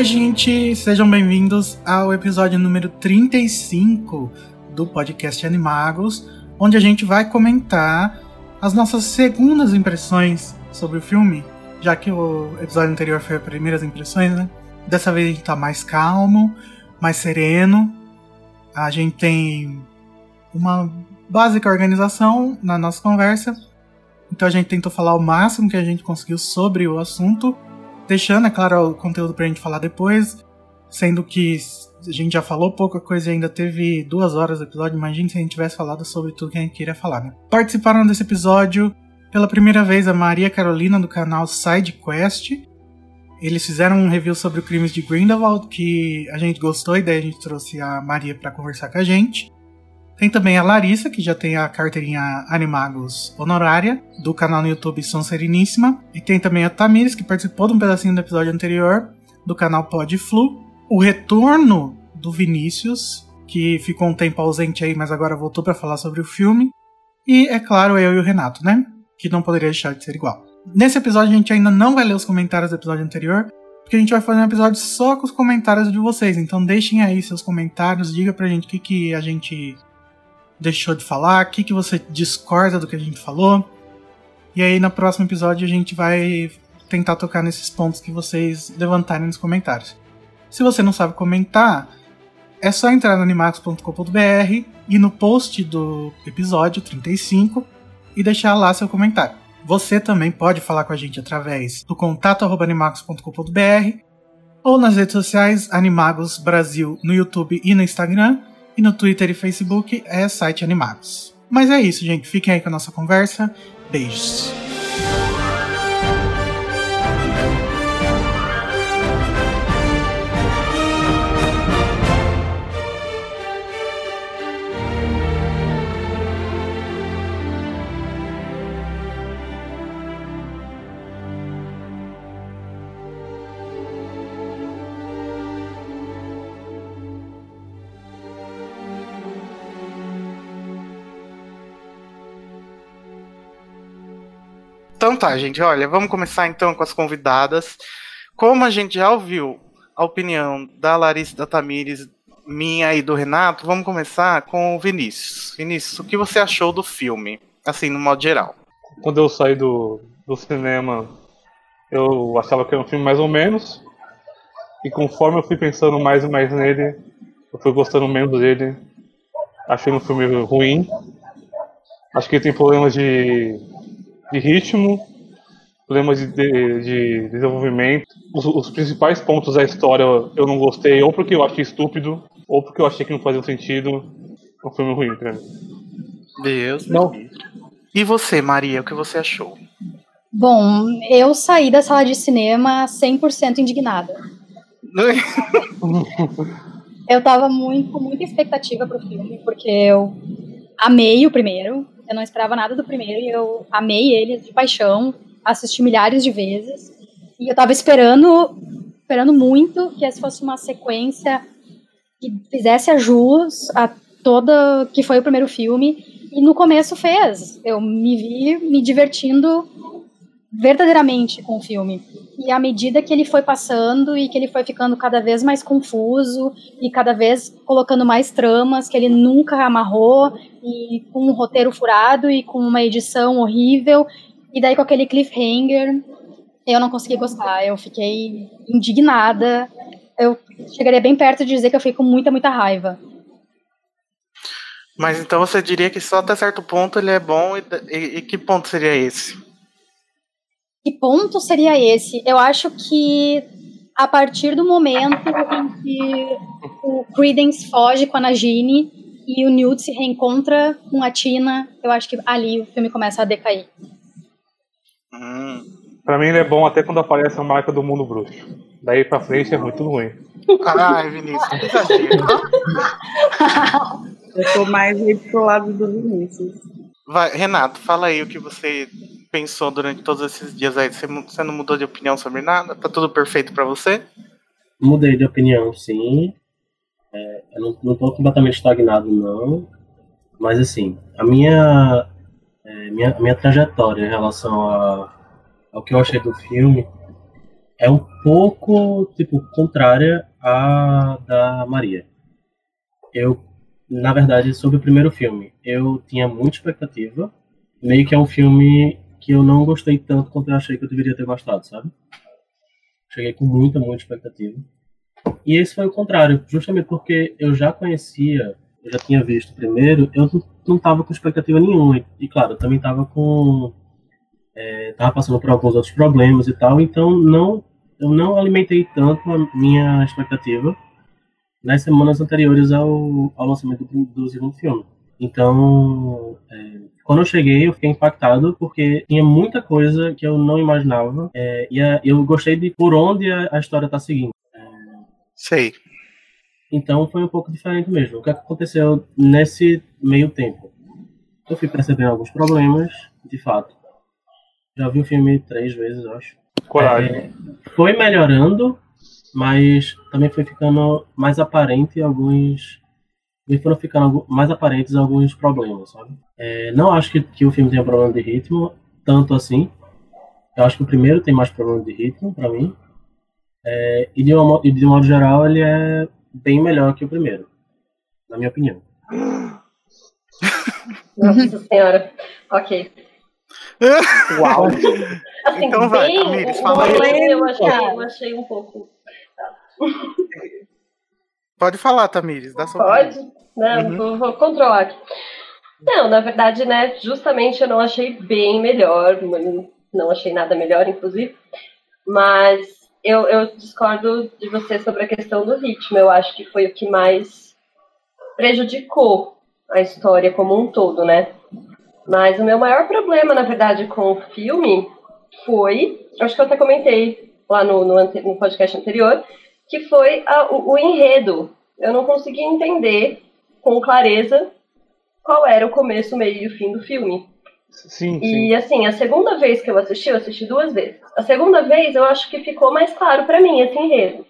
Oi, gente, sejam bem-vindos ao episódio número 35 do podcast Animagos, onde a gente vai comentar as nossas segundas impressões sobre o filme, já que o episódio anterior foi as primeiras impressões, né? Dessa vez a gente tá mais calmo, mais sereno. A gente tem uma básica organização na nossa conversa. Então a gente tentou falar o máximo que a gente conseguiu sobre o assunto deixando, é claro, o conteúdo pra gente falar depois, sendo que a gente já falou pouca coisa e ainda teve duas horas do episódio. Imagine se a gente tivesse falado sobre tudo que a gente queria falar, né? Participaram desse episódio pela primeira vez a Maria Carolina do canal Side Quest. Eles fizeram um review sobre o Crimes de Grindelwald que a gente gostou e daí a gente trouxe a Maria para conversar com a gente. Tem também a Larissa, que já tem a carteirinha Animagos honorária, do canal no YouTube Som Sereníssima. E tem também a Tamires, que participou de um pedacinho do episódio anterior, do canal Podflu. O retorno do Vinícius, que ficou um tempo ausente aí, mas agora voltou para falar sobre o filme. E, é claro, eu e o Renato, né? Que não poderia deixar de ser igual. Nesse episódio a gente ainda não vai ler os comentários do episódio anterior, porque a gente vai fazer um episódio só com os comentários de vocês. Então deixem aí seus comentários, diga pra gente o que, que a gente deixou de falar, o que, que você discorda do que a gente falou. E aí no próximo episódio a gente vai tentar tocar nesses pontos que vocês levantarem nos comentários. Se você não sabe comentar, é só entrar no animax.com.br e no post do episódio 35 e deixar lá seu comentário. Você também pode falar com a gente através do contato@animagos.com.br ou nas redes sociais Animagos Brasil no YouTube e no Instagram e no Twitter e Facebook é site Animados. Mas é isso, gente. Fiquem aí com a nossa conversa. Beijos. Então tá, gente, olha, vamos começar então com as convidadas. Como a gente já ouviu a opinião da Larissa, da Tamires, minha e do Renato, vamos começar com o Vinícius. Vinícius, o que você achou do filme, assim, no modo geral? Quando eu saí do, do cinema, eu achava que era um filme mais ou menos. E conforme eu fui pensando mais e mais nele, eu fui gostando menos dele. Achei um filme ruim. Acho que ele tem problemas de de ritmo, problemas de, de, de desenvolvimento. Os, os, principais pontos da história eu não gostei, ou porque eu achei estúpido, ou porque eu achei que não fazia sentido. É um filme ruim pra mim. Deus não. E você, Maria, o que você achou? Bom, eu saí da sala de cinema 100% indignada. eu tava muito, com muita expectativa pro filme, porque eu amei o primeiro, eu não esperava nada do primeiro e eu amei ele de paixão, assisti milhares de vezes. E eu tava esperando, esperando muito que essa fosse uma sequência que fizesse a jus a toda que foi o primeiro filme. E no começo fez. Eu me vi me divertindo verdadeiramente com o filme. E à medida que ele foi passando e que ele foi ficando cada vez mais confuso e cada vez colocando mais tramas que ele nunca amarrou e com um roteiro furado e com uma edição horrível e daí com aquele cliffhanger, eu não consegui gostar. Eu fiquei indignada. Eu chegaria bem perto de dizer que eu fiquei com muita, muita raiva. Mas então você diria que só até certo ponto ele é bom e, e, e que ponto seria esse? Que ponto seria esse? Eu acho que a partir do momento em que o Credence foge com a Nagini e o Newt se reencontra com a Tina, eu acho que ali o filme começa a decair. Hum. Pra mim ele é bom até quando aparece a marca do mundo bruxo. Daí pra frente é muito ruim. Ai, Vinícius, exagero. Eu tô mais aí pro lado do Vinícius. Vai, Renato, fala aí o que você pensou durante todos esses dias aí. Você, você não mudou de opinião sobre nada? Tá tudo perfeito pra você? Mudei de opinião, sim. É, eu não, não tô completamente estagnado, não. Mas, assim, a minha, é, minha, minha trajetória em relação a, ao que eu achei do filme é um pouco, tipo, contrária à da Maria. Eu, na verdade, sobre o primeiro filme, eu tinha muita expectativa. Meio que é um filme que eu não gostei tanto quanto eu achei que eu deveria ter gostado, sabe? Cheguei com muita, muita expectativa. E esse foi o contrário, justamente porque eu já conhecia, eu já tinha visto primeiro, eu não tava com expectativa nenhuma. E, claro, eu também tava com. É, tava passando por alguns outros problemas e tal, então não, eu não alimentei tanto a minha expectativa nas semanas anteriores ao, ao lançamento do, do segundo filme. Então, é, quando eu cheguei, eu fiquei impactado porque tinha muita coisa que eu não imaginava é, e a, eu gostei de por onde a, a história está seguindo. Sei. Então foi um pouco diferente mesmo. O que aconteceu nesse meio tempo? Eu fui percebendo alguns problemas, de fato. Já vi o filme três vezes, eu acho. Coragem. É, foi melhorando, mas também foi ficando mais aparente alguns. Me foram ficando mais aparentes alguns problemas, sabe? É, não acho que, que o filme tenha problema de ritmo, tanto assim. Eu acho que o primeiro tem mais problema de ritmo, para mim. É, e, de uma, e de modo geral, ele é bem melhor que o primeiro, na minha opinião. Nossa senhora. Ok. Uau! Assim, Então vai, bem, Tamires, fala aí. eu achei, eu achei um pouco. Pode falar, Tamires, dá sua Pode? opinião. Não, Uhum. vou, vou controlar aqui. Não, na verdade, né, justamente eu não achei bem melhor, não achei nada melhor, inclusive, mas eu, eu discordo de você sobre a questão do ritmo, eu acho que foi o que mais prejudicou a história como um todo, né? Mas o meu maior problema, na verdade, com o filme foi, acho que eu até comentei lá no, no, no podcast anterior, que foi a- o, o enredo. Eu não consegui entender com clareza qual era o começo, meio e o fim do filme. Sim, sim. E assim, a segunda vez que eu assisti, eu assisti duas vezes. A segunda vez eu acho que ficou mais claro pra mim esse enredo.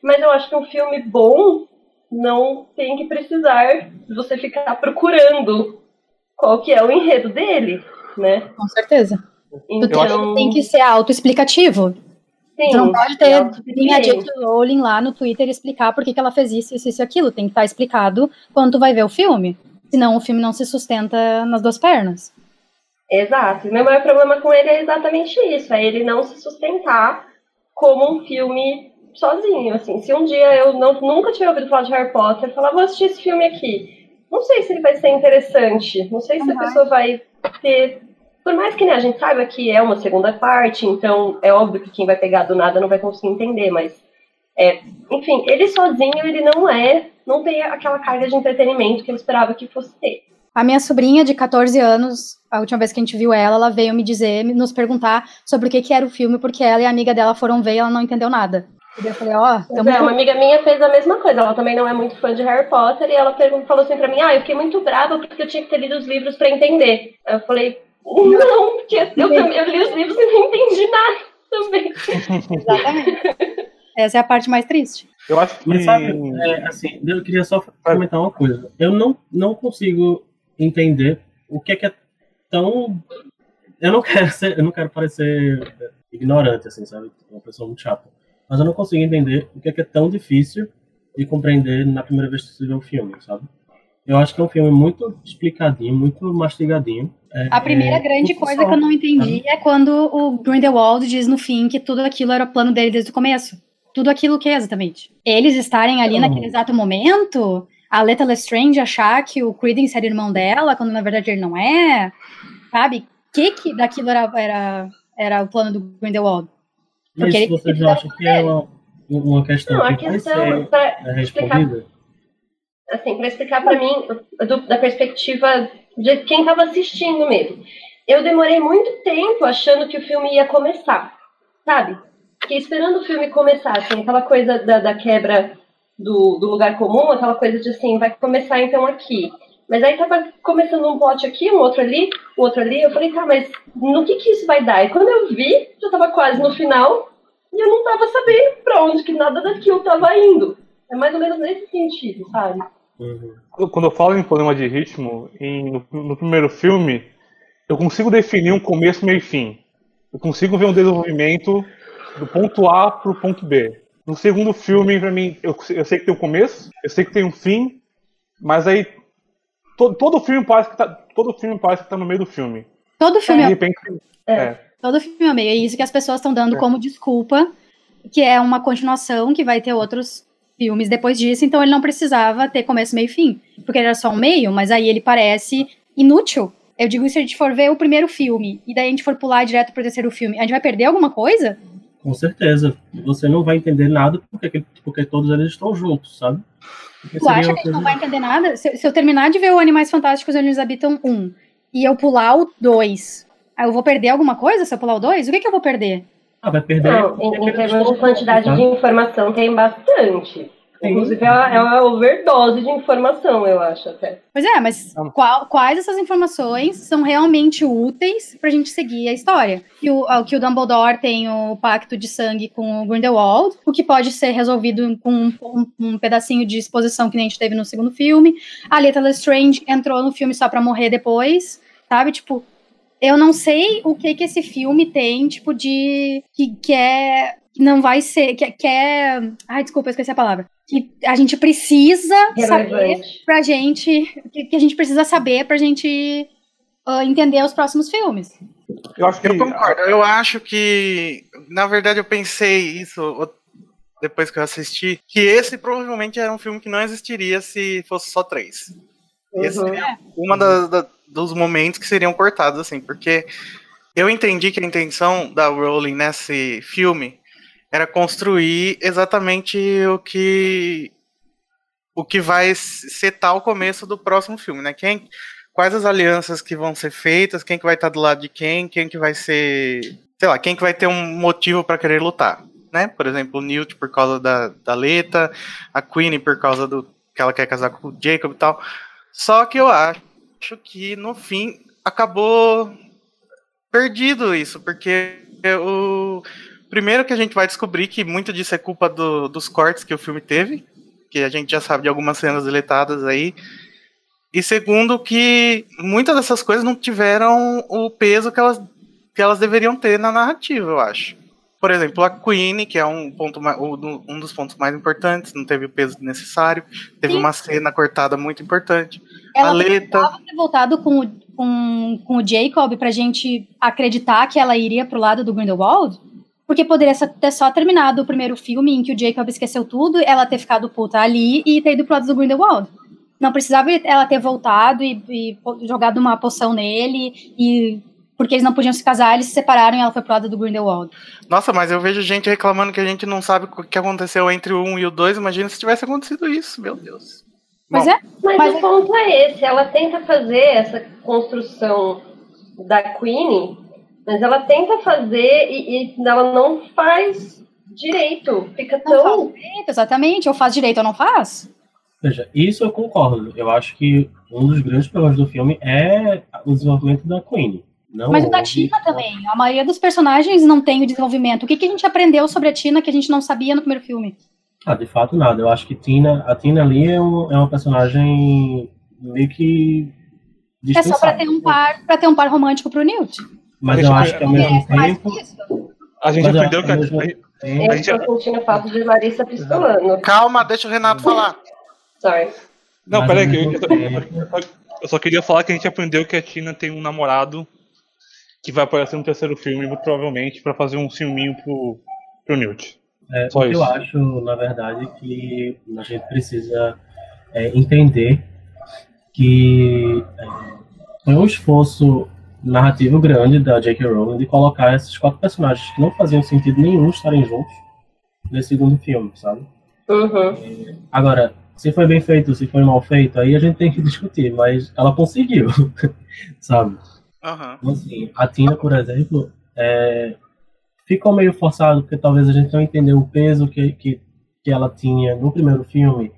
Mas eu acho que um filme bom não tem que precisar de você ficar procurando qual que é o enredo dele, né? Com certeza. Então, tem que ser autoexplicativo. Sim, Tu não pode é ter autossuficiente. linha J.K. Rowling lá no Twitter explicar por que, que ela fez isso, isso, isso e aquilo. Tem que estar explicado quando tu vai ver o filme. Senão o filme não se sustenta nas duas pernas. Exato. Meu maior problema com ele é exatamente isso, é ele não se sustentar como um filme sozinho, assim. Se um dia eu não, nunca tiver ouvido falar de Harry Potter, falar, vou assistir esse filme aqui. Não sei se ele vai ser interessante, não sei se a Uhum. pessoa vai ter... Por mais que né, a gente saiba que é uma segunda parte, então é óbvio que quem vai pegar do nada não vai conseguir entender, mas... É, enfim, ele sozinho, ele não é... Não tem aquela carga de entretenimento que eu esperava que fosse ter. A minha sobrinha de 14 anos, a última vez que a gente viu ela, ela veio me dizer, nos perguntar sobre o que, que era o filme, porque ela e a amiga dela foram ver e ela não entendeu nada. E eu falei, ó, tamo é, uma amiga minha fez a mesma coisa. Ela também não é muito fã de Harry Potter e ela perguntou, falou assim pra mim: Ah, eu fiquei muito brava porque eu tinha que ter lido os livros pra entender. Eu falei: Não, porque eu, também, eu li os livros e não entendi nada também. Exatamente. Essa é a parte mais triste. Eu acho que. Mas sabe, é, assim, eu queria só comentar uma coisa. Eu não, não consigo entender o que é que é tão. Eu não quero ser, eu não quero parecer ignorante, assim, sabe? Uma pessoa muito chata. Mas eu não consigo entender o que é que é tão difícil de compreender na primeira vez que você vê o filme, sabe? Eu acho que é um filme muito explicadinho, muito mastigadinho. É, A primeira é, grande coisa só, que eu não entendi sabe? é quando o Grindelwald diz no fim que tudo aquilo era o plano dele desde o começo. Tudo aquilo que é exatamente. Eles estarem ali Não. naquele exato momento, a Leta Lestrange achar que o Credence era irmão dela, quando na verdade ele não é, sabe? O que que daquilo era, era, era o plano do Grindelwald? Mas porque ele- vocês não acham que é uma, uma questão Não, a que vai questão, ser pra é, explicar respondida? Assim, para explicar para mim do- da perspectiva de quem estava assistindo mesmo. Eu demorei muito tempo achando que o filme ia começar. sabe? Fiquei esperando o filme começar, assim, aquela coisa da, da quebra do, do lugar comum, aquela coisa de assim, vai começar então aqui. Mas aí tava começando um plot aqui, um outro ali, um outro ali. Eu falei, tá, mas no que que isso vai dar? E quando eu vi, já tava quase no final e eu não tava sabendo pra onde que nada daquilo tava indo. É mais ou menos nesse sentido, sabe? Uhum. Quando eu falo em problema de ritmo, em, no, no primeiro filme, eu consigo definir um começo, meio e fim. Eu consigo ver um desenvolvimento do ponto A pro ponto B. No segundo filme, pra mim, eu, eu sei que tem um começo, eu sei que tem um fim, mas aí todo, todo filme parece que tá, todo filme parece que tá no meio do filme. Todo filme, é, repente, é. todo filme é meio. É isso que as pessoas estão dando É. como desculpa, que é uma continuação que vai ter outros filmes depois disso, então ele não precisava ter começo, meio e fim. Porque ele era só um meio, mas aí ele parece inútil. Eu digo, se a gente for ver o primeiro filme e daí a gente for pular direto pro terceiro filme, a gente vai perder alguma coisa? Com certeza. Você não vai entender nada porque, porque todos eles estão juntos, sabe? Porque Tu acha que a gente não vai entender nada? Se, se eu terminar de ver o Animais Fantásticos onde eles habitam um e eu pular o dois, aí eu vou perder alguma coisa se eu pular o dois? O que, que eu vou perder? Ah, vai perder. Não, em, em termos de quantidade Tá? de informação, tem bastante. Inclusive, é uma, é uma overdose de informação, eu acho até. Pois é, mas qual- quais dessas informações são realmente úteis pra gente seguir a história? Que o, que o Dumbledore tem o pacto de sangue com o Grindelwald, o que pode ser resolvido com um, um- um pedacinho de exposição que nem a gente teve no segundo filme. A Leta Lestrange entrou no filme só pra morrer depois, sabe? Tipo, eu não sei o que que esse filme tem, tipo, de... que, que é... que não vai ser... que, que é... Ai, desculpa, eu esqueci a palavra. Que a gente precisa saber Relevante. pra gente. Que, que a gente precisa saber pra gente ah, entender os próximos filmes. eu acho que Eu concordo. Eu acho que, na verdade, eu pensei isso depois que eu assisti, que esse provavelmente era um filme que não existiria se fosse só três. Esse Uhum. seria uma das, da- dos momentos que seriam cortados, assim, porque eu entendi que a intenção da Rowling nesse filme era construir exatamente o que o que vai setar o começo do próximo filme, né? Quem, quais as alianças que vão ser feitas, quem que vai estar do lado de quem, quem que vai ser, sei lá, quem que vai ter um motivo para querer lutar, né? Por exemplo, o Newt por causa da, da Leta, a Queenie por causa do que ela quer casar com o Jacob e tal. Só que eu acho que no fim acabou perdido isso, porque o primeiro que a gente vai descobrir que muito disso é culpa do- dos cortes que o filme teve, que a gente já sabe de algumas cenas deletadas aí. E segundo que muitas dessas coisas não tiveram o peso que elas, que elas deveriam ter na narrativa, eu acho. Por exemplo, a Queen, que é um, ponto, um dos pontos mais importantes, não teve o peso necessário. Teve Sim. uma cena cortada muito importante. Ela a Leta. precisava ter voltado com o, com, com o Jacob pra gente acreditar que ela iria pro lado do Grindelwald? Porque poderia ter só terminado o primeiro filme em que o Jacob esqueceu tudo, ela ter ficado puta ali e ter ido pro lado do Grindelwald. Não precisava ela ter voltado e, e jogado uma poção nele e porque eles não podiam se casar, eles se separaram e ela foi pro lado do Grindelwald. Nossa, mas eu vejo gente reclamando que a gente não sabe o que aconteceu entre o 1 e o 2. Imagina se tivesse acontecido isso, meu Deus. Pois Bom, é, Mas, Mas o é- ponto é esse, ela tenta fazer essa construção da Queen, mas ela tenta fazer e, e ela não faz direito. Fica não faz tão. direito, exatamente. Ou faz direito ou não faz. Veja, isso eu concordo. Eu acho que um dos grandes problemas do filme é o desenvolvimento da Queen. Não Mas o da Tina também. A maioria dos personagens não tem o desenvolvimento. O que, que a gente aprendeu sobre a Tina que a gente não sabia no primeiro filme? Ah, de fato nada. Eu acho que Tina, a Tina ali é, um- é uma personagem meio que É só pra ter um par, para ter um par romântico pro Newt. Mas eu acho que ao mesmo É, tempo, a gente aprendeu que a, a- tempo- Eu gente- tô sentindo falta de Larissa pistolando. Calma, deixa o Renato falar. Sorry. Não, peraí, que eu, só- queria falar que a gente aprendeu que a Tina tem um namorado que vai aparecer no terceiro filme, provavelmente, pra fazer um filminho pro, pro Newt. É, Só eu isso. acho, na verdade, que a gente precisa é, entender que é, foi um esforço narrativo grande da J.K. Rowling de colocar esses quatro personagens que não faziam sentido nenhum estarem juntos nesse segundo filme, sabe? Uhum. Agora, se foi bem feito, se foi mal feito, aí a gente tem que discutir, mas ela conseguiu, sabe? Aham. Então, assim, a Tina, por exemplo, é, ficou meio forçado, porque talvez a gente não entendeu o peso que, que, que ela tinha no primeiro filme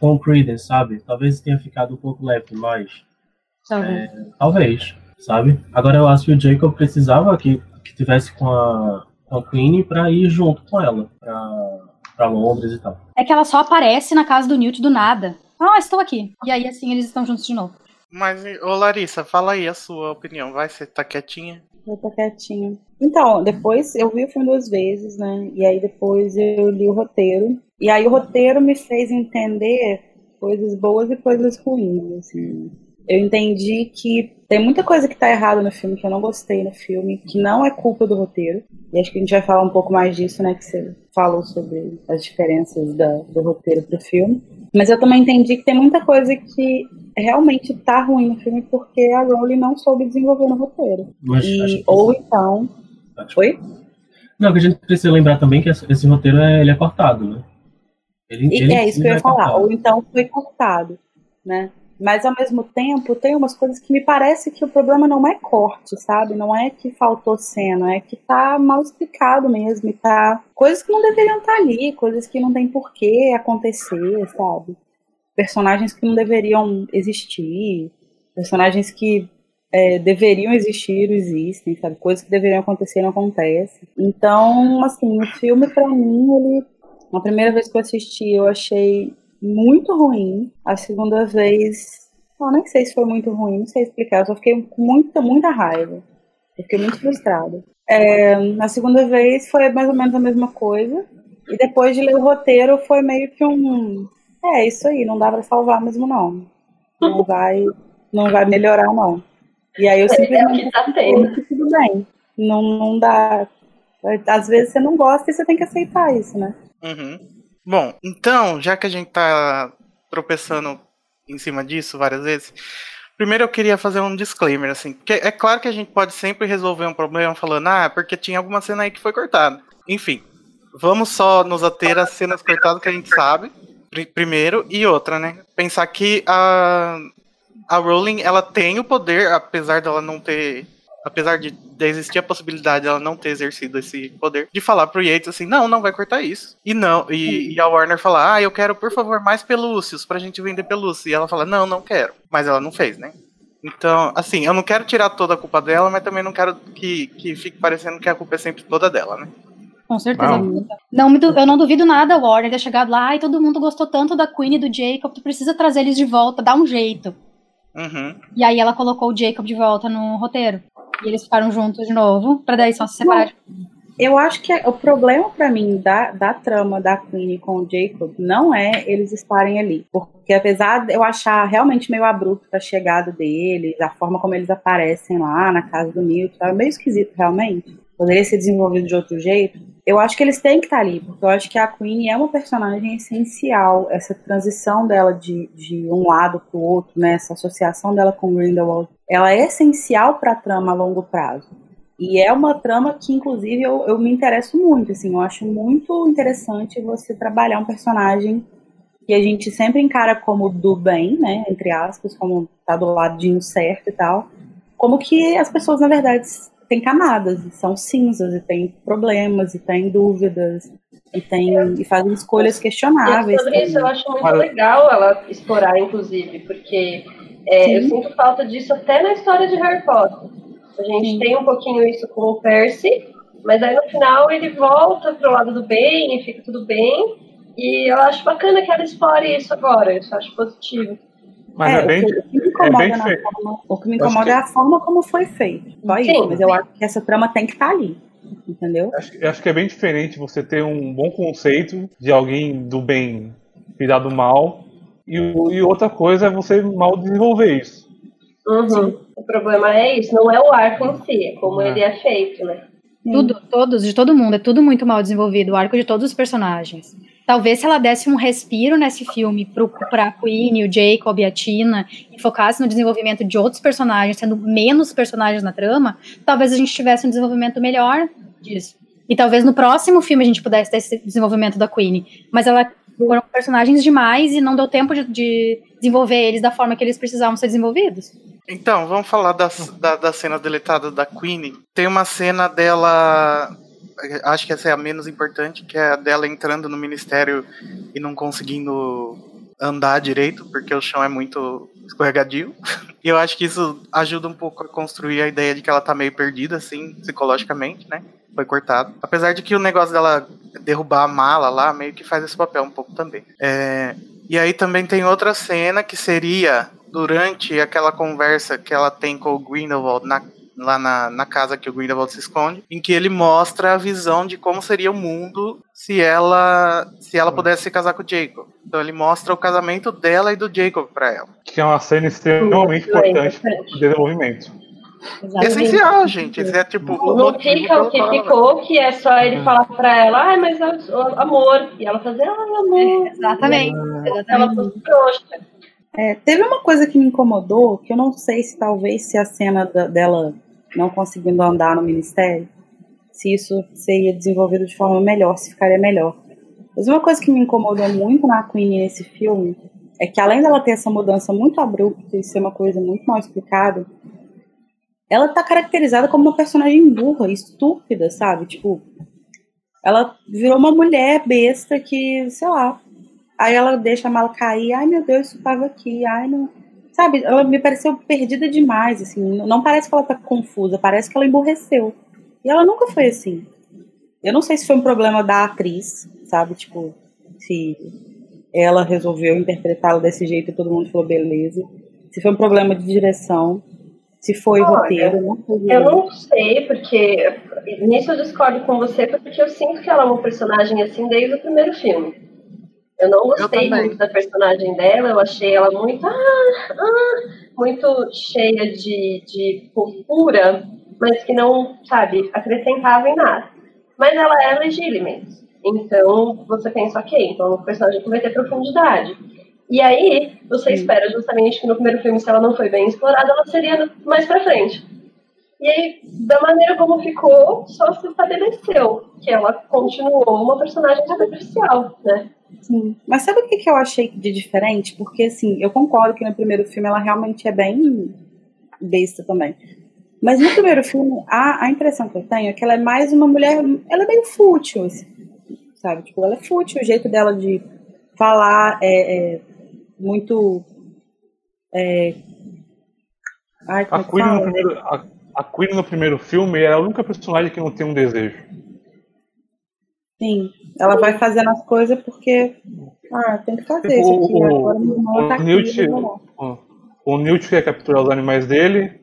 com o Credence, sabe? Talvez tenha ficado um pouco leve demais. É, talvez, sabe? Agora eu acho que o Jacob precisava que, que tivesse com a, com a Queen pra ir junto com ela, pra, pra Londres e tal. É que ela só aparece na casa do Newt do nada. Ah, estou aqui. E aí, assim, eles estão juntos de novo. Mas, ô Larissa, fala aí a sua opinião. Vai, você tá quietinha? Eu tô quietinha. Então, depois eu vi o filme duas vezes, né? E aí depois eu li o roteiro. E aí o roteiro me fez entender coisas boas e coisas ruins, assim. Eu entendi que tem muita coisa que tá errada no filme, que eu não gostei no filme, que não é culpa do roteiro. E acho que a gente vai falar um pouco mais disso, né? Que você falou sobre as diferenças da, do roteiro pro filme. Mas eu também entendi que tem muita coisa que realmente tá ruim no filme porque a Rowling não soube desenvolver no roteiro. Mas E- acho ou então. Oi? Não, que a gente precisa lembrar também que esse roteiro é, ele é cortado, né? Ele, E ele é isso que eu ele ia é falar. cortado. Ou então foi cortado, né? Mas ao mesmo tempo tem umas coisas que me parece que o problema não é corte, sabe? Não é que faltou cena, é que tá mal explicado mesmo. E tá. Coisas que não deveriam estar ali, coisas que não tem por que acontecer, sabe? Personagens que não deveriam existir, personagens que é, deveriam existir não existem, sabe? Coisas que deveriam acontecer não acontecem. Então, assim, o filme pra mim, ele a primeira vez que eu assisti, eu achei muito ruim. A segunda vez, eu nem sei se foi muito ruim, não sei explicar. Eu só fiquei com muita, muita raiva. Eu fiquei muito frustrada. É, na segunda vez foi mais ou menos a mesma coisa. E depois de ler o roteiro, foi meio que um. É, isso aí, não dá pra salvar mesmo, não. Não vai, não vai melhorar, não. E aí eu É, é o simplesmente que tá tendo. que tudo bem. Não, não dá. Às vezes você não gosta e você tem que aceitar isso, né? Uhum. Bom, então, já que a gente tá tropeçando em cima disso várias vezes, primeiro eu queria fazer um disclaimer, assim, porque é claro que a gente pode sempre resolver um problema falando, ah, porque tinha alguma cena aí que foi cortada. Enfim, vamos só nos ater às cenas cortadas que a gente sabe, pri- primeiro, e outra, né? Pensar que a, a Rowling, ela tem o poder, apesar dela não ter apesar de, de existir a possibilidade dela não ter exercido esse poder, de falar pro Yates assim, não, não vai cortar isso. E não, e, e a Warner falar, ah, eu quero, por favor, mais pelúcios pra gente vender pelúcia. E ela fala, não, não quero. Mas ela não fez, né? Então, assim, eu não quero tirar toda a culpa dela, mas também não quero que, que fique parecendo que a culpa é sempre toda dela, né? Com certeza. Não. Não, eu não duvido nada o Warner ter chegado lá, ai, todo mundo gostou tanto da Queen e do Jacob, tu precisa trazer eles de volta, dá um jeito. Uhum. E aí ela colocou o Jacob de volta no roteiro. E eles ficaram juntos de novo, pra daí só se separar. Eu acho que o problema pra mim da, da trama da Queen com o Jacob não é eles estarem ali. Porque apesar de eu achar realmente meio abrupta a chegada deles, a forma como eles aparecem lá na casa do Newton, é meio esquisito realmente. Poderia ser desenvolvido de outro jeito. Eu acho que eles têm que estar ali, porque eu acho que a Queen é uma personagem essencial. Essa transição dela de, de um lado pro outro, né? Essa associação dela com Grindelwald, ela é essencial pra trama a longo prazo. E é uma trama que, inclusive, eu, eu me interesso muito, assim, eu acho muito interessante você trabalhar um personagem que a gente sempre encara como do bem, né, entre aspas, como tá do ladinho certo e tal, como que as pessoas, na verdade, têm camadas, e são cinzas, e têm problemas, e têm dúvidas, e, tem, e fazem escolhas E questionáveis. sobre isso eu acho muito legal ela explorar, inclusive, porque é, eu sinto falta disso até na história de Harry Potter. A gente Sim. tem um pouquinho isso com o Percy, mas aí no final ele volta pro lado do bem e fica tudo bem. E eu acho bacana que ela explore isso agora, isso eu acho positivo. Mas é, bem. o, que, o que me incomoda, bem na forma, o que me incomoda que- é a forma como foi feito. Só Sim. isso, mas eu acho que essa trama tem que estar ali. Entendeu? Acho, eu acho que é bem diferente você ter um bom conceito de alguém do bem virar do mal, e, e outra coisa é você mal desenvolver isso. Uhum. O problema é isso, não é o arco em si, é como É. ele é feito, né? Tudo, todos, de todo mundo, é tudo muito mal desenvolvido, o arco de todos os personagens. Talvez se ela desse um respiro nesse filme pro, pra Queen, o Jacob e a Tina, e focasse no desenvolvimento de outros personagens, sendo menos personagens na trama, talvez a gente tivesse um desenvolvimento melhor disso. E talvez no próximo filme a gente pudesse ter esse desenvolvimento da Queen. Mas ela foram personagens demais e não deu tempo de, de desenvolver eles da forma que eles precisavam ser desenvolvidos. Então, vamos falar da, da cena deletada da Queen. Tem uma cena dela acho que essa é a menos importante, que é a dela entrando no ministério e não conseguindo andar direito, porque o chão é muito escorregadio. E eu acho que isso ajuda um pouco a construir a ideia de que ela tá meio perdida, assim, psicologicamente, né? Foi cortado. Apesar de que o negócio dela derrubar a mala lá meio que faz esse papel um pouco também. É... E aí também tem outra cena que seria durante aquela conversa que ela tem com o Grindelwald na lá na, na casa que o Grindelwald se esconde, em que ele mostra a visão de como seria o mundo se ela se ela pudesse se casar com o Jacob. Então ele mostra o casamento dela e do Jacob para ela. Que é uma cena extremamente importante para o desenvolvimento. Exatamente. Essencial, gente. Isso é tipo. Não fica o que ficou, que é só ele falar pra ela, ah, mas amor. E ela fazer, ah, amor. Exatamente. Exatamente. Ela fosse. É, teve uma coisa que me incomodou, que eu não sei se talvez se a cena da, dela não conseguindo andar no ministério, se isso seria desenvolvido de forma melhor, se ficaria melhor. Mas uma coisa que me incomodou muito na Queen nesse filme é que além dela ter essa mudança muito abrupta e ser uma coisa muito mal explicada, ela tá caracterizada como uma personagem burra, estúpida, sabe? Tipo, ela virou uma mulher besta que, sei lá. Aí ela deixa a mala cair, ai meu Deus, isso tava aqui, ai não sabe, ela me pareceu perdida demais, assim, não parece que ela tá confusa, parece que ela emborreceu. E ela nunca foi assim. Eu não sei se foi um problema da atriz, sabe, tipo, se ela resolveu interpretá-la desse jeito e todo mundo falou beleza. Se foi um problema de direção, se foi Olha, roteiro, não foi Eu não sei, porque nisso eu discordo com você, porque eu sinto que ela é uma personagem assim desde o primeiro filme. Eu não gostei eu muito da personagem dela, eu achei ela muito, ah, ah, muito cheia de, de fofura, mas que não, sabe, acrescentava em nada. Mas ela é legítima. Então você pensa, ok, então o personagem vai ter profundidade. E aí você espera justamente que no primeiro filme, se ela não foi bem explorada, ela seria mais pra frente. E aí, da maneira como ficou, só se estabeleceu que ela continuou uma personagem superficial, né? Sim. Mas sabe o que, que eu achei de diferente? Porque, assim, eu concordo que no primeiro filme ela realmente é bem besta também. Mas no primeiro filme, a, a impressão que eu tenho é que ela é mais uma mulher. Ela é meio fútil, assim, sabe? Tipo, ela é fútil, o jeito dela de falar é, é muito. É, ai, a, Queen no primeiro, a, a Queen no primeiro filme é a única personagem que não tem um desejo. Sim, ela vai fazendo as coisas porque ah, tem que fazer tipo, isso aqui. O, Agora meu irmão tá Newt, aqui. O, o Newt quer capturar os animais dele,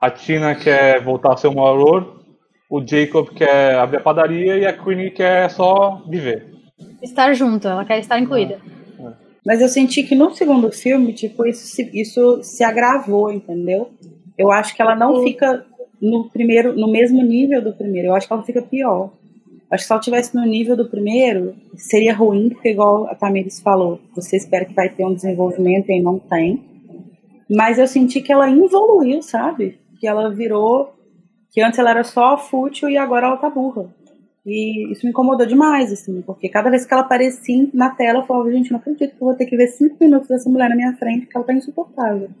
a Tina quer voltar a ser um valor, o Jacob quer abrir a padaria e a Queenie quer só viver. Estar junto, ela quer estar incluída. É. Mas eu senti que no segundo filme, tipo, isso se, isso se agravou, entendeu? Eu acho que ela não fica no primeiro, no mesmo nível do primeiro. Eu acho que ela fica pior. Acho que se ela estivesse no nível do primeiro, seria ruim, porque igual a Tamiris falou, você espera que vai ter um desenvolvimento e não tem. Mas eu senti que ela evoluiu, sabe? Que ela virou. Que antes ela era só fútil e agora ela tá burra. E isso me incomodou demais, assim, porque cada vez que ela aparecia na tela, eu falava, gente, não acredito que eu vou ter que ver cinco minutos dessa mulher na minha frente, porque ela tá insuportável.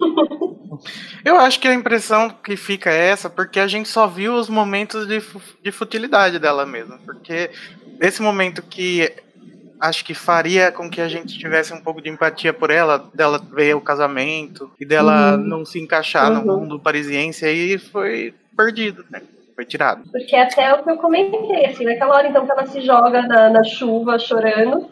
Eu acho que a impressão que fica é essa, porque a gente só viu os momentos de, de futilidade dela mesmo. Porque esse momento que acho que faria com que a gente tivesse um pouco de empatia por ela, dela ver o casamento e dela uhum. não se encaixar uhum. no mundo parisiense, aí foi perdido, né? Foi tirado. Porque até o que eu comentei, assim, naquela hora então que ela se joga na, na chuva chorando,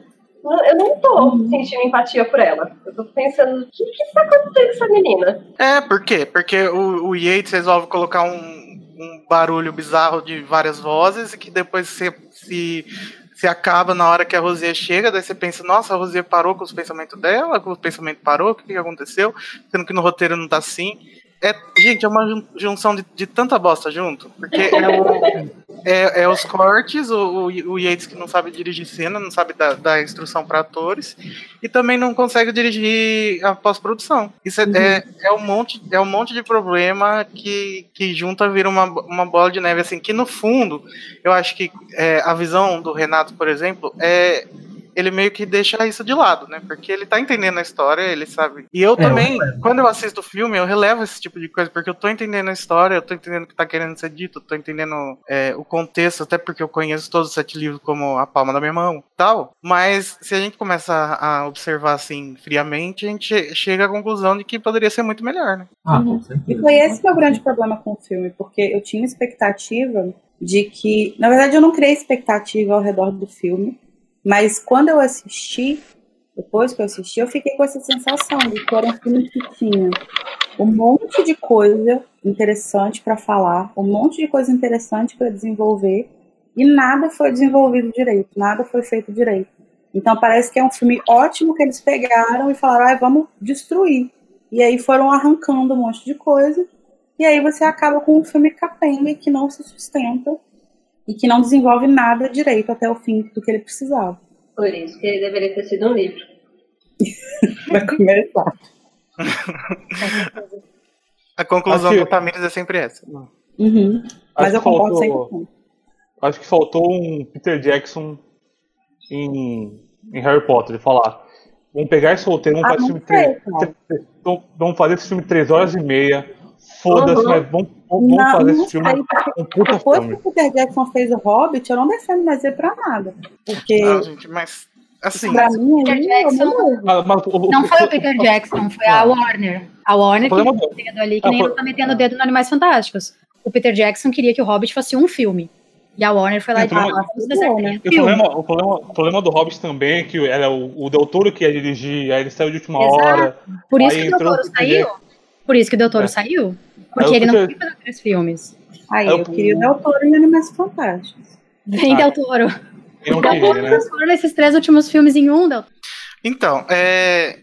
eu não tô uhum. sentindo empatia por ela. Eu tô pensando, o que, que está acontecendo com essa menina? É, por quê? Porque o, o Yates resolve colocar um, um barulho bizarro de várias vozes e que depois se, se, se acaba na hora que a Rosier chega, daí você pensa, nossa, a Rosier parou com os pensamentos dela, com o pensamento parou, o que, que aconteceu? Sendo que no roteiro não tá assim. É, gente, é uma junção de, de tanta bosta junto. Porque é, o, é, é, os cortes, o, o, Yates que não sabe dirigir cena, não sabe dar, dar instrução para atores, e também não consegue dirigir a pós-produção. Isso é, uhum. é, é, um monte, é um monte de problema que, que junta vira uma, uma bola de neve, assim, que no fundo, eu acho que é, a visão do Renato, por exemplo, é ele meio que deixa isso de lado, né? Porque ele tá entendendo a história, ele sabe. E eu É, também, eu- quando eu assisto o filme, eu relevo esse tipo de coisa, porque eu tô entendendo a história, eu tô entendendo o que tá querendo ser dito, eu tô entendendo é, o contexto, até porque eu conheço todos os sete livros como a palma da minha mão tal. Mas se a gente começa a a observar assim friamente, a gente che- chega à conclusão de que poderia ser muito melhor, né? Ah, Uhum. com certeza. E foi esse meu grande problema com o filme, porque eu tinha expectativa de que. Na verdade, eu não criei expectativa ao redor do filme, mas quando eu assisti, depois que eu assisti, eu fiquei com essa sensação de que era um filme que tinha um monte de coisa interessante para falar, um monte de coisa interessante para desenvolver, e nada foi desenvolvido direito, nada foi feito direito. Então parece que é um filme ótimo que eles pegaram e falaram, ah, vamos destruir. E aí foram arrancando um monte de coisa. E aí você acaba com um filme capenga que não se sustenta e que não desenvolve nada direito até o fim do que ele precisava. Por isso que ele deveria ter sido um livro. Vai começar. A conclusão Acho do Tamires é sempre essa. Uhum. Mas Acho eu concordo faltou- 100%. Acho que faltou um Peter Jackson em, em Harry Potter, de falar. Vamos pegar esse roteiro, vamos Ah, fazer não esse filme sei, três- Vamos fazer esse filme três horas e meia. Foda-se, mas vamos, vamos Não, fazer não esse filme um puta depois filme. que o Peter Jackson fez o Hobbit, eu não defendo mais ele pra nada. Porque, Não, gente, mas assim, pra mim, Peter ele, Jackson- eu Mas- mas o- Não foi o Peter Jackson, foi a Warner. A Warner que problema meteu o dedo ali, que Ah, nem ela tá metendo o dedo no Animais Fantásticos. O Peter Jackson queria que o Hobbit fosse um filme. E a Warner foi lá e disse, mas- ah, né? E o filmes. problema, o, problema, o problema do Hobbit também é que era o, o Del Toro que ia dirigir, aí ele saiu de última Exato. hora. Por isso Aí que o Del entrou Toro o Peter saiu. Por isso que o Del Toro É. saiu. Porque o ele não queria fazer três filmes. Aí, o- eu queria o Del Toro e Animais Fantásticos. Vem Ah. Del Toro. Eu não Del Toro né? transforma esses três últimos filmes em um, Del Toro. Então, é,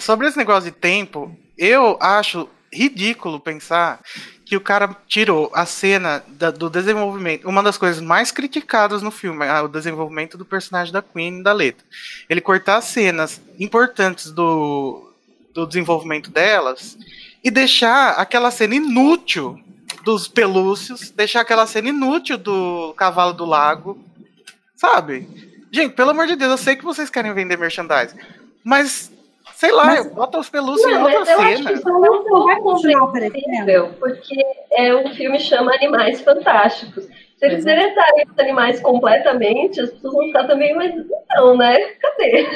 sobre esse negócio de tempo, eu acho ridículo pensar que o cara tirou a cena da- do desenvolvimento, uma das coisas mais criticadas no filme, é o desenvolvimento do personagem da Queen e da Letra. Ele cortar as cenas importantes do, do desenvolvimento delas e deixar aquela cena inútil dos pelúcios, deixar aquela cena inútil do cavalo do lago, sabe? Gente, pelo amor de Deus, eu sei que vocês querem vender merchandising, mas sei lá, Mas- bota os pelúcios em Não, outra mas eu acho cena. que isso é um pouco vai continuar compreensível, porque é, o filme chama Animais Fantásticos. Se eles é. deletarem os animais completamente, as pessoas vão ficar também, mas então, né? Cadê?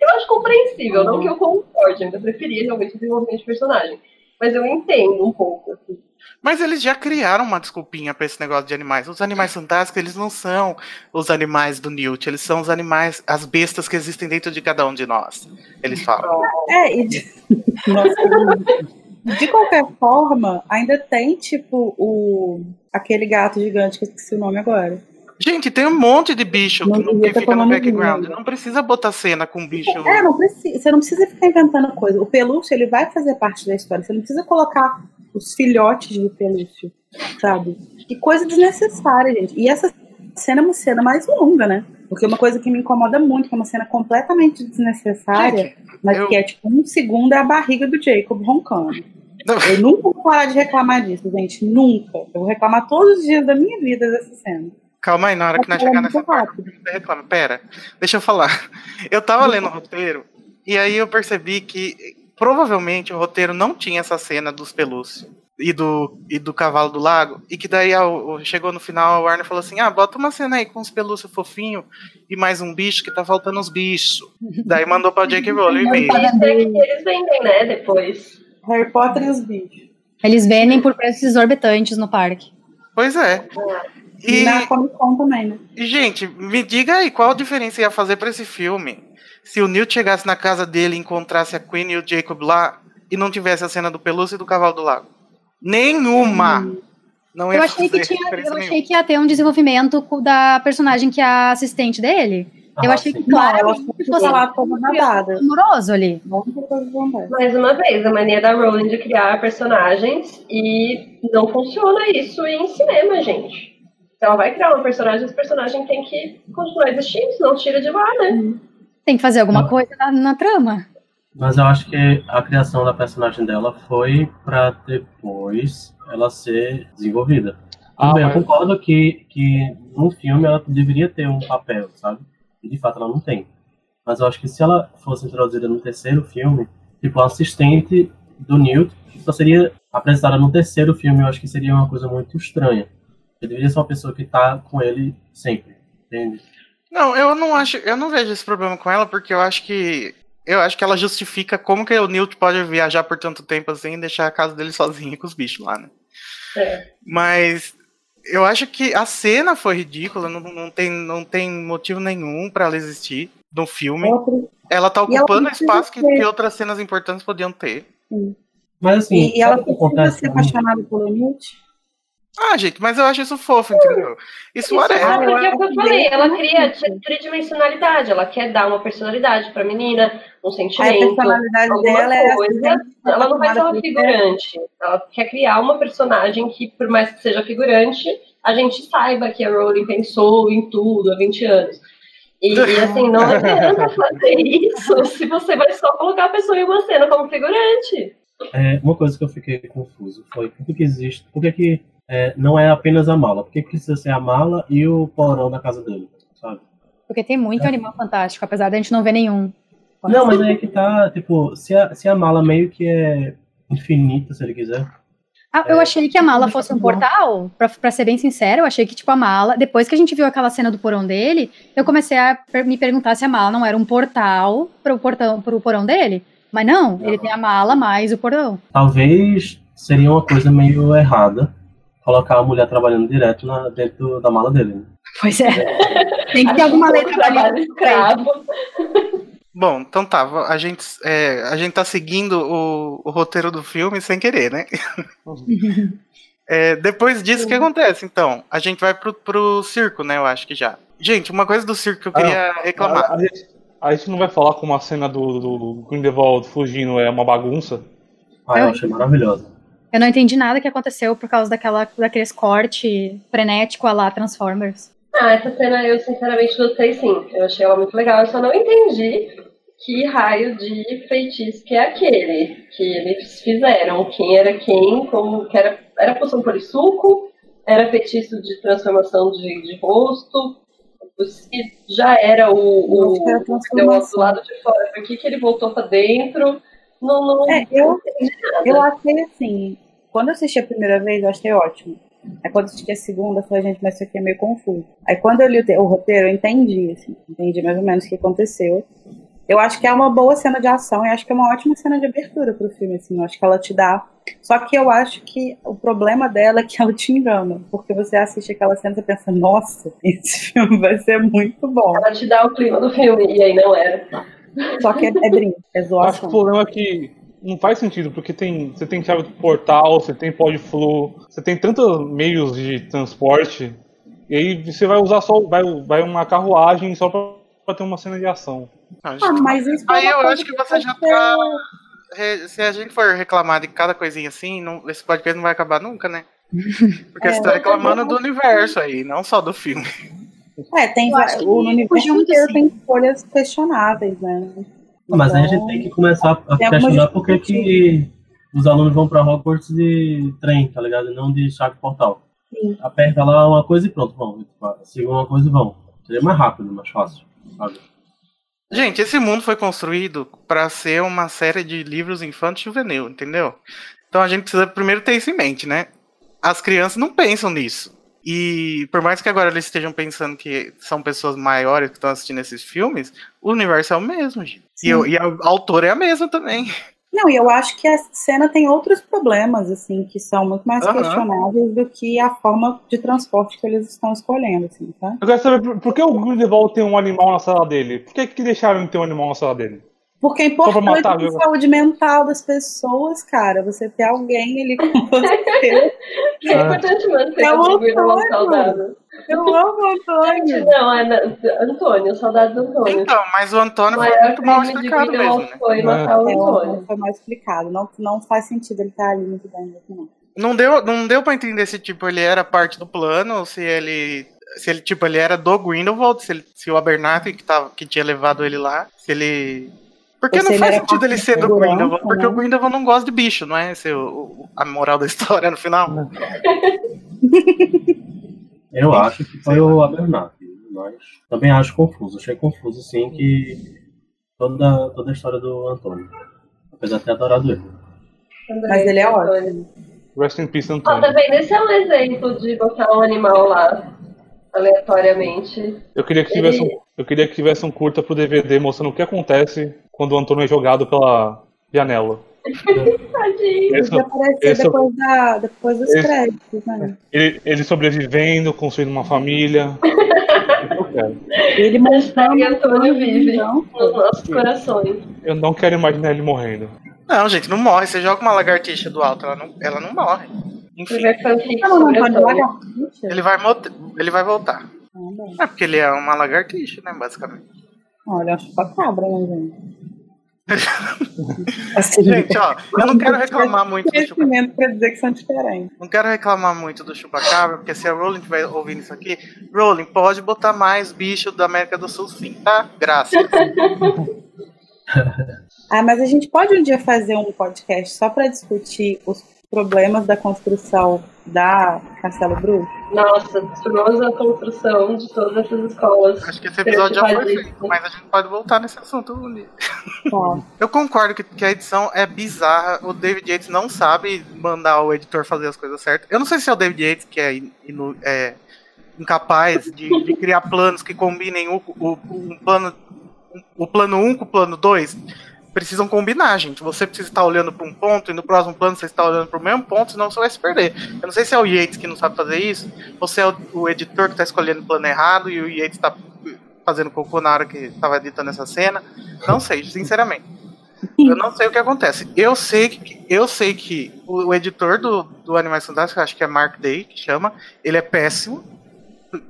Eu acho compreensível, não que eu concorde, ainda preferia realmente o desenvolvimento de personagem. Mas eu entendo um pouco. assim. Mas eles já criaram uma desculpinha pra esse negócio de animais. Os animais fantásticos, eles não são os animais do Newt, eles são os animais, as bestas que existem dentro de cada um de nós. Eles falam. É, e de... Nossa, de qualquer forma, ainda tem, tipo, o aquele gato gigante que eu esqueci o nome agora. Gente, tem um monte de bicho Não que, que fica no background. Não precisa botar cena com bicho. É, não precisa, você não precisa ficar inventando coisa. O pelúcio, ele vai fazer parte da história. Você não precisa colocar os filhotes de pelúcio, sabe? Que coisa desnecessária, gente. E essa cena é uma cena mais longa, né? Porque uma coisa que me incomoda muito, que é uma cena completamente desnecessária, mas eu- que é tipo um segundo é a barriga do Jacob roncando. Não. Eu nunca vou parar de reclamar disso, gente. Nunca. Eu vou reclamar todos os dias da minha vida dessa cena. Calma aí, na hora que nós é chegar nessa parte, você reclama. Pera, deixa eu falar. Eu tava lendo o roteiro e aí eu percebi que provavelmente o roteiro não tinha essa cena dos pelúcios e do, e do cavalo do lago. E que daí ao- chegou no final, a Warner falou assim: ah, bota uma cena aí com os pelúcios fofinhos e mais um bicho que tá faltando uns bichos. daí mandou pra J.K. Rowling é que eles vendem, né, depois. Harry Potter e os bichos. Eles vendem por preços exorbitantes no parque. Pois é. E, na Comic Con também, né? gente, me diga aí qual a diferença ia fazer pra esse filme se o Newt chegasse na casa dele e encontrasse a Queen e o Jacob lá e não tivesse a cena do pelúcio e do cavalo do lago. Nenhuma! Não ia Eu achei, que tinha, eu nenhuma. achei que ia ter um desenvolvimento da personagem que é a assistente dele. Eu Ah, achei sim. que Não, ela claramente foi fosse lá como nadada. amoroso ali. Não. Mais uma vez, a mania da Rowling de criar personagens e não funciona isso em cinema, gente. Se ela vai criar um personagem, esse personagem tem que continuar existindo, senão tira de lá, né? Tem que fazer alguma Ah. coisa na, na trama. Mas eu acho que a criação da personagem dela foi pra depois ela ser desenvolvida. Ah, bem, eu mas- concordo que, que no filme ela deveria ter um papel, sabe? E de fato ela não tem. Mas eu acho que se ela fosse introduzida no terceiro filme, tipo, a assistente do Newt só seria apresentada no terceiro filme, eu acho que seria uma coisa muito estranha. Ele deveria ser uma pessoa que tá com ele sempre, entende? Não, eu não acho, eu não vejo esse problema com ela, porque eu acho que eu acho que ela justifica como que o Newt pode viajar por tanto tempo assim e deixar a casa dele sozinho com os bichos lá, né? É. Mas eu acho que a cena foi ridícula, não, não, tem, não tem motivo nenhum pra ela existir no filme. Outro- Ela tá ela ocupando o espaço que, que outras cenas importantes podiam ter. Mas assim, E, e ela precisa acontece? ser apaixonada pelo Newt. Ah, gente, mas eu acho isso fofo, entendeu? Isso, Isso, whatever. ah, porque é o que eu falei, ela é cria tridimensionalidade, ela quer dar uma personalidade pra menina, um Aí a sentimento, personalidade alguma dela é coisa. assistente, Ela não vai ser uma figurante. Ela quer criar uma personagem que, por mais que seja figurante, a gente saiba que a Rowling pensou em tudo há 20 anos. E, e, assim, não adianta fazer isso se você vai só colocar a pessoa em uma cena como figurante. É, uma coisa que eu fiquei confuso foi por que, que existe, por que, que é, não é apenas a mala? Por que precisa ser a mala e o porão da casa dele, sabe? Porque tem muito animal fantástico, apesar de a gente não ver nenhum. Não, mas aí que tá, tipo, se a, se a mala meio que é infinita, se ele quiser. Ah, eu achei que a mala fosse um portal, pra, pra ser bem sincero, eu achei que, tipo, a mala, depois que a gente viu aquela cena do porão dele, eu comecei a per- me perguntar se a mala não era um portal pro, portão, pro porão dele. Mas não, ele tem a mala mais o porão. Talvez seria uma coisa meio errada colocar a mulher trabalhando direto na, dentro da mala dele. Né? Pois é. Tem que ter alguma lei trabalhando escravo. Bom, então tá, a gente, é, a gente tá seguindo o, o roteiro do filme sem querer, né? É, depois disso, o que acontece? Então, a gente vai pro, pro circo, né? Eu acho que já. Gente, uma coisa do circo que eu queria reclamar. A, a gente, a gente não vai falar como a cena do, do Grindelwald fugindo é uma bagunça. Ah, eu achei maravilhosa. Eu não entendi nada que aconteceu por causa daquela, daqueles corte frenético a lá Transformers. Ah, essa cena eu sinceramente gostei sim. Eu achei ela muito legal. Eu só não entendi que raio de feitiço que é aquele que eles fizeram. Quem era quem, como que era. Era poção polissuco, era feitiço de transformação de, de rosto. Se já era o, o, o do lado de fora, por que, que ele voltou pra dentro? Não, não, É, eu-. Eu achei assim, quando eu assisti a primeira vez, eu achei ótimo. Aí quando eu assisti a segunda, eu falei, gente, mas isso aqui é meio confuso. Aí quando eu li o, o roteiro, eu entendi, assim, entendi mais ou menos o que aconteceu. Eu acho que é uma boa cena de ação e acho que é uma ótima cena de abertura pro filme, assim, eu acho que ela te dá. Só que eu acho que o problema dela é que ela te engana, porque você assiste aquela cena e você pensa, nossa, esse filme vai ser muito bom. Ela te dá o clima do filme, e aí não era. Só que é, é brinco, é Acho que o zoação. problema é que não faz sentido, porque tem, você tem chave do portal, você tem podflow, você tem tantos meios de transporte, e aí você vai usar só vai, vai uma carruagem só pra, pra ter uma cena de ação. Não, Ah, mas isso é Aí uma eu acho que você já tá. Se a gente for reclamar de cada coisinha assim, não, esse podcast não vai acabar nunca, né? Porque É, você tá reclamando do universo aí, não só do filme. É, tem o universo inteiro tem escolhas questionáveis, né? Mas aí a Então, gente tem que começar a questionar por que que os alunos vão pra Hogwarts de trem, tá ligado? E Não de chave portal. Sim. Aperta lá uma coisa e pronto, vão. Siga uma coisa e vão. Seria mais rápido, mais fácil, sabe? Gente, esse mundo foi construído pra ser uma série de livros infantil juvenil, entendeu? Então a gente precisa primeiro ter isso em mente, né? As crianças não pensam nisso. E por mais que agora eles estejam pensando que são pessoas maiores que estão assistindo esses filmes, o universo é o mesmo, gente. E, eu- e a autora é a mesma também. Não, e eu acho que a cena tem outros problemas, assim, que são muito mais Aham. questionáveis do que a forma de transporte que eles estão escolhendo, assim, tá? Eu quero saber por, por que o Grindelwald tem um animal na sala dele? Por que, que deixaram de ter um animal na sala dele? Porque é importante a saúde mental das pessoas, cara. Você ter alguém ali com você. É importante manter É o Antônio. saudável. Eu amo o Antônio. não, é Antônio, saudade do Antônio. Então, mas o Antônio o foi muito mal explicado mesmo, né? foi matar o É, Antônio. foi mais explicado. Não, não faz sentido ele estar ali muito bem não. Não deu, não deu pra entender se tipo ele era parte do plano ou se ele se ele tipo ele era do Grindelwald, se, ele, se o Abernathy que tava que tinha levado ele lá, se ele porque não faz sentido ele ser do Grindelwald, porque né? o Grindelwald não gosta de bicho, não é? Esse é o, a moral da história no final. Eu acho que foi o Abernathy. Mas também acho confuso. Achei confuso, sim, que toda, toda a história do Antônio. Apesar de ter adorado ele. Mas ele é ótimo. Rest in peace, Antônio. tá vendo? Esse é um exemplo de botar um animal lá, aleatoriamente. Eu queria, que tivesse um, eu queria que tivesse um curta pro DVD mostrando o que acontece quando o Antônio é jogado pela janela. Tadinho. Esse- Vai aparecer esse- depois, da, depois dos esse- créditos, né? Ele, ele sobrevivendo, construindo uma família. Ele mostrando Hashtag Antônio vive Então, nos nossos corações. Eu não quero imaginar ele morrendo. Não, gente, não morre. Você joga uma lagartixa do alto, ela não, ela não morre. Enfim, ele vai, ele vai voltar. Ah. É porque ele é uma lagartixa, né, basicamente. Olha, é um chupacabra, né, gente? Assim, Gente, ó, eu não quero reclamar muito do chupacabra. pra dizer que são diferentes. Não quero reclamar muito do chupacabra, porque se a Rowling estiver ouvindo isso aqui, Rowling, pode botar mais bicho da América do Sul sim, tá? Graças. Ah, mas a gente pode um dia fazer um podcast só pra discutir os problemas da construção da Castelo Bruxo? Nossa, destruosa a construção de todas essas escolas. Acho que esse episódio já foi feito, mas a gente pode voltar nesse assunto. um. Ó, Eu concordo que, que a edição é bizarra. O David Yates não sabe mandar o editor fazer as coisas certas. Eu não sei se é o David Yates que é, inu- é incapaz de, de criar planos que combinem o, o, um plano, o plano 1 com o plano 2. Precisam combinar, gente. Você precisa estar olhando para um ponto e no próximo plano você está olhando para o mesmo ponto, senão você vai se perder. Eu não sei se é o Yates que não sabe fazer isso, ou se é o, o editor que está escolhendo o plano errado e o Yates está fazendo cocô na hora que estava editando essa cena. Não sei, sinceramente. Eu não sei o que acontece. Eu sei que, eu sei que o, o editor do, do Animais Fantásticos, acho que é Mark Day, que chama, ele é péssimo.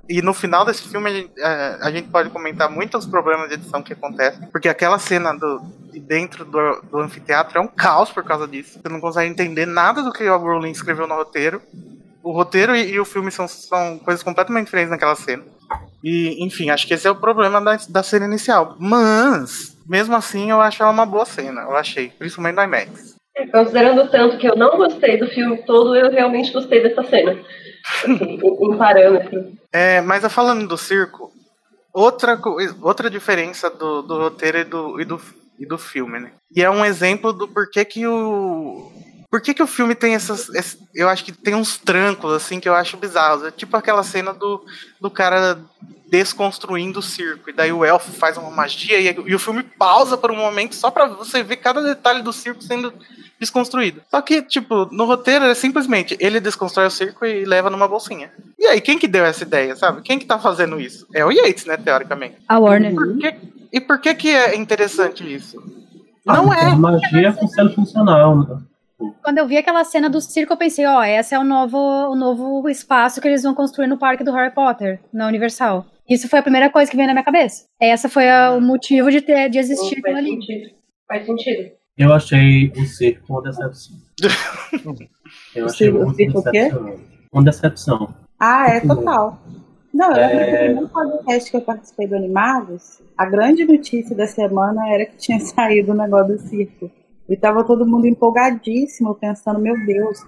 E no final desse filme a gente, eh, a gente pode comentar muitos problemas de edição que acontecem. Porque aquela cena do, de dentro do, do anfiteatro é um caos por causa disso. Você não consegue entender nada do que o Rowling escreveu no roteiro. O roteiro e, e o filme são, são coisas completamente diferentes naquela cena. E, enfim, acho que esse é o problema da, da cena inicial. Mas, mesmo assim, eu acho ela uma boa cena. Eu achei, principalmente no IMAX. Considerando o tanto que eu não gostei do filme todo, eu realmente gostei dessa cena. Assim, em, em parâmetro. É, mas falando do circo, outra, outra diferença do, do roteiro e do, e, do, e do filme, né? E é um exemplo do porquê que o. Por que, que o filme tem essas. esse- eu acho que tem uns trancos, assim, que eu acho bizarros. É tipo aquela cena do, do cara desconstruindo o circo. E daí o elfo faz uma magia e, e o filme pausa por um momento só pra você ver cada detalhe do circo sendo desconstruído. Só que, tipo, no roteiro é simplesmente ele desconstrói o circo e leva numa bolsinha. E aí, quem que deu essa ideia, sabe? Quem que tá fazendo isso? É o Yates, né, teoricamente. A Warner. Por que- e por que que é interessante isso? Não A é. magia sendo funcional, né? Quando eu vi aquela cena do circo, eu pensei, ó, esse é o novo, o novo espaço que eles vão construir no parque do Harry Potter, na Universal. Isso foi a primeira coisa que veio na minha cabeça. Essa foi a- o motivo de, ter, de existir aquilo Faz ali. sentido. Faz sentido. Eu achei o circo uma decepção. Eu achei o muito circo o quê? decepcionante. Uma decepção. Ah, é total. Não, eu lembro É. que no primeiro podcast que eu participei do Animados, a grande notícia da semana era que tinha saído o negócio do circo. E tava todo mundo empolgadíssimo, pensando, meu Deus,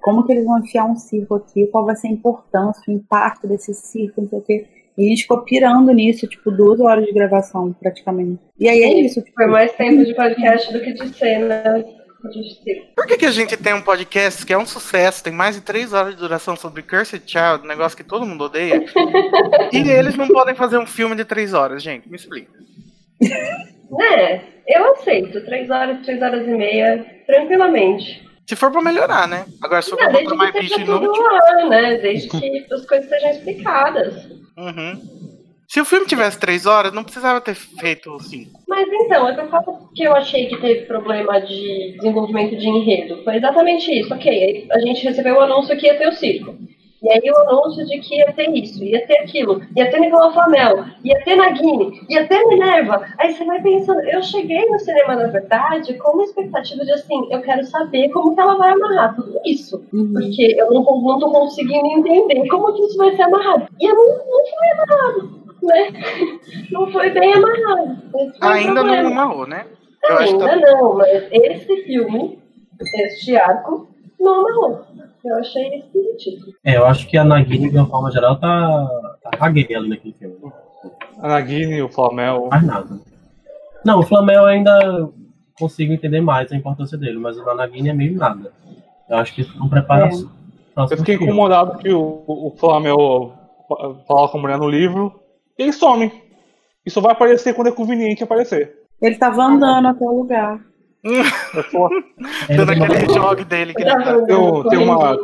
como que eles vão enfiar um circo aqui? Qual vai ser a importância, o impacto desse circo, não sei o quê. E a gente ficou pirando nisso, tipo, duas horas de gravação, praticamente. E aí é isso, tipo, Foi mais tempo de podcast do que de cena. Por que, que a gente tem um podcast que é um sucesso, tem mais de três horas de duração sobre Cursed Child, um negócio que todo mundo odeia, e eles não podem fazer um filme de três horas, gente? Me explica. É, eu aceito. Três horas, três horas e meia, tranquilamente. Se for pra melhorar, né? Agora, se for Não, pra botar mais bicho inútil. lá, né? Desde que as coisas sejam explicadas. Uhum. Se o filme tivesse três horas, não precisava ter feito cinco. Mas então, é por causa que eu achei que teve problema de desenvolvimento de enredo. Foi exatamente isso. Ok, a gente recebeu o anúncio que ia ter o circo. E aí o anúncio de que ia ter isso, ia ter aquilo, ia ter Nicolau Flamel, ia ter Nagini, ia ter Minerva. Aí você vai pensando, eu cheguei no cinema, na verdade, com uma expectativa de assim, eu quero saber como que ela vai amarrar tudo isso. Uhum. Porque eu não, não tô conseguindo entender como que isso vai ser amarrado. E eu não, não foi amarrado, né? Não foi bem amarrado. Foi Ainda não amarrou, né? Eu acho que Ainda tá... não, mas esse filme, este arco, normal. Eu achei esquisito. É, eu acho que a Nagini, de uma forma geral, tá, tá ali naquele filme. A Nagini, o Flamel. Mais nada. Não, o Flamel ainda consigo entender mais a importância dele, mas o Nagini é meio nada. Eu acho que isso não prepara Eu fiquei incomodado que o, o Flamel fala com a mulher no livro e ele some. Isso vai aparecer quando é conveniente aparecer. Ele tava andando até o lugar. Dando aquele jogo dele. Que ele tá. Eu, tem, uma,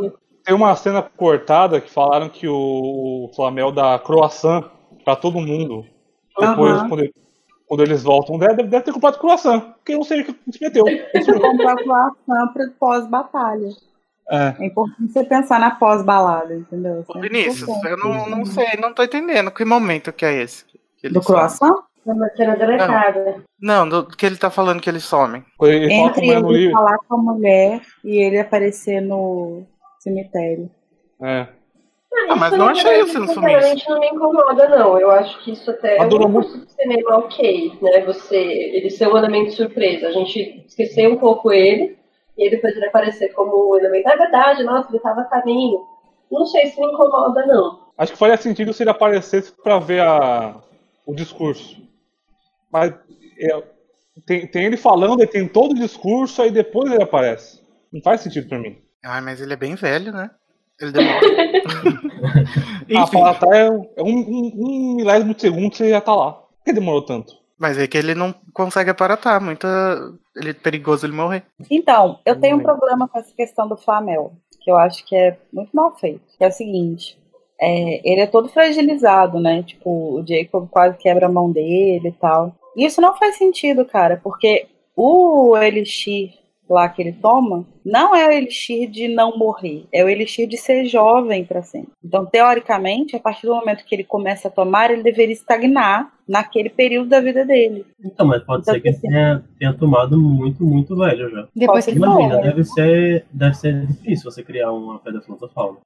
tem uma cena cortada que falaram que o, Flamel dá croissant pra todo mundo. Depois, Aham. quando, ele- quando eles voltam, deve, deve ter comprado croissant. Porque eu não sei o que se meteu. Comprar croissant pra pós-batalha. É. É importante você pensar na pós-balada, entendeu? Ô, Vinícius, importante. eu não, não sei, não tô entendendo. Que momento que é esse? Que Do croissant? É uma cena deletada. Não, do que ele tá falando que eles somem. Quando ele a Entre ele livro. falar com a mulher e ele aparecer no cemitério. É. Ah, mas Isso, não na achei isso no Sinceramente, não me incomoda, não. Eu acho que isso até é Mas um curso de cinema ok, né? Você, ele ser um elemento de surpresa. A gente esqueceu um pouco ele, e ele depois ele aparecer como um elemento. É verdade, nossa, ele tava caminho. Não sei se me incomoda, não. Acho que faria sentido se ele aparecesse pra ver a, o discurso. Mas é, tem, tem ele falando, ele tem todo o discurso, aí depois ele aparece. Não faz sentido pra mim. Ai, mas ele é bem velho, né? Ele demora. Ah, Enfim, falar tá é, é um, um, um milésimo de segundo você já tá lá. Por que demorou tanto? mas é que ele não consegue aparatar. Muita... Ele é perigoso ele morrer. Então, eu tenho um problema com essa questão do Flamel, que eu acho que é muito mal feito. Que é o seguinte, é, ele é todo fragilizado, né? Tipo, o Jacob quase quebra a mão dele e tal. Isso não faz sentido, cara, porque o Elixir lá que ele toma não é o Elixir de não morrer, é o Elixir de ser jovem pra sempre. Então, teoricamente, a partir do momento que ele começa a tomar, ele deveria estagnar naquele período da vida dele. Então, mas pode Então, ser que ele assim- tenha, tenha tomado muito, muito velho já. Depois que. Imagina, Não. deve ser, deve ser difícil você criar uma pedra filosofal.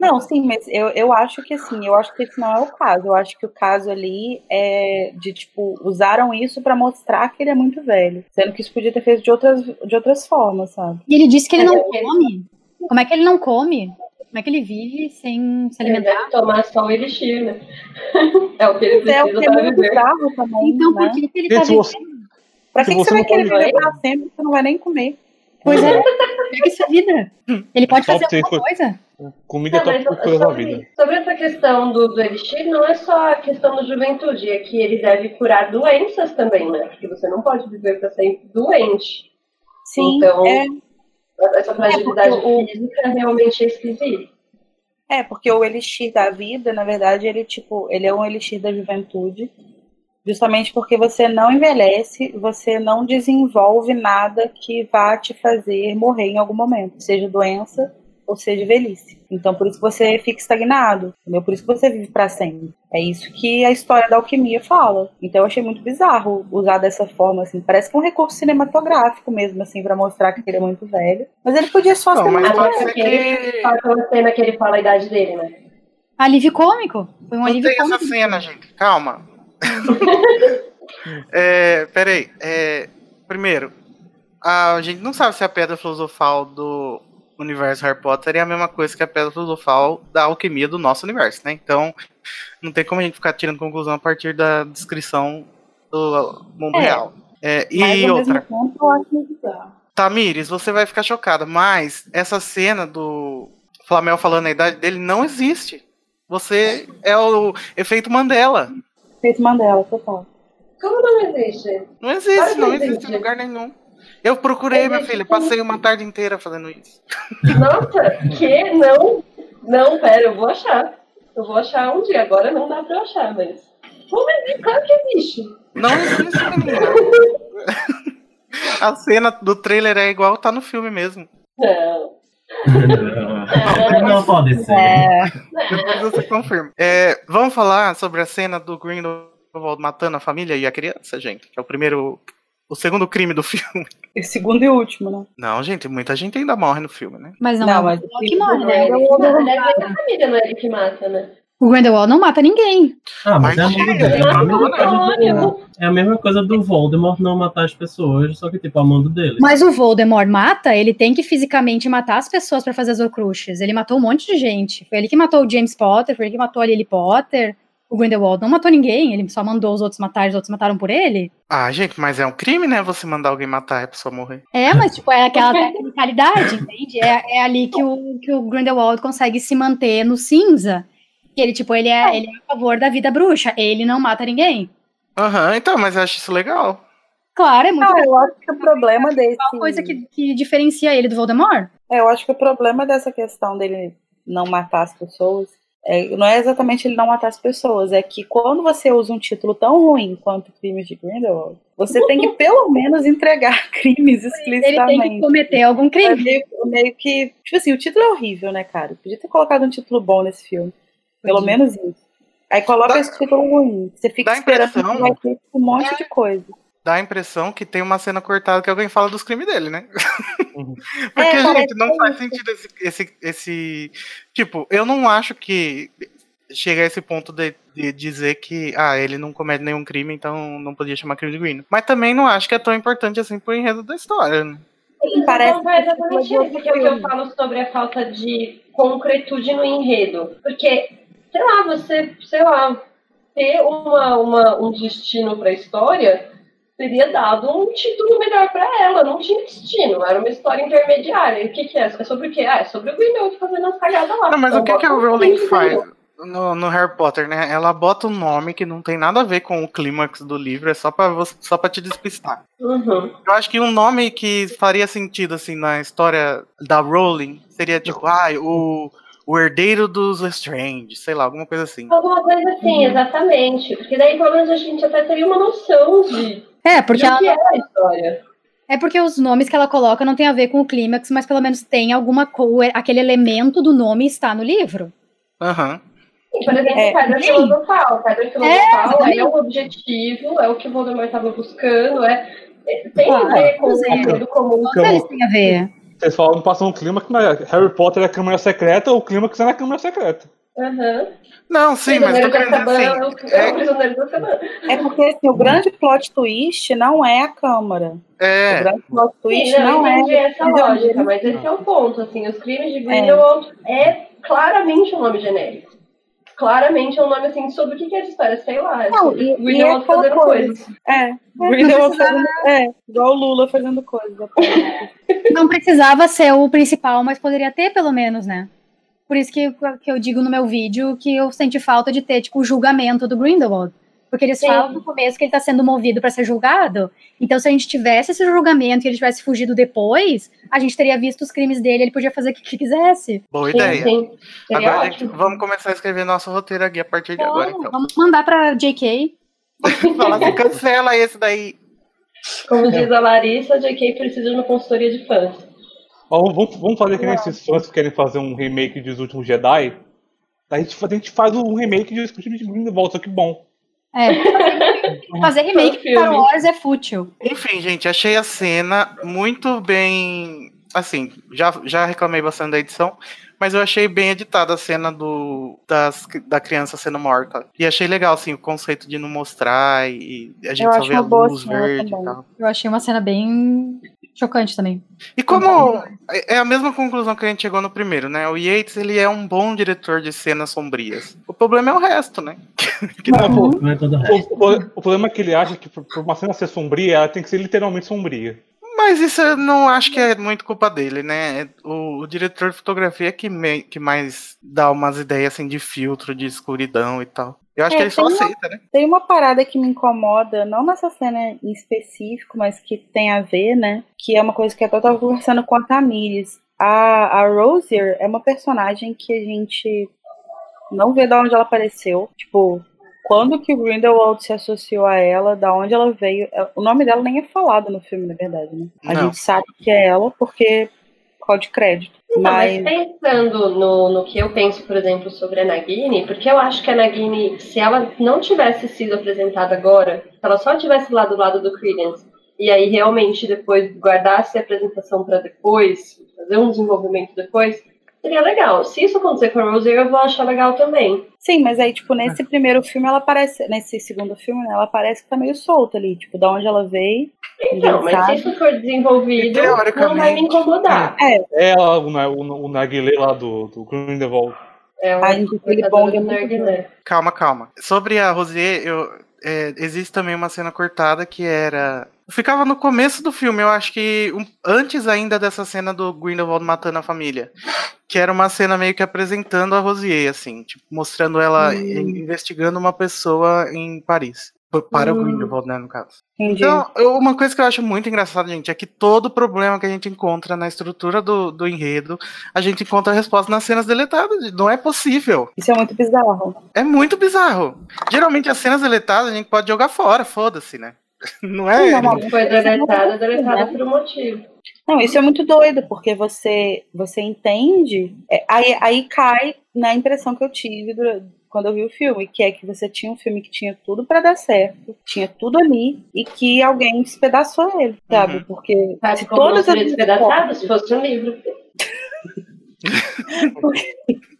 Não, sim, mas eu, eu acho que assim, eu acho que esse não é o caso. Eu acho que o caso ali é de, tipo, usaram isso pra mostrar que ele é muito velho. Sendo que isso podia ter feito de outras, de outras formas, sabe? E ele disse que ele É, não come. Como é que ele não come? Como é que ele vive sem se Ele alimentar? deve tomar só o elixir, né? é o que ele É o precisa que é viver. bizarro também, Então, né? por que, que ele tá você- vivendo? Pra se que, que você você vai querer viver pra sempre você não vai nem comer? Pois é, pega essa vida. Ele pode fazer alguma coisa. Comida é Não, mas top coisa da vida. sobre essa questão do, do elixir, não é só a questão da juventude, é que ele deve curar doenças também, né? Porque você não pode viver para sempre doente. Sim, Então, é, Essa fragilidade porque o- física realmente é esquisita. é, porque o elixir da vida, na verdade, ele, tipo, ele é um elixir da juventude. Justamente porque você não envelhece, você não desenvolve nada que vá te fazer morrer em algum momento, seja doença ou seja velhice. Então por isso que você fica estagnado, entendeu? Por isso que você vive para sempre. É isso que a história da alquimia fala. Então eu achei muito bizarro usar dessa forma assim, parece que é um recurso cinematográfico mesmo assim para mostrar que ele é muito velho, mas ele podia só Não, ser mas pode ser ele que. fala aquela cena que ele fala a idade dele, né? Alívio cômico. Foi um Não alívio tem essa cômico. cena, gente. Calma. é, peraí. É, primeiro, a gente não sabe se a pedra filosofal do universo Harry Potter é a mesma coisa que a pedra filosofal da alquimia do nosso universo, né? Então, não tem como a gente ficar tirando conclusão a partir da descrição do mundo É. real. É, e outra, eu acho muito bizarro. Tamires, você vai ficar chocada, mas essa cena do Flamel falando a idade dele não existe. Você é o efeito Mandela. Feito Mandela, total. Como não existe? Não existe, não existe. existe em lugar nenhum. Eu procurei, minha Existe filha, passei uma tarde inteira fazendo isso. Nossa, que? Não, não, pera, eu vou achar. Eu vou achar um dia. Agora não dá pra eu achar, mas. Como existe? Claro que existe. Não existe, menina. A cena do trailer é igual tá no filme mesmo. Não. não pode ser. É, Depois você confirma. É, vamos falar sobre a cena do Grindelwald matando a família e a criança, gente. Que é o primeiro. O segundo crime do filme. e segundo e último, né? Não, gente, muita gente ainda morre no filme, né? Mas não, Não, é o mas o que morre, né? é ele que mata. Aliás, é a família, não é ele que mata, né? O Grindelwald não mata ninguém. Ah, mas, Mas é a. É mesma coisa o do, é a mesma coisa do Voldemort não matar as pessoas, só que tipo, a mão dele. Mas o Voldemort mata, ele tem que fisicamente matar as pessoas pra fazer as Horcruxes. Ele matou um monte de gente. Foi ele que matou o James Potter, foi ele que matou a Lily Potter. O Grindelwald não matou ninguém, ele só mandou os outros matar, os outros mataram por ele. Ah, gente, mas é um crime, né? Você mandar alguém matar e a pessoa morrer. É, mas tipo, é aquela tecnicalidade, entende? É, é ali que o, que o Grindelwald consegue se manter no cinza. Que ele, tipo, ele é, ele é a favor da vida bruxa. Ele não mata ninguém. Aham, então, mas eu acho isso legal. Claro, é muito Ah, eu acho que o problema desse. uma coisa que, que diferencia ele do Voldemort. É, eu acho que o problema dessa questão dele não matar as pessoas é, não é exatamente ele não matar as pessoas, é que quando você usa um título tão ruim quanto Crimes de Grindelwald, você tem que pelo menos entregar crimes Ele explicitamente. tem que cometer algum É crime. meio, meio que. Tipo assim, o título é horrível, né, cara? Podia ter colocado um título bom nesse filme. Pelo Podia. menos isso. Aí coloca Dá- esse título ruim. Você fica dá esperando impressão- que vai ter um monte de coisa. Dá a impressão que tem uma cena cortada que alguém fala dos crimes dele, né? Uhum. Porque, É, gente, não faz isso. sentido esse, esse, esse. Tipo, eu não acho que chega a esse ponto de, de dizer que ah, ele não comete nenhum crime, então não podia chamar crime de Green. Mas também não acho que é tão importante assim pro enredo da história. né? Sim, Parece então, é exatamente isso que é o que eu falo sobre a falta de concretude no enredo. Porque, sei lá, você, sei lá, ter uma, uma, um destino pra história teria dado um título melhor pra ela. Não tinha destino, era uma história intermediária. E o que, que é? É sobre o quê? Ah, é sobre o Grindelwald fazendo as cagadas lá. Não, mas Então, o que, que a Rowling faz no, no Harry Potter, né? Ela bota um nome que não tem nada a ver com o clímax do livro, é só pra, você- só pra te despistar. Uhum. Eu acho que um nome que faria sentido, assim, na história da Rowling seria tipo, ah, o, o herdeiro dos Lestrange, sei lá, alguma coisa assim. Alguma coisa assim, exatamente. Porque daí pelo menos a gente até teria uma noção de, É, porque de ela o que é a história. É porque os nomes que ela coloca não tem a ver com o clímax, mas pelo menos tem alguma coisa, aquele elemento do nome está no livro. Aham. Sim, Por exemplo, É, Pedra. Filosofal. Pedra Filosofal exatamente. é, o objetivo, é o que o Voldemort estava buscando, é, é- tem a Claro, ver com o é. enredo comum. Todos eles têm a ver. Vocês falam passam um clima que Harry Potter é a Câmara Secreta, o clima que é na Câmara Secreta. Aham. Não, sim, mas eu tô querendo dizer Azkaban, assim. é o- é o É. É porque assim, o grande plot twist não é a Câmara. O é, grande plot twist Sim, não, não eu entendi é. essa lógica, mas esse é o ponto, assim, os crimes de Grindelwald é claramente um nome genérico. Claramente é um nome, assim, sobre o que é essa história, sei lá, é Não, e- e é Grindelwald aquela fazendo coisa. coisas. É, Grindelwald fazendo. É, igual o Lula fazendo coisa. Não precisava ser o principal, mas poderia ter pelo menos, né? Por isso que, que eu digo no meu vídeo que eu senti falta de ter, tipo, o julgamento do Grindelwald. Porque eles Sim. falam no começo que ele tá sendo movido para ser julgado. Então, se a gente tivesse esse julgamento e ele tivesse fugido depois, a gente teria visto os crimes dele, ele podia fazer o que que quisesse. boa Sim, ideia. sim. Agora, gente, vamos começar a escrever nosso roteiro aqui a partir de agora, Então, vamos mandar pra JK. Fala assim, cancela esse daí. Como diz a Larissa, a JK precisa de uma consultoria de fãs. Ó, vamos, vamos fazer que nem esses fãs que querem fazer um remake dos últimos Jedi. A gente, faz- a gente faz um remake de de Grindelwald, só que bom. É. Fazer remake de Star. Wars é fútil. Enfim, gente, achei a cena muito bem. Assim, já, já reclamei bastante da edição, mas eu achei bem editada a cena do, das, da criança sendo morta. E achei legal, assim, o conceito de não mostrar e a gente Eu só vê a luz verde e tal. Eu achei uma cena bem chocante também. E como é é a mesma conclusão que a gente chegou no primeiro, né? O Yates, ele é um bom diretor de cenas sombrias. O problema é o resto, né? Que Não, pô, Não é todo o resto. o, o- o problema é que ele acha que por uma cena ser sombria, ela tem que ser literalmente sombria. Mas isso eu não acho que é muito culpa dele, né? O, o diretor de fotografia é que, me- que mais dá umas ideias assim de filtro, de escuridão e tal. Eu acho É, que ele só tem uma- aceita, né? Tem uma parada que me incomoda, não nessa cena em específico, mas que tem a ver, né? Que é uma coisa que eu até tava conversando com a Tamires. A, a Rosier é uma personagem que a gente não vê de onde ela apareceu. Tipo, quando que o Grindelwald se associou a ela, da onde ela veio. É, O nome dela nem é falado no filme, na verdade, né? A Não. gente sabe que é ela porque código de crédito. Não, mas Mas pensando no, no que eu penso, por exemplo, sobre a Nagini, porque eu acho que a Nagini, se ela não tivesse sido apresentada agora, se ela só tivesse lá do lado do Credence, e aí realmente depois guardasse a apresentação para depois, fazer um desenvolvimento depois, seria legal. Se isso acontecer com a Rosie, eu vou achar legal também. Sim, mas aí, tipo, nesse primeiro filme, ela parece. Nesse segundo filme, né, ela parece que tá meio solta ali. Tipo, da onde ela veio. Então, mas sabe. se isso for desenvolvido, não vai me incomodar. É, Ela, o, Na- o, o Naguilé lá do, do Grindelwald. É um Ai, gente, aquele é do muito Narguilé. Calma, calma. Sobre a Rosier, eu, é, existe também uma cena cortada que era. Ficava no começo do filme, eu acho que um- antes ainda dessa cena do Grindelwald matando a família. Que era uma cena meio que apresentando a Rosier, assim, tipo, mostrando ela in- investigando uma pessoa em Paris. Para o Hum. Grindelwald, né, no caso. entendi. Então, eu- uma coisa que eu acho muito engraçada, gente, é que todo problema que a gente encontra na estrutura do, do enredo, a gente encontra a resposta nas cenas deletadas. Não é possível. Isso é muito bizarro. É muito bizarro. Geralmente as cenas deletadas a gente pode jogar fora, foda-se, né? Não é. Não, Se foi deletada, deletada por um motivo. Não, isso é muito doido, porque você, você entende. é, aí, aí cai na impressão que eu tive quando eu vi o filme, que é que você tinha um filme que tinha tudo pra dar certo, tinha tudo ali, e que alguém despedaçou ele, sabe? Uhum. Porque Mas se não todas as despedaçado se fosse um livro.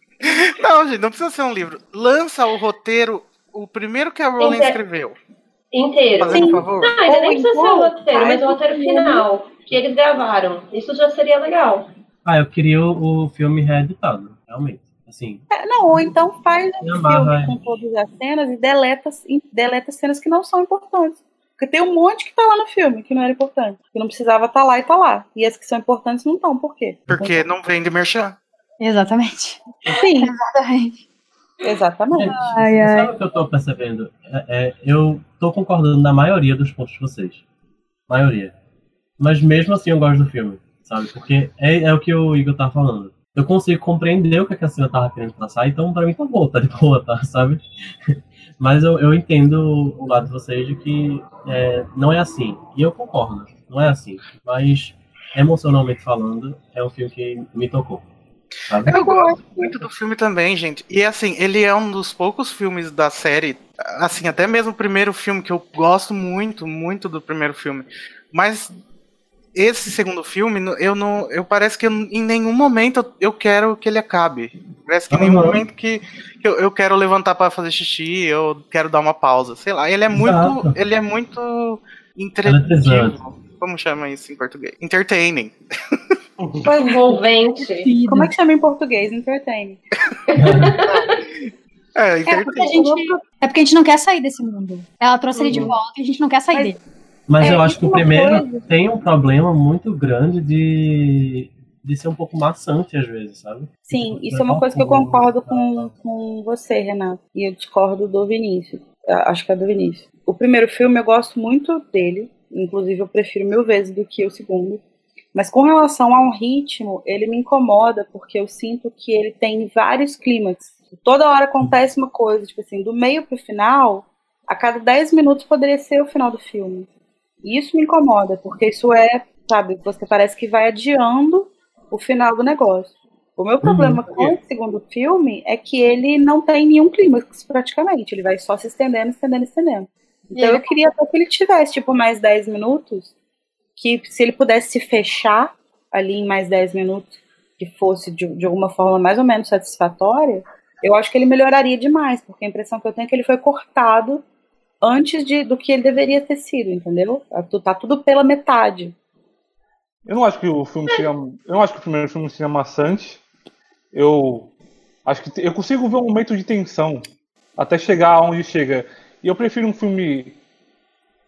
Não, gente, não precisa ser um livro. Lança o roteiro, o primeiro que a Rowling Então- escreveu. Inteiro. Favor. Não, ainda nem precisa ser o então, roteiro, mas o o roteiro final, que eles gravaram. Isso já seria legal. Ah, eu queria o, o filme reeditado, realmente. Assim, É, Não, ou então faz um filme com todas as cenas e deleta, deleta cenas que não são importantes. Porque tem um monte que tá lá no filme que não era importante. Que não precisava estar lá e tá lá. E as que são importantes não estão. Por quê? Porque não vende merchan. Exatamente. Sim, Exatamente. Exatamente. Ai, ai. sabe o que eu tô percebendo? É, é, eu tô concordando na maioria dos pontos de vocês. Maioria. Mas mesmo assim eu gosto do filme, sabe? Porque é, é o que o Igor tá falando. Eu consigo compreender o que a Cassina tava querendo passar, então pra mim tá bom, tá de boa, tá? Sabe? Mas eu, eu entendo o lado de vocês de que é, não é assim. E eu concordo, não é assim. Mas, emocionalmente falando, é um filme que me tocou. Eu gosto muito do filme também, gente. E assim, ele é um dos poucos filmes da série, assim, até mesmo o primeiro filme que eu gosto muito, muito do primeiro filme. Mas esse segundo filme, eu não, eu parece que eu- em nenhum momento eu- eu quero que ele acabe. Parece que em nenhum momento que que eu, eu quero levantar para fazer xixi, eu quero dar uma pausa, sei lá. Ele é muito, Exato. ele é muito Eletrizante. entretido. Como chama isso em português? Entertaining. Envolvente. Como é que chama em português? Entertain. É, É porque, a entertaining. gente, é porque a gente não quer sair desse mundo. Ela trouxe ele de Uhum. volta e a gente não quer sair Mas- dele. Mas É, eu acho que o primeiro coisa. tem um problema muito grande de, de ser um pouco maçante às vezes, sabe? Sim, isso é uma coisa que eu concordo com, com você, Renato. E eu discordo do Vinícius. Acho que é do Vinícius. O primeiro filme eu gosto muito dele. Inclusive, eu prefiro mil vezes do que o segundo. Mas com relação ao ritmo, ele me incomoda porque eu sinto que ele tem vários clímax. Toda hora acontece uma coisa, tipo assim, do meio pro final, a cada 10 minutos poderia ser o final do filme. E isso me incomoda, porque isso é, sabe, você parece que vai adiando o final do negócio. O meu problema com o segundo filme é que ele não tem nenhum clímax praticamente, ele vai só se estendendo, estendendo, estendendo. Então eu queria até que ele tivesse, tipo, mais 10 minutos, que se ele pudesse se fechar ali em mais 10 minutos, que fosse de, de alguma forma mais ou menos satisfatória, eu acho que ele melhoraria demais, porque a impressão que eu tenho é que ele foi cortado antes de, do que ele deveria ter sido, entendeu? Tá tudo pela metade. Eu não acho que o filme seja. Eu não acho que o primeiro filme seja maçante. Eu acho que eu consigo ver um momento de tensão até chegar onde chega. E eu prefiro um filme.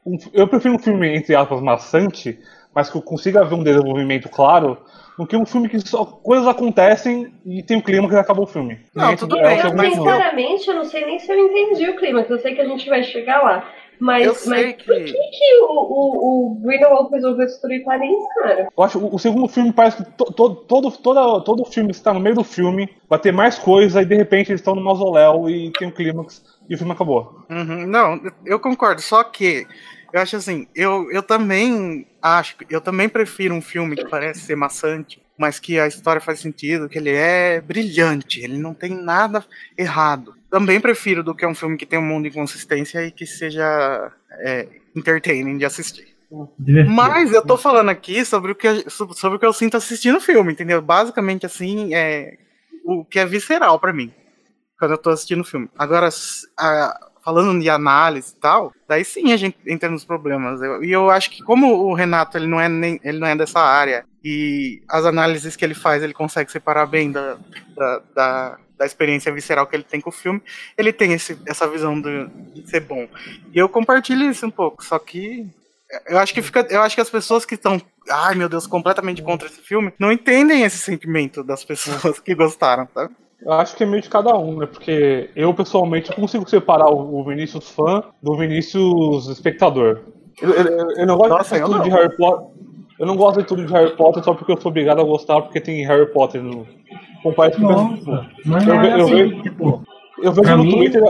um- eu prefiro um filme, entre aspas, maçante, mas que eu consiga ver um desenvolvimento claro, do que um filme que só coisas acontecem e tem o clima que acabou o filme. Não, Esse tudo é bem, eu sinceramente, eu não sei nem se eu entendi o clima, eu sei que a gente vai chegar lá. Mas, Eu mas sei por que. que, que o, o, o Grindelwald resolveu destruir Paris, cara? Eu acho o, o segundo filme parece que to, to- todo, toda, todo filme está no meio do filme, vai ter mais coisa e de repente eles estão no mausoléu e tem um clímax e o filme acabou. Uhum, não, eu concordo, só que eu acho assim, eu, eu também acho, eu também prefiro um filme que parece ser maçante, mas que a história faz sentido, que ele é brilhante, ele não tem nada errado. Também prefiro do que um filme que tem um mundo de inconsistência e que seja é, entertaining de assistir. Divertido. Mas eu tô falando aqui sobre o que, sobre o que eu sinto assistindo o filme, entendeu? Basicamente, assim, é, o que é visceral para mim quando eu tô assistindo o filme. Agora, a, falando de análise e tal, daí sim a gente entra nos problemas. Eu, e eu acho que como o Renato ele não é nem, ele não é dessa área e as análises que ele faz ele consegue separar bem da, da, da, da experiência visceral que ele tem com o filme, ele tem esse, essa visão de, de ser bom. E eu compartilho isso um pouco, só que eu acho que fica, eu acho que as pessoas que estão, ai meu Deus, completamente contra esse filme, não entendem esse sentimento das pessoas que gostaram, tá? Eu acho que é meio de cada um, né? Porque eu, pessoalmente, consigo separar o Vinícius fã do Vinícius espectador. Eu, eu, eu não gosto Nossa, de tudo de Harry Potter. Eu não gosto de tudo de Harry Potter só porque eu sou obrigado a gostar porque tem Harry Potter no. Mas eu, é eu, assim, vejo, tipo, eu vejo no mim... Twitter.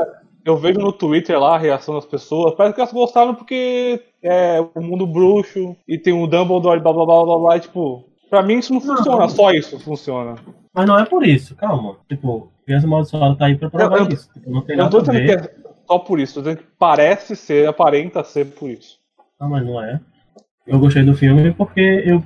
Eu vejo no Twitter lá a reação das pessoas. Parece que elas gostaram porque é o mundo bruxo e tem o Dumbledore blá blá blá blá blá. E, tipo, pra mim isso não, não funciona, só isso funciona. Mas não é por isso, calma. Tipo, criança amaldiçoada tá aí pra provar eu, isso. Tipo, não tem nada a ver. Que é só por isso, eu dizendo que parece ser, aparenta ser por isso. Não, mas não é. Eu gostei do filme porque eu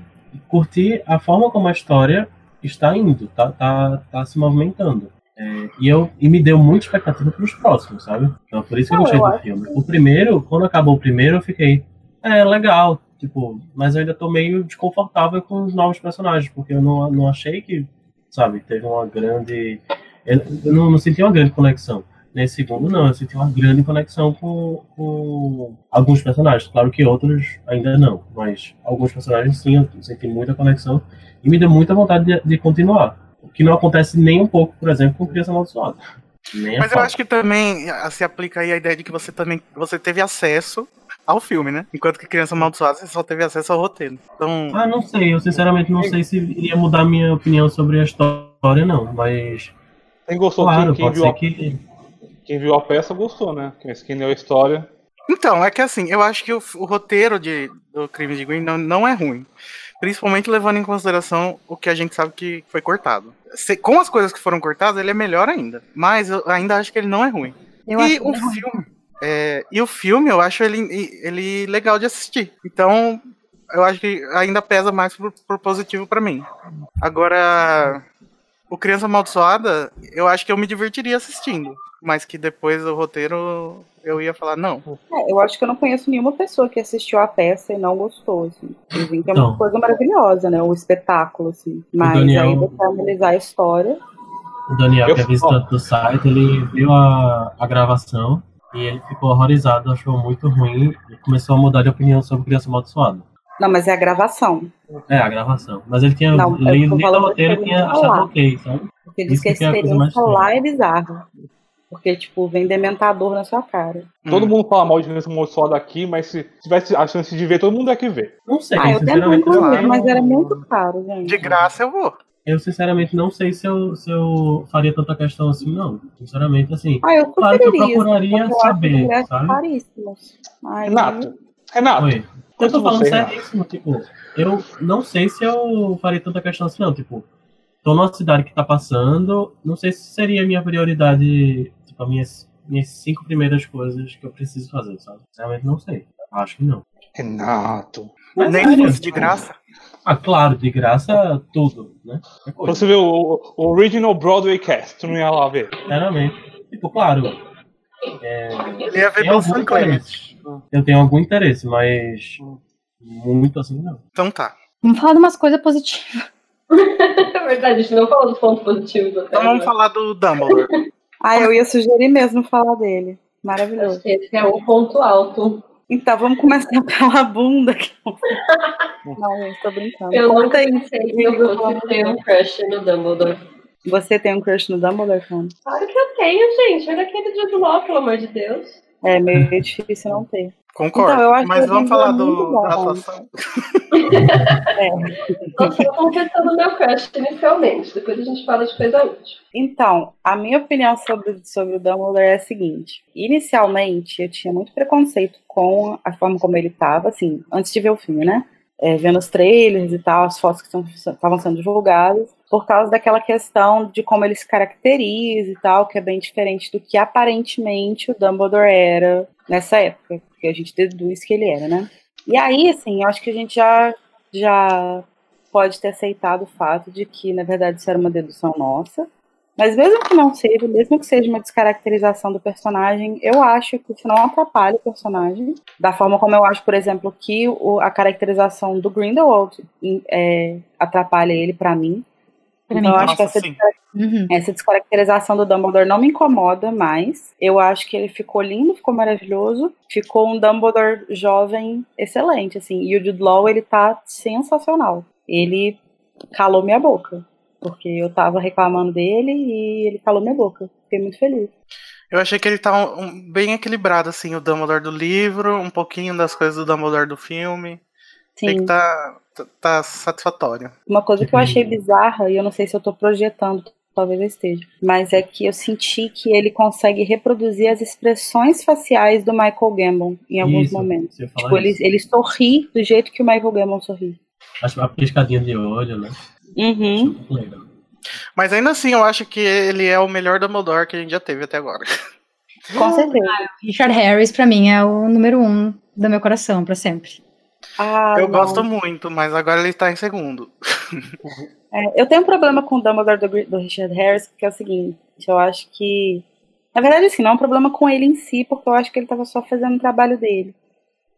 curti a forma como a história está indo, tá, tá, tá se movimentando. É, e, eu, e me deu muita expectativa para os próximos, sabe? Então por isso que eu gostei do filme. O primeiro, quando acabou o primeiro, eu fiquei, é, legal, tipo, mas eu ainda tô meio desconfortável com os novos personagens, porque eu não, não achei que sabe? Teve uma grande. Eu não, não senti uma grande conexão. Nesse segundo, não, eu senti uma grande conexão com, com alguns personagens. Claro que outros ainda não, mas alguns personagens sim, eu senti muita conexão e me deu muita vontade de, de continuar. O que não acontece nem um pouco, por exemplo, com Criança Amaldiçoada. Mas eu acho que também se aplica aí a ideia de que você também você teve acesso ao filme, né? Enquanto que Criança Amaldiçoada você só teve acesso ao roteiro. Então... Ah, não sei. Eu sinceramente não sei se iria mudar minha opinião sobre a história, não. Mas. Quem gostou? Claro, quem, quem viu a... que... quem viu a peça gostou, né? Quem leu a história. Então, é que assim, eu acho que o, o roteiro de, do Crime de Green não, não é ruim. Principalmente levando em consideração o que a gente sabe que foi cortado. Se, com as coisas que foram cortadas, ele é melhor ainda. Mas eu ainda acho que ele não é ruim. Eu e o filme. Ruim é, e o filme, eu acho ele, ele legal de assistir. Então, eu acho que ainda pesa mais por, por positivo para mim. Agora, o Criança Amaldiçoada, eu acho que eu me divertiria assistindo. Mas que depois do roteiro eu ia falar, não. É, eu acho que eu não conheço nenhuma pessoa que assistiu a peça e não gostou, assim. Dizem que é uma coisa maravilhosa, né? O espetáculo, assim. Mas Daniel... aí você analisar a história. O Daniel, eu... que é visitante do site, ele viu a, a gravação e ele ficou horrorizado, achou muito ruim e começou a mudar de opinião sobre Criança Amaldiçoada. Não, mas é a gravação. É, a gravação. Mas ele tinha não, lido o roteiro e tinha achado ok, sabe? Porque ele diz que a experiência lá é bizarra. Porque, tipo, vem dementador na sua cara. Todo hum. mundo fala mal de Criança Amaldiçoada aqui, mas se tivesse a chance de ver, todo mundo é que ver. Não sei, ah, eu tento incluir, mas era muito caro, gente. De graça eu vou. Eu, sinceramente, não sei se eu, se eu faria tanta questão assim, não. Sinceramente, assim. Ah, eu claro que eu procuraria isso, saber, eu sabe? Caríssimos. Ai, Renato, Renato. Oi. Eu tô falando seríssimo, tipo, eu não sei se eu faria tanta questão assim, não. Tipo, tô numa cidade que tá passando, não sei se seria a minha prioridade, tipo, as minhas, minhas cinco primeiras coisas que eu preciso fazer, sabe? Sinceramente, não sei. Acho que não. Renato. Mas Nem é, fosse de graça. Ah, claro, de graça tudo, né? Você vê o, o, Original Broadway Cast, tu não ia lá ver? Sinceramente. Tipo, claro. É, ia ver pelo Sam Eu tenho algum interesse, mas muito assim não. Então tá. Vamos falar de umas coisas positivas. é verdade, a gente não falou dos pontos positivos. Então vamos falar do Dumbledore. Ah, eu ia sugerir mesmo falar dele. Maravilhoso. Acho que esse é o ponto alto. Então, vamos começar pela bunda. Não, eu tô brincando. Eu não sei se eu tenho um crush no Dumbledore. Você tem um crush no Dumbledore, Fran? Claro que eu tenho, gente. Olha aquele Jude Law, pelo amor de Deus. É meio difícil não ter. Concordo, então, mas vamos falar do, da atuação. é. Eu só confessando meu crush inicialmente, depois a gente fala de coisa útil. Então, a minha opinião sobre, sobre o Dumbledore é a seguinte. Inicialmente, eu tinha muito preconceito com a forma como ele estava, assim, antes de ver o filme, né? É, vendo os trailers e tal, as fotos que estavam sendo divulgadas, por causa daquela questão de como ele se caracteriza e tal, que é bem diferente do que aparentemente o Dumbledore era nessa época porque a gente deduz que ele era, né? E aí, assim, eu acho que a gente já, já pode ter aceitado o fato de que, na verdade, isso era uma dedução nossa, Mas mesmo que não seja, mesmo que seja uma descaracterização do personagem, eu acho que isso não atrapalha o personagem. Da forma como eu acho, por exemplo, que o, a caracterização do Grindelwald é, atrapalha ele para mim. Pra então mim, eu acho que essa, Uhum. essa descaracterização do Dumbledore não me incomoda mais. Eu acho que ele ficou lindo, ficou maravilhoso. Ficou um Dumbledore jovem excelente, assim. E o Jude Law, ele tá sensacional. Ele calou minha boca. Porque eu tava reclamando dele e ele calou minha boca. Fiquei muito feliz. Eu achei que ele tá um- um- bem equilibrado, assim, o Dumbledore do livro, um pouquinho das coisas do Dumbledore do filme. Sim. que tá, tá, tá satisfatório. Uma coisa que eu achei bizarra, e eu não sei se eu tô projetando, talvez eu esteja, mas é que eu senti que ele consegue reproduzir as expressões faciais do Michael Gambon em alguns Isso, momentos. Tipo, ele, ele sorri do jeito que o Michael Gambon sorri. Acho uma piscadinha de olho, né? Uhum. Legal. Mas ainda assim, eu acho que ele é o melhor Dumbledore que a gente já teve até agora. Com certeza. Richard Harris, pra mim, é o número um do meu coração, pra sempre. Ah, eu não. gosto muito, mas agora ele tá em segundo. É, eu tenho um problema com o Dumbledore do, do Richard Harris, porque é o seguinte, eu acho que. Na verdade, assim, não é um problema com ele em si, porque eu acho que ele estava só fazendo o trabalho dele.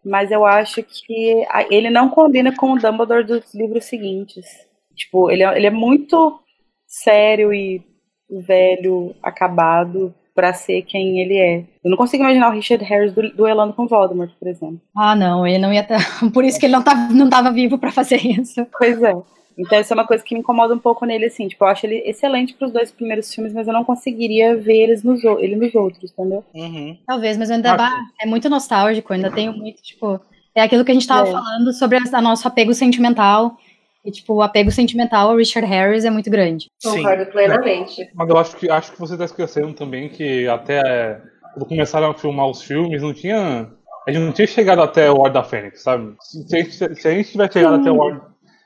Mas eu acho que ele não combina com o Dumbledore dos livros seguintes. Tipo, ele é, ele é muito sério e velho, acabado, pra ser quem ele é. Eu não consigo imaginar o Richard Harris du- duelando com Voldemort, por exemplo. Ah, não, ele não ia estar. Por isso que ele não, tá, não tava vivo pra fazer isso. Pois é. Então isso é uma coisa que me incomoda um pouco nele, assim. Tipo, eu acho ele excelente pros dois primeiros filmes, mas eu não conseguiria ver eles nos, ele nos outros, entendeu? Uhum. Talvez, mas eu ainda bah, é muito nostálgico, ainda tenho muito, tipo. É aquilo que a gente tava É. falando sobre a, a nosso apego sentimental. E, tipo, o apego sentimental ao Richard Harris é muito grande. Sim. Concordo plenamente. Mas eu acho que, acho que você tá esquecendo também que até quando começaram a filmar os filmes, não tinha. A gente não tinha chegado até o Ordem da Fênix, sabe? Se, se a, gente, se a gente tivesse chegado até o Ordem.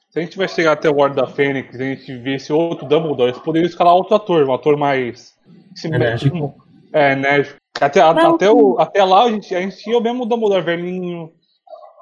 Se a gente tivesse chegado até o Ordem da Fênix e a gente visse outro Dumbledore, eles poderiam escalar outro ator, um ator mais. Enérgico. É, enérgico. Até, a- até, o, até lá a gente, a gente tinha o mesmo Dumbledore velhinho,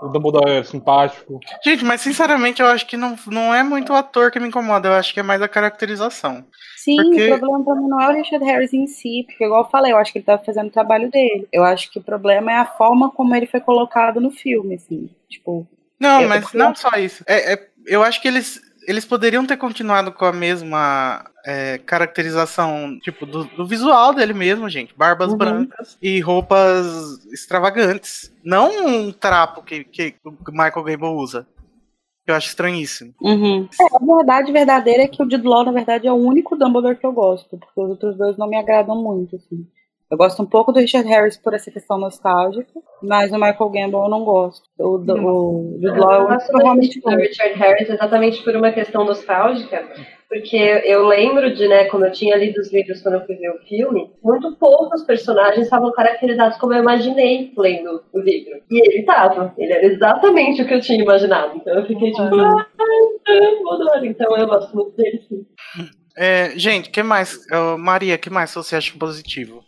o Dumbledore simpático. Gente, mas sinceramente eu acho que não, não é muito o ator que me incomoda, eu acho que é mais a caracterização. Sim, Porque- o problema pra mim não é o Richard Harris em si, porque igual eu falei, eu acho que ele tava fazendo o trabalho dele. Eu acho que o problema é a forma como ele foi colocado no filme, assim. Tipo, Não, Eu- mas não só isso. É, é- eu acho que eles, eles poderiam ter continuado com a mesma é, caracterização, tipo, do, do visual dele mesmo, gente. Barbas Uhum. brancas e roupas extravagantes. Não um trapo que, que o Michael Gable usa. Que eu acho estranhíssimo. É, a verdade verdadeira é que o Jude Law, na verdade, é o único Dumbledore que eu gosto, porque os outros dois não me agradam muito, assim. Eu gosto um pouco do Richard Harris por essa questão nostálgica, mas o Michael Gambon eu não gosto. O, do- o Jude Law o Eu gosto realmente do. Richard Harris exatamente por uma questão nostálgica, porque eu lembro de, né, como eu tinha lido os livros quando eu fui ver o filme, muito poucos personagens estavam caracterizados como eu imaginei lendo o livro. E ele estava, ele era exatamente o que eu tinha imaginado. Então eu fiquei tipo, ah, eu adoro. Então eu gosto muito dele sim. É, gente, que mais? Ô, Maria, que mais você acha positivo?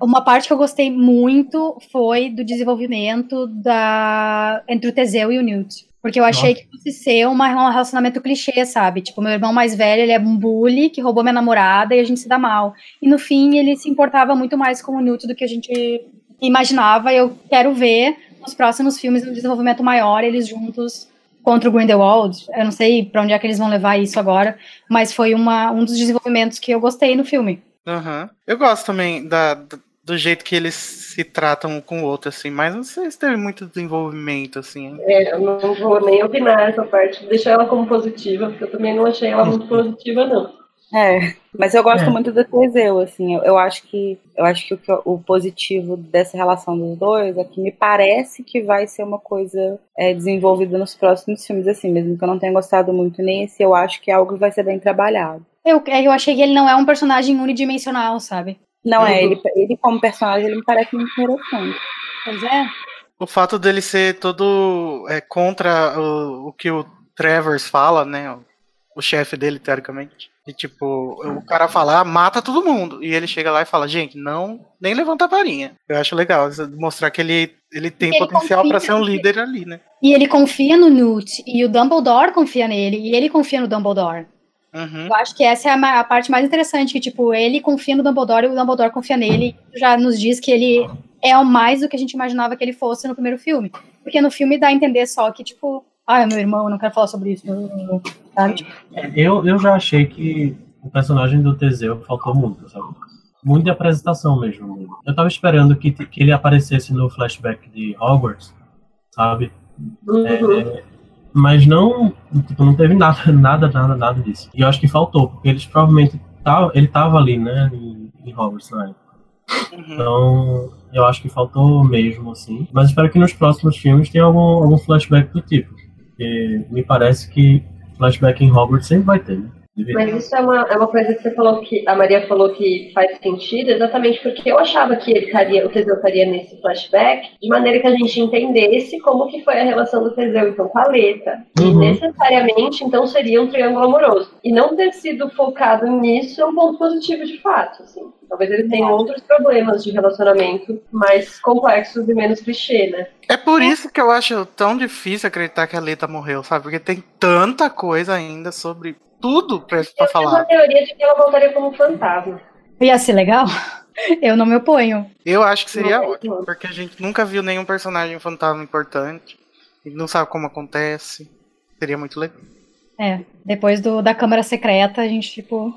Uma parte que eu gostei muito foi do desenvolvimento da entre o Teseu e o Newt. Porque eu achei que fosse ser uma, um relacionamento clichê, sabe? Tipo, meu irmão mais velho, ele é um bully que roubou minha namorada e a gente se dá mal. E no fim, ele se importava muito mais com o Newt do que a gente imaginava. E eu quero ver nos próximos filmes um desenvolvimento maior, eles juntos contra o Grindelwald. Eu não sei pra onde é que eles vão levar isso agora, mas foi uma, um dos desenvolvimentos que eu gostei no filme. Aham. Eu gosto também da, do jeito que eles se tratam um com o outro, assim, mas não sei se teve muito desenvolvimento, assim. É, eu não vou nem opinar essa parte, deixar ela como positiva, porque eu também não achei ela muito positiva, não. É, mas eu gosto É. muito do Teseu, assim, eu, eu acho que eu acho que o, o positivo dessa relação dos dois é que me parece que vai ser uma coisa é, desenvolvida nos próximos filmes, assim, mesmo que eu não tenha gostado muito nesse, eu acho que é algo que vai ser bem trabalhado. Eu, eu achei que ele não é um personagem unidimensional, sabe? Não é, ele, ele como personagem, ele me parece muito interessante. Pois é. O fato dele ser todo é, contra o, o que o Travers fala, né? O, o chefe dele, teoricamente. E tipo, o cara fala, ah, mata todo mundo. E ele chega lá e fala, gente, não, nem levanta a varinha. Eu acho legal mostrar que ele, ele tem Ele potencial pra ser um líder ali, né? E ele confia no Newt, e o Dumbledore confia nele, e ele confia no Dumbledore. Uhum. Eu acho que essa é a, a parte mais interessante, que, tipo, ele confia no Dumbledore e o Dumbledore confia nele. Já nos diz que ele é o mais do que a gente imaginava que ele fosse no primeiro filme. Porque no filme dá a entender só que, tipo, ah, é meu irmão, eu não quero falar sobre isso. Sabe? Tipo, Eu, eu já achei que o personagem do Teseu faltou muito, sabe? Muito de apresentação mesmo. Eu tava esperando que, que ele aparecesse no flashback de Hogwarts, sabe? Uhum. É, mas não, tipo, não teve nada, nada, nada, nada disso. E eu acho que faltou, porque eles provavelmente tava, ele tava ali, né, em, em Hogwarts na época. Uhum. Então, eu acho que faltou mesmo, assim. Mas espero que nos próximos filmes tenha algum, algum flashback do tipo. Porque me parece que flashback em Hogwarts sempre vai ter, né? Mas isso é uma, é uma coisa que você falou que a Maria falou que faz sentido, exatamente porque eu achava que ele estaria, o Teseu estaria nesse flashback de maneira que a gente entendesse como que foi a relação do Teseu então com a Leta. E Uhum. necessariamente então seria um triângulo amoroso. E não ter sido focado nisso é um ponto positivo de fato. Assim. Talvez ele tenha outros problemas de relacionamento mais complexos e menos clichê, né? É por isso que eu acho tão difícil acreditar que a Leta morreu, sabe? Porque tem tanta coisa ainda sobre tudo pra, pra Eu tenho uma falar. teoria de que ela voltaria como fantasma. Ia ser legal? Eu não me oponho. Eu acho que seria Não, ótimo, não. porque a gente nunca viu nenhum personagem fantasma importante. Gente não sabe como acontece. Seria muito legal. É, depois do, da Câmara Secreta, a gente, tipo,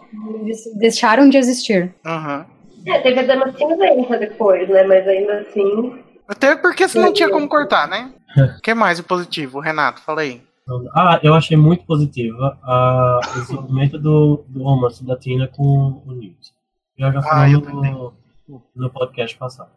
deixaram de existir. Aham. É, teve a Dama Cinzenta depois, né? Mas ainda assim. Até porque se não tinha como cortar, né? O que mais de positivo, Renato? Fala aí. Ah, eu achei muito positiva a, o desenvolvimento do, do romance da Tina com o Newt. Eu já Ah, falei eu no, no podcast passado.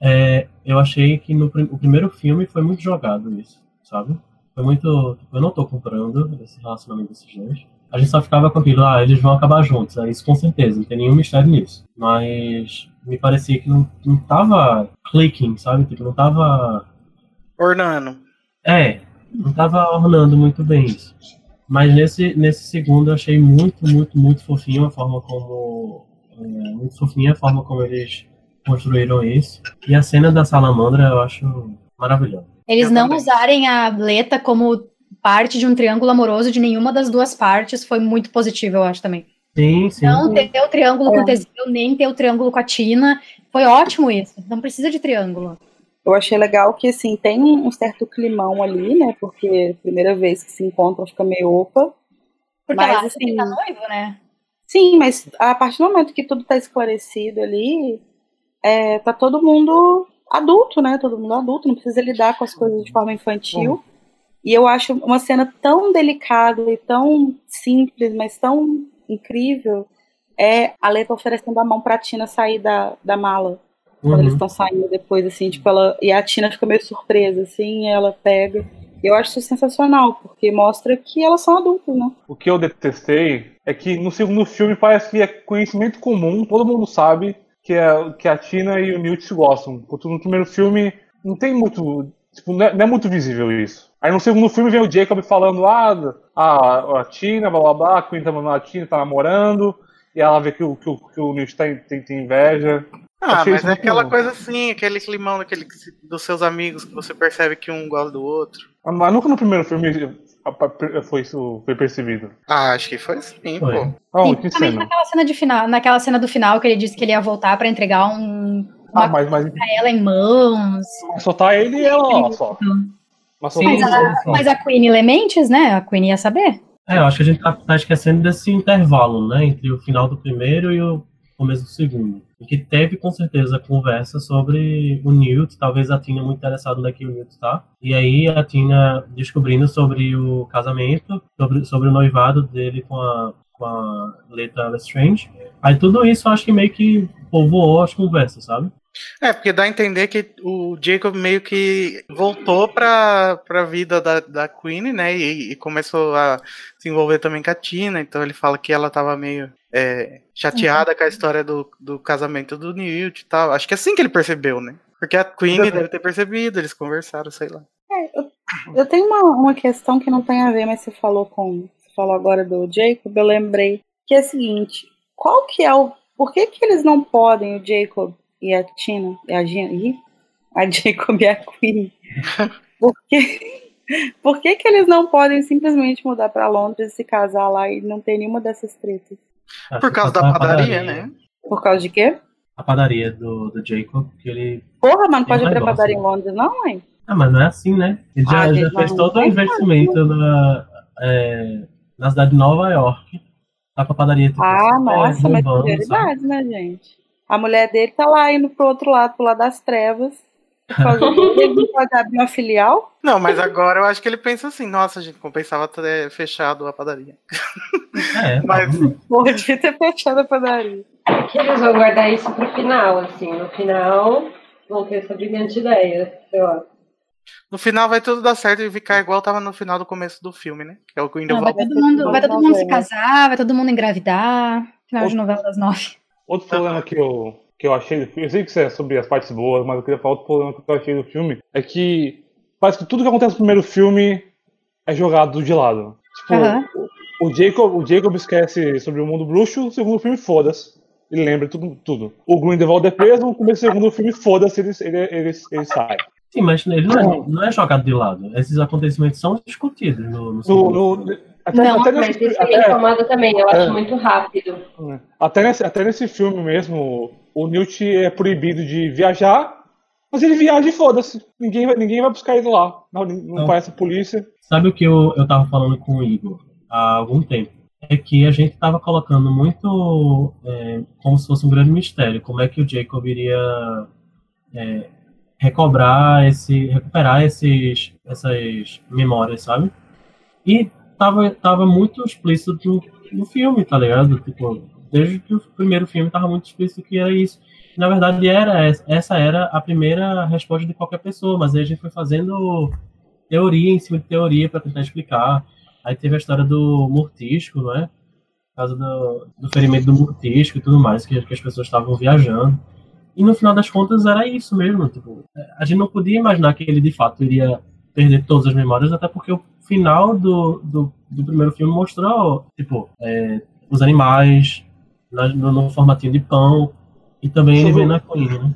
É, eu achei que no o primeiro filme foi muito jogado isso, sabe? Foi muito. Eu não tô comprando esse relacionamento desses dois. A gente só ficava com aquilo, ah, eles vão acabar juntos, é isso com certeza, não tem nenhum mistério nisso. Mas me parecia que não, não tava clicking, sabe? Tipo, não tava Ornano. é, não tava ornando muito bem isso. Mas nesse, nesse segundo eu achei muito, muito, muito fofinho a forma como. é, muito fofinha a forma como eles construíram isso. E a cena da salamandra eu acho maravilhosa. Eles Eu não também. usarem a Leta como parte de um triângulo amoroso de nenhuma das duas partes foi muito positivo, eu acho também. Sim, sim. Não ter o triângulo com É. o Teseu, nem ter o triângulo com a Tina. Foi ótimo isso. Não precisa de triângulo. Eu achei legal que, assim, tem um certo climão ali, né? Porque primeira vez que se encontram fica meio opa. Porque Mas, ela assim, tá noivo, né? Sim, mas a partir do momento que tudo tá esclarecido ali, é, tá todo mundo adulto, né? Todo mundo adulto, não precisa lidar com as coisas de forma infantil. E eu acho uma cena tão delicada e tão simples, mas tão incrível, é a Leta oferecendo a mão pra Tina sair da, da mala. Quando eles Uhum. estão saindo depois, assim, tipo, ela. E a Tina fica meio surpresa, assim, e ela pega. Eu acho isso sensacional, porque mostra que elas são adultas, né? O que eu detestei é que no segundo filme parece que é conhecimento comum, todo mundo sabe que, é, que a Tina e o Newt se gostam. Enquanto no primeiro filme não tem muito. Tipo, não é, não é muito visível isso. Aí no segundo filme vem o Jacob falando, ah, a, a Tina, blá blá blá, a Queen tá mandando a Tina, tá namorando, e ela vê que o, que o, que o Newt tem, tem, tem inveja. Ah, Achei mas é aquela bom. coisa assim, aquele climão daquele, dos seus amigos que você percebe que um gosta do outro. Mas nunca no primeiro filme foi isso foi percebido. Ah, acho que foi sim, Foi. pô. Ah, Sim, que cena. naquela cena de final, naquela cena do final que ele disse que ele ia voltar pra entregar um Ah, uma mas, mas pra ela em mãos. só tá ele e ela lá, só. Mas só Sim, tá Mas ele a, mas a Queen Elementes, né? A Queen ia saber. É, eu acho que a gente tá, tá esquecendo desse intervalo, né? Entre o final do primeiro e o começo do segundo. Que teve, com certeza, conversa sobre o Newt, talvez a Tina muito interessada onde que o Newt tá. E aí a Tina descobrindo sobre o casamento, sobre, sobre o noivado dele com a, com a Leta Lestrange. Aí tudo isso acho que meio que povoou as conversas, sabe? É, porque dá a entender que o Jacob meio que voltou pra, pra vida da, da Queen, né? E, e começou a se envolver também com a Tina. Então ele fala que ela tava meio é, chateada com a história do, do casamento do Newt e tal. Acho que é assim que ele percebeu, né? Porque a Queen Uhum. deve ter percebido, eles conversaram, sei lá. Eu tenho uma, uma questão que não tem a ver, mas você falou com. Você falou agora do Jacob, eu lembrei. Que é o seguinte: qual que é o. Por que, que eles não podem, o Jacob e a Tina, e a Gina, ih, a Jacob e a Queen? Porque Por que, que eles não podem simplesmente mudar pra Londres e se casar lá e não ter nenhuma dessas tretas? Por causa da padaria, né? Por causa de quê? A padaria do, do Jacob, que ele. Porra, mano, Tem pode um ir pra negócio, padaria em né? Londres, não, mãe? Ah, mas não é assim, né? Ele já, Ah, já fez não, todo o não investimento na, é, na cidade de Nova York. Tá com a padaria tipo, Ah, assim, nossa, mas bombando, sabe? prioridades, né, gente? A mulher dele tá lá indo pro outro lado, pro lado das trevas. Pode abrir uma filial? Não, mas agora eu acho que ele pensa assim, nossa, gente, compensava ter fechado a padaria. É, Mas- tá, Porra, devia ter fechado a padaria. que eles vão guardar isso pro final, assim. No final, vão ter essa brilhante ideia, eu acho. No final vai tudo dar certo e ficar igual tava no final do começo do filme, né? Que é o Não, vai Grindelwald. todo mundo, vai todo mundo se casar, vai todo mundo engravidar. Final de novela das nove. Outro problema que eu, que eu achei eu sei que isso é sobre as partes boas, mas eu queria falar outro problema que eu achei do filme, é que parece que tudo que acontece no primeiro filme é jogado de lado. Tipo, Aham. o, Jacob, o Jacob esquece sobre o mundo bruxo, o segundo filme, foda-se. Ele lembra tudo, tudo. O Grindelwald é preso, no começo do segundo filme, foda-se, ele, ele, ele, ele sai. Sim, mas ele não é, não é jogado de lado. Esses acontecimentos são discutidos no, no No, até, Não, até Mas nesse, isso me até, incomoda também, eu É. acho muito rápido. até, nesse, até nesse filme mesmo, o Newt é proibido de viajar, mas ele viaja e foda-se. Ninguém, vai- ninguém vai buscar ele lá. Não, não conhece a polícia. Sabe o que eu, eu tava falando com o Igor há algum tempo? É que a gente tava colocando muito é, como se fosse um grande mistério. Como é que o Jacob iria é, recobrar esse. recuperar esses, essas memórias, sabe? E tava, tava muito explícito no filme, tá ligado? Tipo, desde que o primeiro filme tava muito explícito que era isso. Na verdade, era essa era a primeira resposta de qualquer pessoa, mas aí a gente foi fazendo teoria em cima de teoria para tentar explicar. Aí teve a história do mortisco, não é? Causa do, do ferimento do mortisco e tudo mais, que, que as pessoas estavam viajando. E no final das contas era isso mesmo. Tipo, a gente não podia imaginar que ele de fato iria perder todas as memórias, até porque o final do, do, do primeiro filme mostrou, tipo, é, os animais no, no formatinho de pão e também ele Isso- vendo a Queen, né?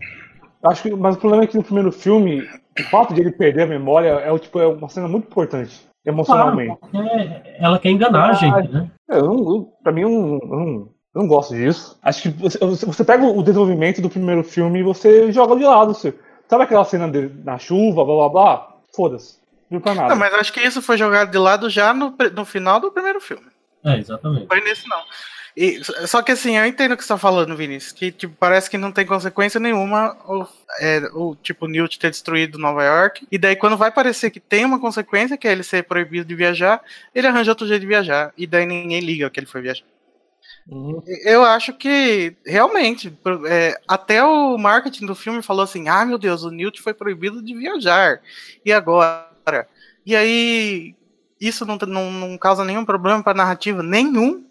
Acho que, mas o problema é que no primeiro filme, o fato de ele perder a memória é, tipo, é uma cena muito importante, emocionalmente. É, ela quer enganar a gente, né? É, Eu não, eu- pra mim, eu não, eu não, eu não gosto disso. Acho que você, você- pega o desenvolvimento do primeiro filme e você joga de lado. Você, sabe aquela cena dele na chuva, blá blá blá? Foda-se. Não pra nada. Não, mas acho que isso foi jogado de lado já no, no final do primeiro filme. É, exatamente. Foi nesse não. E, só que assim, eu entendo o que você tá falando, Vinícius, que tipo, parece que não tem consequência nenhuma o, é, o tipo Newt ter destruído Nova York. E daí, quando vai parecer que tem uma consequência, que é ele ser proibido de viajar, ele arranja outro jeito de viajar. E daí ninguém liga que ele foi viajar. Uhum. Eu acho que realmente, é, até o marketing do filme falou assim: ah, meu Deus, o Newt foi proibido de viajar. E agora? E aí, isso não, não, não causa nenhum problema pra narrativa? Nenhum.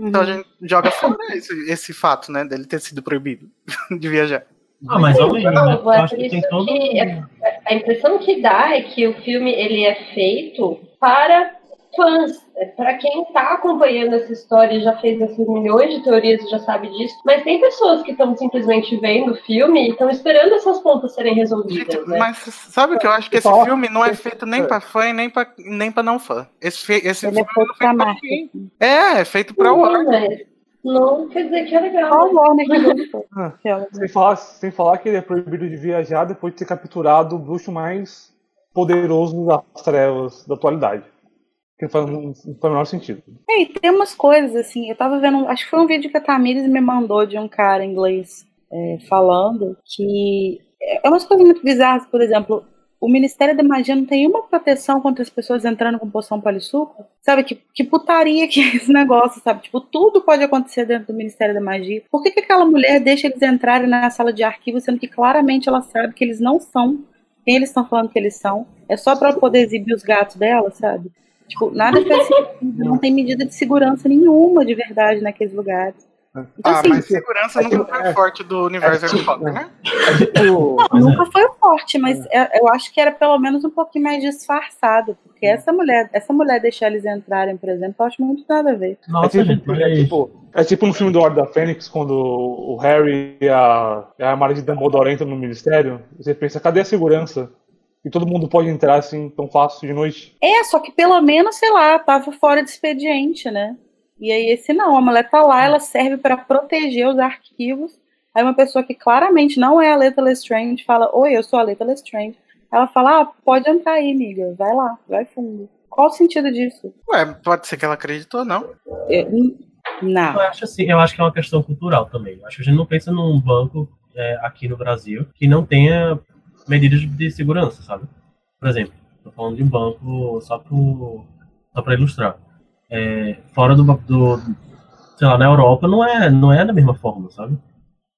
Então a Uhum. gente joga fora esse, esse fato, né, dele ter sido proibido de viajar. Ah, mas ao menos, né? Eu acho que tem todo. que é- A impressão que dá é que o filme ele é feito para fãs, é para quem está acompanhando essa história e já fez esses milhões de teorias e já sabe disso. Mas tem pessoas que estão simplesmente vendo o filme e estão esperando essas pontas serem resolvidas, Gente, né? mas sabe o que eu acho? Que esse filme não é feito nem pra fã e nem pra, nem pra não fã. Esse, esse Ele é filme é feito ninguém. É, é feito pra Não, Warner. mas não quer dizer que é Só legal. o Warner que gostou. Ah, Aquela. Sem falar, sem falar que ele é proibido de viajar depois de ter capturado o bruxo mais poderoso das trevas da atualidade. Que faz, não, faz o menor sentido. É, e tem umas coisas assim, eu tava vendo, acho que foi um vídeo que a Tamires me mandou de um cara inglês é, falando que é umas coisas muito bizarras, por exemplo, o Ministério da Magia não tem uma proteção contra as pessoas entrando com poção polissuco? Sabe, que, que putaria que é esse negócio, sabe? Tipo, tudo pode acontecer dentro do Ministério da Magia. Por que, que aquela mulher deixa eles entrarem na sala de arquivo, sendo que claramente ela sabe que eles não são quem eles estão falando que eles são? É só pra ela poder exibir os gatos dela, sabe? Tipo, nada faz sentido, não tem medida de segurança nenhuma de verdade naqueles lugares. Então, Ah, assim, mas segurança nunca foi é- o forte do universo é- Harry Potter, né? É tipo, Mas nunca foi o forte, mas é- eu acho que era pelo menos um pouquinho mais disfarçado, porque essa mulher, essa mulher deixar eles entrarem, por exemplo, eu acho muito nada a ver. é, Nossa, gente, tipo, é, mas. tipo, é tipo no filme do Ordem da Fênix, quando o Harry e a, a Armário de Dumbledore entram no ministério, você pensa, cadê a segurança? E todo mundo pode entrar assim tão fácil de noite. É, só que pelo menos, sei lá, tava fora de expediente, né? E aí esse não, a mulher tá lá, ela serve para proteger os arquivos. Aí uma pessoa que claramente não é a Leta Lestrange fala: Oi, eu sou a Leta Lestrange. Ela fala: Ah, pode entrar aí, amiga. Vai lá, vai fundo. Qual o sentido disso? Ué, pode ser que ela acreditou, não? Eu, não. Eu acho assim, eu acho que é uma questão cultural também. Eu acho que a gente não pensa num banco é, aqui no Brasil que não tenha medidas de segurança, sabe? Por exemplo, tô falando de um banco só para ilustrar. É, fora do, do, sei lá, na Europa não é, não é da mesma forma, sabe?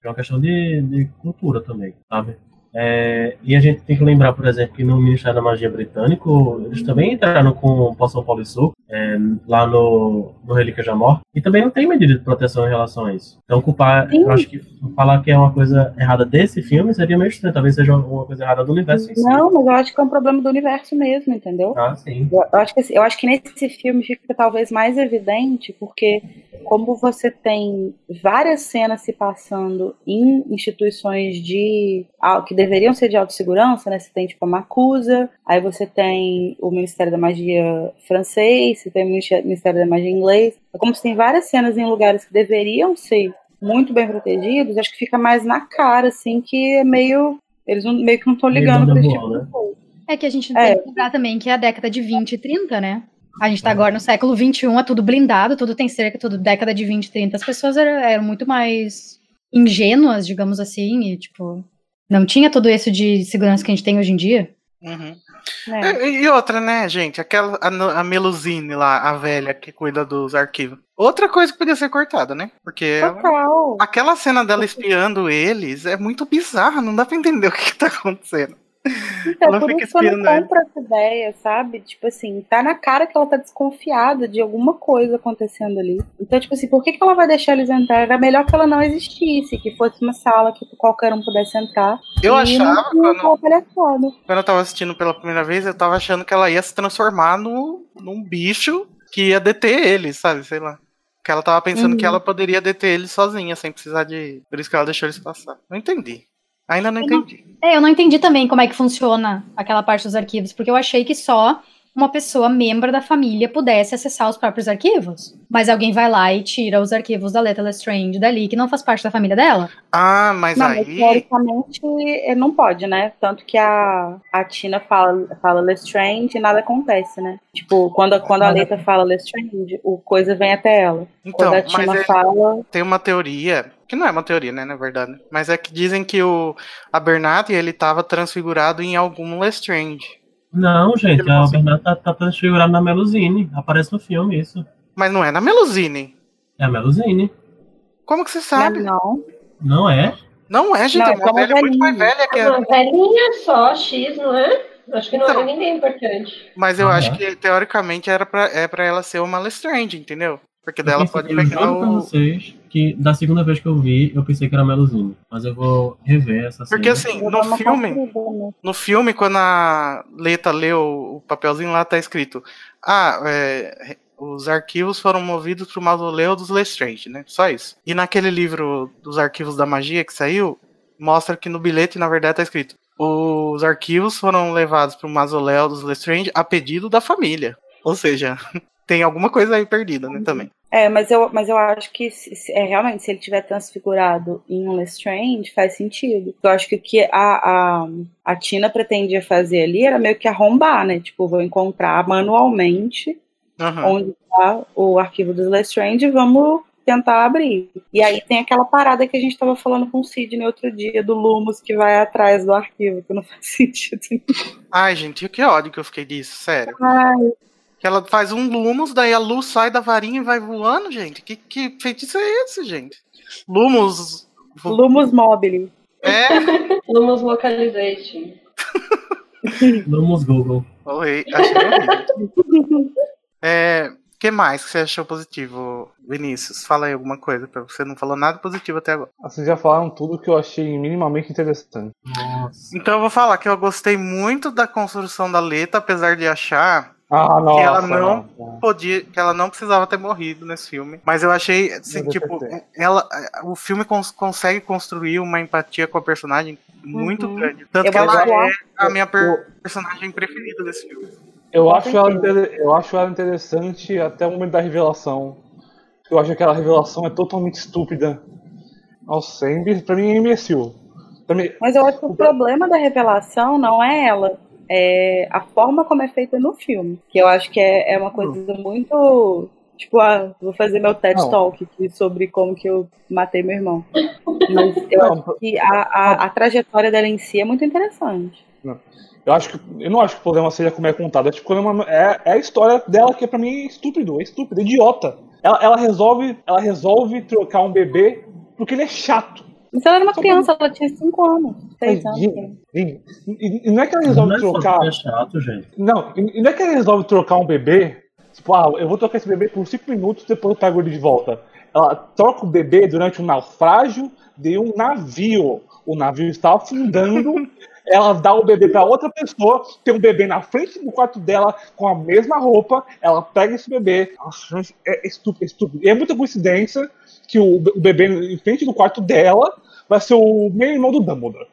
É uma questão de, de cultura também, sabe? É, e a gente tem que lembrar, por exemplo, que no Ministério da Magia Britânico, eles também entraram com poção polissuco é, lá no, no Relíquia de Amor, e também não tem medida de proteção em relação a isso. Então, culpar, sim. eu acho que falar que é uma coisa errada desse filme seria meio estranho, talvez seja uma coisa errada do universo em si. Não, mas eu acho que é um problema do universo mesmo, entendeu? Ah, sim. Eu, eu acho, que, eu acho que nesse filme fica talvez mais evidente, porque como você tem várias cenas se passando em instituições de que deveriam ser de autossegurança, né? Você tem tipo a Macusa, aí você tem o Ministério da Magia francês, você tem o Ministério da Magia inglês. É como se tem várias cenas em lugares que deveriam ser muito bem protegidos, acho que fica mais na cara, assim, que é meio. Eles não, meio que não estão ligando pra esse tipo né? É que a gente é. tem que lembrar também que é a década de 20 e 30, né? A gente tá agora no século 21, é tudo blindado, tudo tem cerca, tudo década de 20, 30. As pessoas eram, eram muito mais ingênuas, digamos assim, e tipo, não tinha tudo isso de segurança que a gente tem hoje em dia. Uhum. É. E, e, outra, né, gente? Aquela a, a Melusine lá, a velha que cuida dos arquivos. Outra coisa que podia ser cortada, né? Porque Total. aquela cena dela espiando eles é muito bizarra, não dá pra entender o que, que tá acontecendo. Então, ela por isso eu não compro essa ideia, sabe? Tipo assim, tá na cara que ela tá desconfiada de alguma coisa acontecendo ali. Então, tipo assim, por que, que ela vai deixar eles entrar? Era melhor que ela não existisse, que fosse uma sala que qualquer um pudesse entrar. Eu achava, quando, quando eu tava assistindo pela primeira vez, eu tava achando que ela ia se transformar no, num bicho que ia deter eles, sabe? Sei lá. Que ela tava pensando uhum. que ela poderia deter eles sozinha, sem precisar de. Por isso que ela deixou eles passar. Não entendi. Ainda não entendi. Eu não, é, eu não entendi também como é que funciona aquela parte dos arquivos, porque eu achei que só uma pessoa membro da família pudesse acessar os próprios arquivos. Mas alguém vai lá e tira os arquivos da Letra Lestrange dali, que não faz parte da família dela. Ah, mas não, aí... Teoricamente, não pode, né? Tanto que a, a Tina fala, fala Lestrange e nada acontece, né? Tipo, quando, quando a Letra fala Lestrange, o coisa vem até ela. Então, quando a Tina fala... Tem uma teoria que não é uma teoria, né, na verdade. Mas é que dizem que o a Bernat ele estava transfigurado em algum Lestrange. Não, gente, a Bernat tá, tá transfigurada na Melusine. Aparece no filme isso. Mas não é na Melusine. É a Melusine. Como que você sabe? Não. Não é? Não é, gente. Não, é uma velha muito mais velha que a. Uma velhinha só, X, não é? Acho que não então, é ninguém importante. Mas eu ah, acho é? que, teoricamente, era pra, é pra ela ser uma Lestrange, entendeu? Porque dela pode pegar o. vocês que da segunda vez que eu vi, eu pensei que era Melusine. Mas eu vou rever essa cena. Porque assim, no filme. Né? No filme, quando a Leta leu o papelzinho lá, tá escrito. Ah, é, os arquivos foram movidos pro mausoléu dos Lestrange, né? Só isso. E naquele livro dos arquivos da magia que saiu, mostra que no bilhete, na verdade, tá escrito. Os arquivos foram levados pro mausoléu dos Lestrange a pedido da família. Ou seja, tem alguma coisa aí perdida, né, também. É, mas eu, mas eu acho que se, é, realmente, se ele tiver transfigurado em um Lestrange, faz sentido. Eu acho que o que a, a, a Tina pretendia fazer ali era meio que arrombar, né? Tipo, vou encontrar manualmente uhum. onde está o arquivo dos Lestrange e vamos tentar abrir. E aí tem aquela parada que a gente estava falando com o Sidney outro dia, do Lumos que vai atrás do arquivo, que não faz sentido. Ai, gente, que ódio que eu fiquei disso, sério. Ai, que ela faz um Lumos, daí a luz sai da varinha e vai voando, gente. Que, que feitiço é esse, gente? Lumos. Lumos Mobile. É. Lumos Localization. Lumos Google. Oi, achei. É, que mais que você achou positivo, Vinícius? Fala aí alguma coisa, pra você não falou nada positivo até agora. Vocês já falaram tudo que eu achei minimamente interessante. Nossa. Então eu vou falar que eu gostei muito da construção da letra, apesar de achar Ah, nossa. que ela não nossa. podia, que ela não precisava ter morrido nesse filme. Mas eu achei, assim, eu tipo, ela, o filme cons- consegue construir uma empatia com a personagem muito Uhum. grande. Tanto Eu que ela acho- é a minha per- eu- personagem preferida desse filme. Eu acho, ela, eu acho ela interessante até o momento da revelação. Eu acho que aquela revelação é totalmente estúpida. Nossa, é pra mim é imbecil. Pra mim, Mas eu acho que o problema da revelação não é ela, é a forma como é feita no filme. Que eu acho que é, é uma coisa muito. Tipo, ah, vou fazer meu TED Não. Talk sobre como que eu matei meu irmão. Mas eu Não, acho que a, a, a trajetória dela em si é muito interessante. eu acho que. Eu não acho que o problema seja como é contado. É, tipo, o problema é, é a história dela que pra mim é estúpido, é estúpido, é idiota. Ela, ela resolve, ela resolve trocar um bebê porque ele é chato. Mas ela era uma criança, ela tinha 5 anos, 6 anos. Gente, E, e não é que ela Não resolve é só trocar. é chato, gente. Não, e e não é que ela resolve trocar um bebê, tipo, ah, eu vou trocar esse bebê por 5 minutos depois eu pego ele de volta. Ela troca o bebê durante um naufrágio de um navio. O navio está afundando, ela dá o bebê para outra pessoa, tem um bebê na frente do quarto dela com a mesma roupa, ela pega esse bebê. Nossa, é estúpido, é estúpido. E é muita coincidência que o, o bebê em frente do quarto dela vai ser o meio irmão do Dumbledore.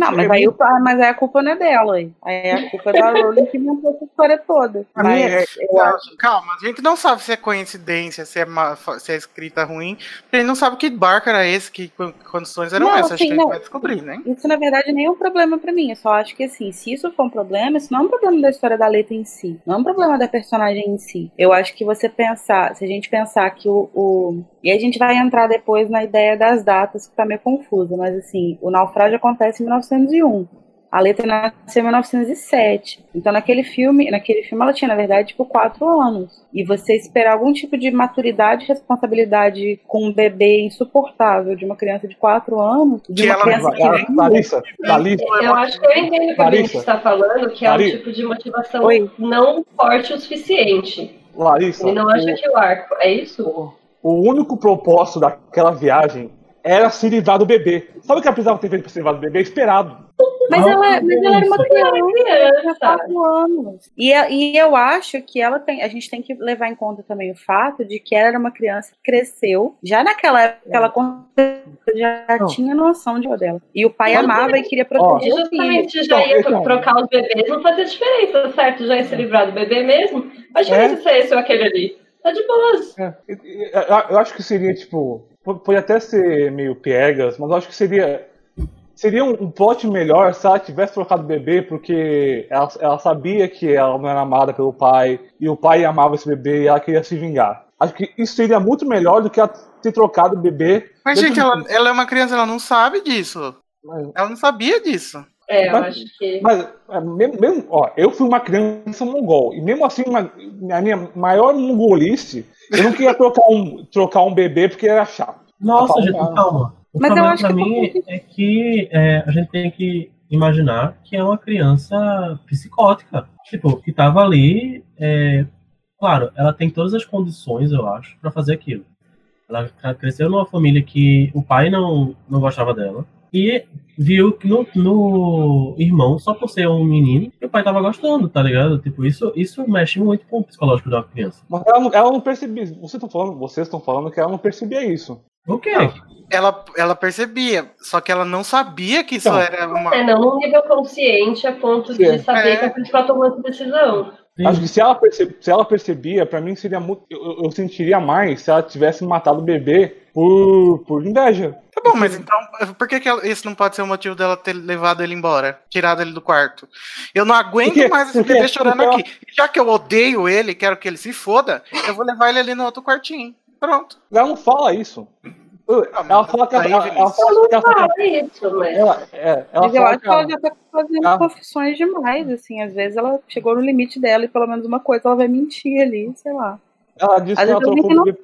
Não, mas é aí, muito- o- mas aí a culpa não é dela. Aí Aí a culpa é da Rowling que inventou essa história toda. Mas é- eu acho Calma, a gente não sabe se é coincidência, se é, ma- se é escrita ruim, porque a gente não sabe que barco era esse, que co- condições eram Não, essas. Acho sim, que a gente não. vai descobrir, né? Isso, na verdade, nem é um problema pra mim. Eu só acho que, assim, se isso for um problema, isso não é um problema da história da letra em si. Não é um problema da personagem em si. Eu acho que você pensar, se a gente pensar que o. o- E aí a gente vai entrar depois na ideia das datas, que tá meio confusa, mas, assim, o naufrágio acontece em 1901. A letra nasceu em 1907. Então, naquele filme, naquele filme ela tinha, na verdade, tipo, quatro anos. E você esperar algum tipo de maturidade e responsabilidade com um bebê insuportável de uma criança de quatro anos, de Que uma ela- criança que Ah, nem Larissa, Larissa, Eu acho que eu entendo o que a Larissa. gente está falando, que é um tipo de motivação Oi. não forte o suficiente. Larissa. Ele não acha que o arco é isso? o, o único propósito daquela viagem era se livrar do bebê. Sabe o que ela precisava ter feito pra se livrar do bebê? Esperado. Mas ela, mas ela era uma isso. criança, quatro anos. E, a- e eu acho que ela tem. A gente tem que levar em conta também o fato de que ela era uma criança que cresceu. Já naquela época, ela já Não. tinha noção de dela. E o pai Mas- amava e queria proteger o filho. justamente já Então, ia então. trocar os bebês, não fazia diferença, certo? Já ia se livrar do bebê mesmo. A diferença se é esse ou aquele ali. Tá de boas. É, e- e- eu, eu acho que seria, tipo. Po- Pode até ser meio piegas, mas eu acho que seria. Seria um, um plot melhor se ela tivesse trocado o bebê, porque ela, ela sabia que ela não era amada pelo pai, e o pai amava esse bebê e ela queria se vingar. Acho que isso seria muito melhor do que ela ter trocado o bebê. Mas, gente, do- ela, ela é uma criança, ela não sabe disso. Mas- Ela não sabia disso. É, eu Mas- acho que. Mas, é, mesmo, mesmo- ó, eu fui uma criança mongol, e mesmo assim, uma- a minha maior mongolice, eu não queria trocar um, trocar um bebê porque era chato. Nossa, Tá gente, bom. calma. O Mas eu problema acho pra que mim por é que é, a gente tem que imaginar que é uma criança psicótica. Tipo, que tava ali. é, claro, ela tem todas as condições, eu acho, pra fazer aquilo. Ela cresceu numa família que o pai não, não gostava dela. E viu que no, no irmão, só por ser um menino, o pai tava gostando, tá ligado? Tipo, isso, isso mexe muito com o psicológico da criança. Mas ela não, ela não percebia. Vocês estão falando, vocês estão falando que ela não percebia isso. O quê? Ela, ela percebia, só que ela não sabia que isso Então. era uma. É, não num nível consciente a ponto de É. saber É. que a principal tomou essa decisão. Sim. Acho que se ela, perce- se ela percebia, pra mim seria muito. Eu, eu- sentiria mais se ela tivesse matado o bebê por, por inveja. Tá bom, mas então, por que, que esse não pode ser o motivo dela ter levado ele embora? Tirado ele do quarto? Eu não aguento Por quê? mais esse Por quê? bebê chorando Porque ela- aqui. Já que eu odeio ele, quero que ele se foda, eu vou levar ele ali no outro quartinho. Pronto. Ela não fala isso. Ela fala que ela, Aí, ela, ela fala que ela, Fala isso, mas. ela, é, ela Mas eu acho que ela já tá fazendo Ah. confissões demais, assim. Às vezes ela chegou no limite dela e pelo menos uma coisa ela vai mentir ali, sei lá. ela disse Às que ela trocou o bebê.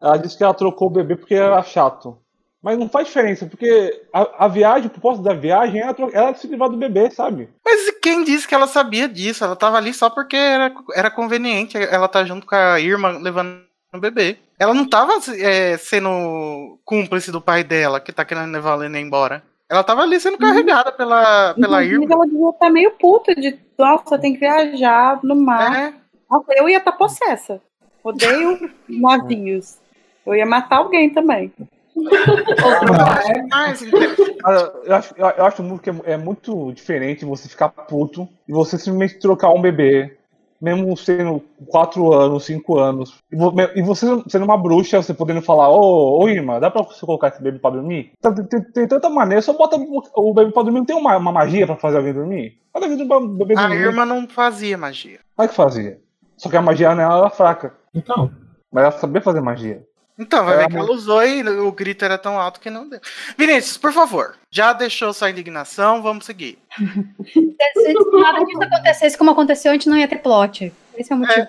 Ela disse que ela trocou o bebê porque era chato. Mas não faz diferença, porque a, a viagem, o propósito da viagem era, era se livrar do bebê, sabe? Mas quem disse que ela sabia disso? Ela tava ali só porque era, era conveniente ela tá junto com a irmã levando o bebê. Ela não tava é, sendo cúmplice do pai dela, que tá querendo levar a Lena embora. Ela tava ali sendo carregada pela, pela Inclusive, irmã. ela devia estar meio puta de, nossa, tem que viajar no mar. É, Nossa, eu ia estar possessa. Odeio navios. Eu ia matar alguém também. Cara, eu acho, eu, eu acho muito que é, é muito diferente você ficar puto e você simplesmente trocar um bebê, mesmo sendo 4 anos, 5 anos, e, vo- você sendo uma bruxa, você podendo falar, ô, ô irmã, dá pra você colocar esse bebê pra dormir? Tá, Tem, tem- tem tanta maneira, só bota o bebê pra dormir, não tem uma, uma magia pra fazer alguém dormir? Cada vez o bebê a dormir, irmã não fazia magia. como é que fazia? Só que a magia nela era fraca, Então, mas ela sabia fazer magia. Então, vai É, ver que ela usou e o grito era tão alto que não deu. Vinícius, por favor, já deixou sua indignação, vamos seguir. Se nada disso acontecesse como aconteceu, a gente não ia ter plot. Esse é o motivo.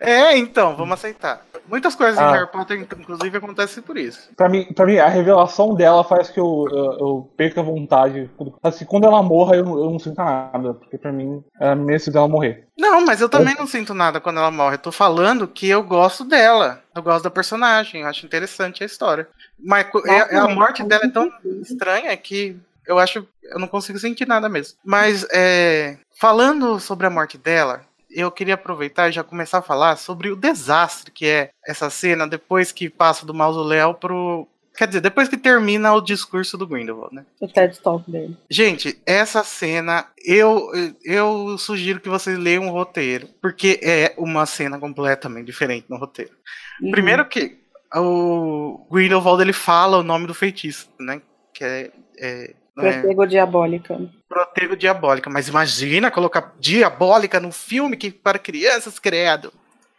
É, então, vamos aceitar. Muitas coisas Ah. em Harry Potter, inclusive, acontecem por isso. Pra mim, pra mim, a revelação dela faz que eu, eu, eu perca a vontade. Assim, quando ela morra, eu, eu não sinto nada. Porque pra mim, é merecido ela morrer. Não, mas eu também não sinto nada quando ela morre. Eu tô falando que eu gosto dela. Eu gosto da personagem. Eu acho interessante a história. Mas é- é- a morte dela é tão estranha que eu acho. Eu não consigo sentir nada mesmo. Mas, é, falando sobre a morte dela, eu queria aproveitar e já começar a falar sobre o desastre que é essa cena depois que passa do mausoléu pro. Quer dizer, depois que termina o discurso do Grindelwald, né? O TED Talk dele. Gente, essa cena, eu, eu sugiro que vocês leiam o roteiro, porque é uma cena completamente diferente no roteiro. Uhum. Primeiro que o Grindelwald ele fala o nome do feitiço, né? Que é, é, é Protego diabólica. Protego Diabólica. Mas imagina colocar Diabólica num filme que para crianças, credo.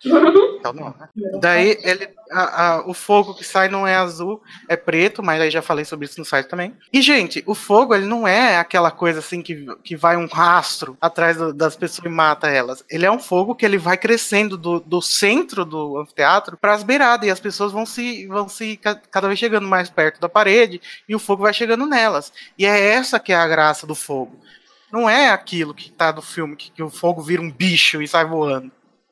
Então não, né? Daí ele, a- a- o fogo que sai não é azul, é preto, mas aí já falei sobre isso no site também. E, gente, o fogo ele não é aquela coisa assim que, que vai um rastro atrás do- das pessoas e mata elas. Ele é um fogo que ele vai crescendo do, do centro do anfiteatro para as beiradas e as pessoas vão se, vão se ca- cada vez chegando mais perto da parede e o fogo vai chegando nelas. E é essa que é a graça do fogo. Não é aquilo que tá no filme, que, que o fogo vira um bicho e sai voando.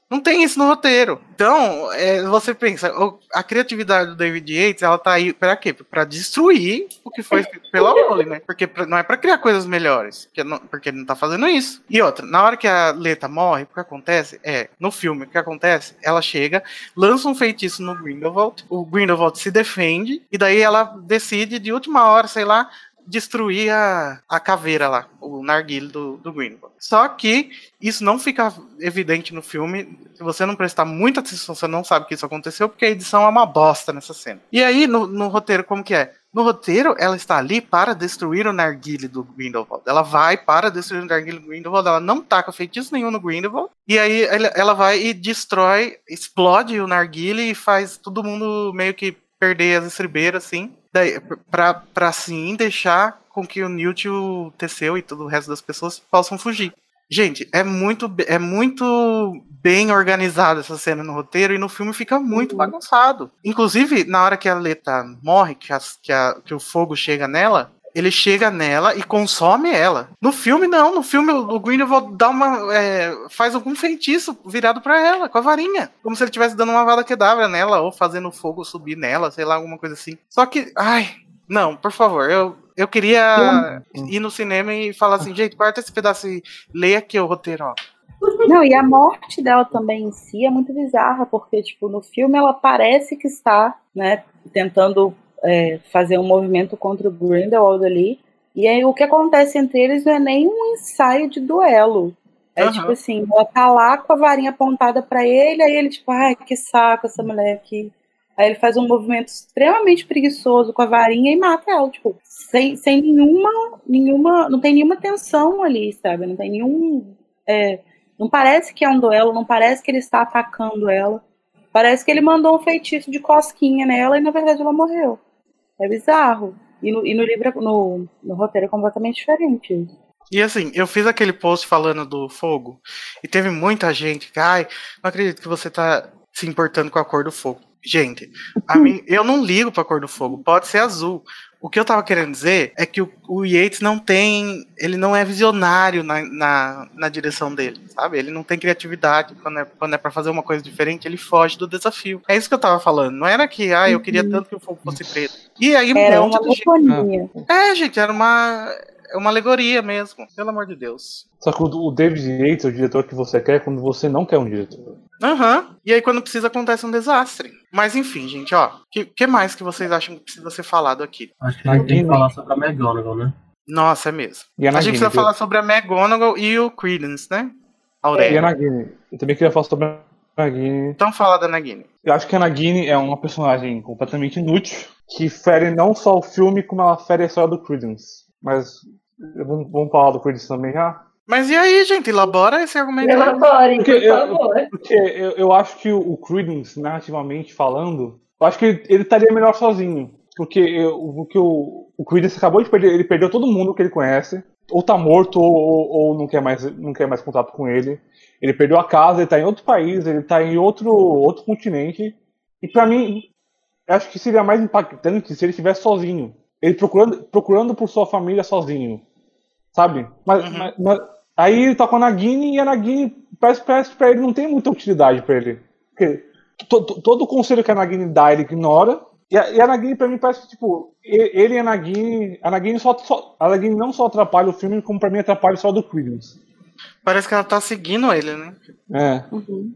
Não tem isso no roteiro. Então, é, você pensa, a criatividade do David Yates, ela tá aí pra quê? Pra destruir o que foi pela Rowling, né? Porque pra- não é pra criar coisas melhores, porque, não- porque ele não tá fazendo isso. E outra, na hora que a Leta morre, o que acontece é, no filme, o que acontece? Ela chega, lança um feitiço no Grindelwald, o Grindelwald se defende, e daí ela decide, de última hora, sei lá, destruir a, a caveira lá, o narguile do, do. Só que isso não fica evidente no filme. Se você não prestar muita atenção, você não sabe que isso aconteceu, porque a edição é uma bosta nessa cena. E aí, no, no roteiro, como que é? No roteiro, ela está ali para destruir o narguile do Grindelwald. Ela vai para destruir o narguile do Grindelwald, ela não taca feitiço nenhum no Grindelwald. E aí ela, ela vai e destrói, explode o narguile e faz todo mundo meio que perder as estribeiras, assim. Daí, pra, pra assim deixar com que o Newt, o Teseu e todo o resto das pessoas possam fugir. Gente, é muito, é muito bem organizada essa cena no roteiro e no filme fica muito bagunçado. Inclusive, na hora que a Leta morre, que, as- que, a- que o fogo chega nela, ele chega nela e consome ela. No filme, não. No filme, o Grindelwald dá uma, é, faz algum feitiço virado pra ela, com a varinha. Como se ele estivesse dando uma vada quedavra nela, ou fazendo o fogo subir nela, sei lá, alguma coisa assim. Só que, ai, não, por favor, eu, eu queria ir no cinema e falar assim, gente, corta esse pedaço e leia aqui o roteiro, ó. Não, e a morte dela também em si é muito bizarra, porque, tipo, no filme ela parece que está, né, tentando é, fazer um movimento contra o Grindelwald ali, e aí o que acontece entre eles não é nem um ensaio de duelo. É Aham. tipo assim, ela tá lá com a varinha apontada pra ele, aí ele, tipo, ai, que saco essa mulher aqui. Aí ele faz um movimento extremamente preguiçoso com a varinha e mata ela, tipo, sem, sem nenhuma, nenhuma, não tem nenhuma tensão ali, sabe? Não tem nenhum, é, não parece que é um duelo, não parece que ele está atacando ela. Parece que ele mandou um feitiço de cosquinha nela e na verdade ela morreu. É bizarro. E no, e no livro, no, no roteiro é completamente diferente. E assim, eu fiz aquele post falando do fogo e teve muita gente que, ai, não acredito que você tá se importando com a cor do fogo. Gente, a mim, eu não ligo pra cor do fogo, pode ser azul. O que eu tava querendo dizer é que o, o Yates não tem. Ele não é visionário na, na, na direção dele, sabe? Ele não tem criatividade. Quando é, quando é pra fazer uma coisa diferente, ele foge do desafio. É isso que eu tava falando. Não era que, ah, eu queria tanto que o fogo fosse preto. E aí, um Era monte uma de gente monotonia. é, gente, era uma. é uma alegoria mesmo, pelo amor de Deus. Só que o, o David Yates é o diretor que você quer quando você não quer um diretor. Aham. Uhum. E aí quando precisa acontece um desastre. Mas enfim, gente, ó. O que, que, mais que vocês acham que precisa ser falado aqui? Acho que a gente tem que falar sobre a McGonagall, né? Nossa, é mesmo. E a, a gente precisa que... falar sobre a McGonagall e o Credence, né? Aurélia. E a Nagini. Eu também queria falar sobre a Nagini. Então fala da Nagini. Eu acho que a Nagini é uma personagem completamente inútil, que fere não só o filme, como ela fere a história do Credence. Mas vamos, vamos falar do Credence também já? Mas e aí, gente? Elabora esse argumento. Elabore, porque por eu, favor. Porque eu, eu acho que o Credence, narrativamente falando, eu acho que ele, ele estaria melhor sozinho. Porque, eu, porque o, o Credence acabou de perder, ele perdeu todo mundo que ele conhece. Ou tá morto, ou, ou, ou não, quer mais, não quer mais contato com ele. Ele perdeu a casa, ele tá em outro país, ele tá em outro, outro continente. E para mim, acho que seria mais impactante se ele estivesse sozinho. Ele procurando, procurando por sua família sozinho. Sabe? Mas, Uhum. mas, mas aí ele tá com a Nagini e a Nagini parece, parece que pra ele não tem muita utilidade pra ele. Porque to, to, todo o conselho que a Nagini dá, ele ignora. E a, e a Nagini, pra mim, parece que, tipo, ele, ele e a Nagini. A Nagini, só, só, a Nagini não só atrapalha o filme, como pra mim atrapalha só do Credence. Parece que ela tá seguindo ele, né? É. Uhum.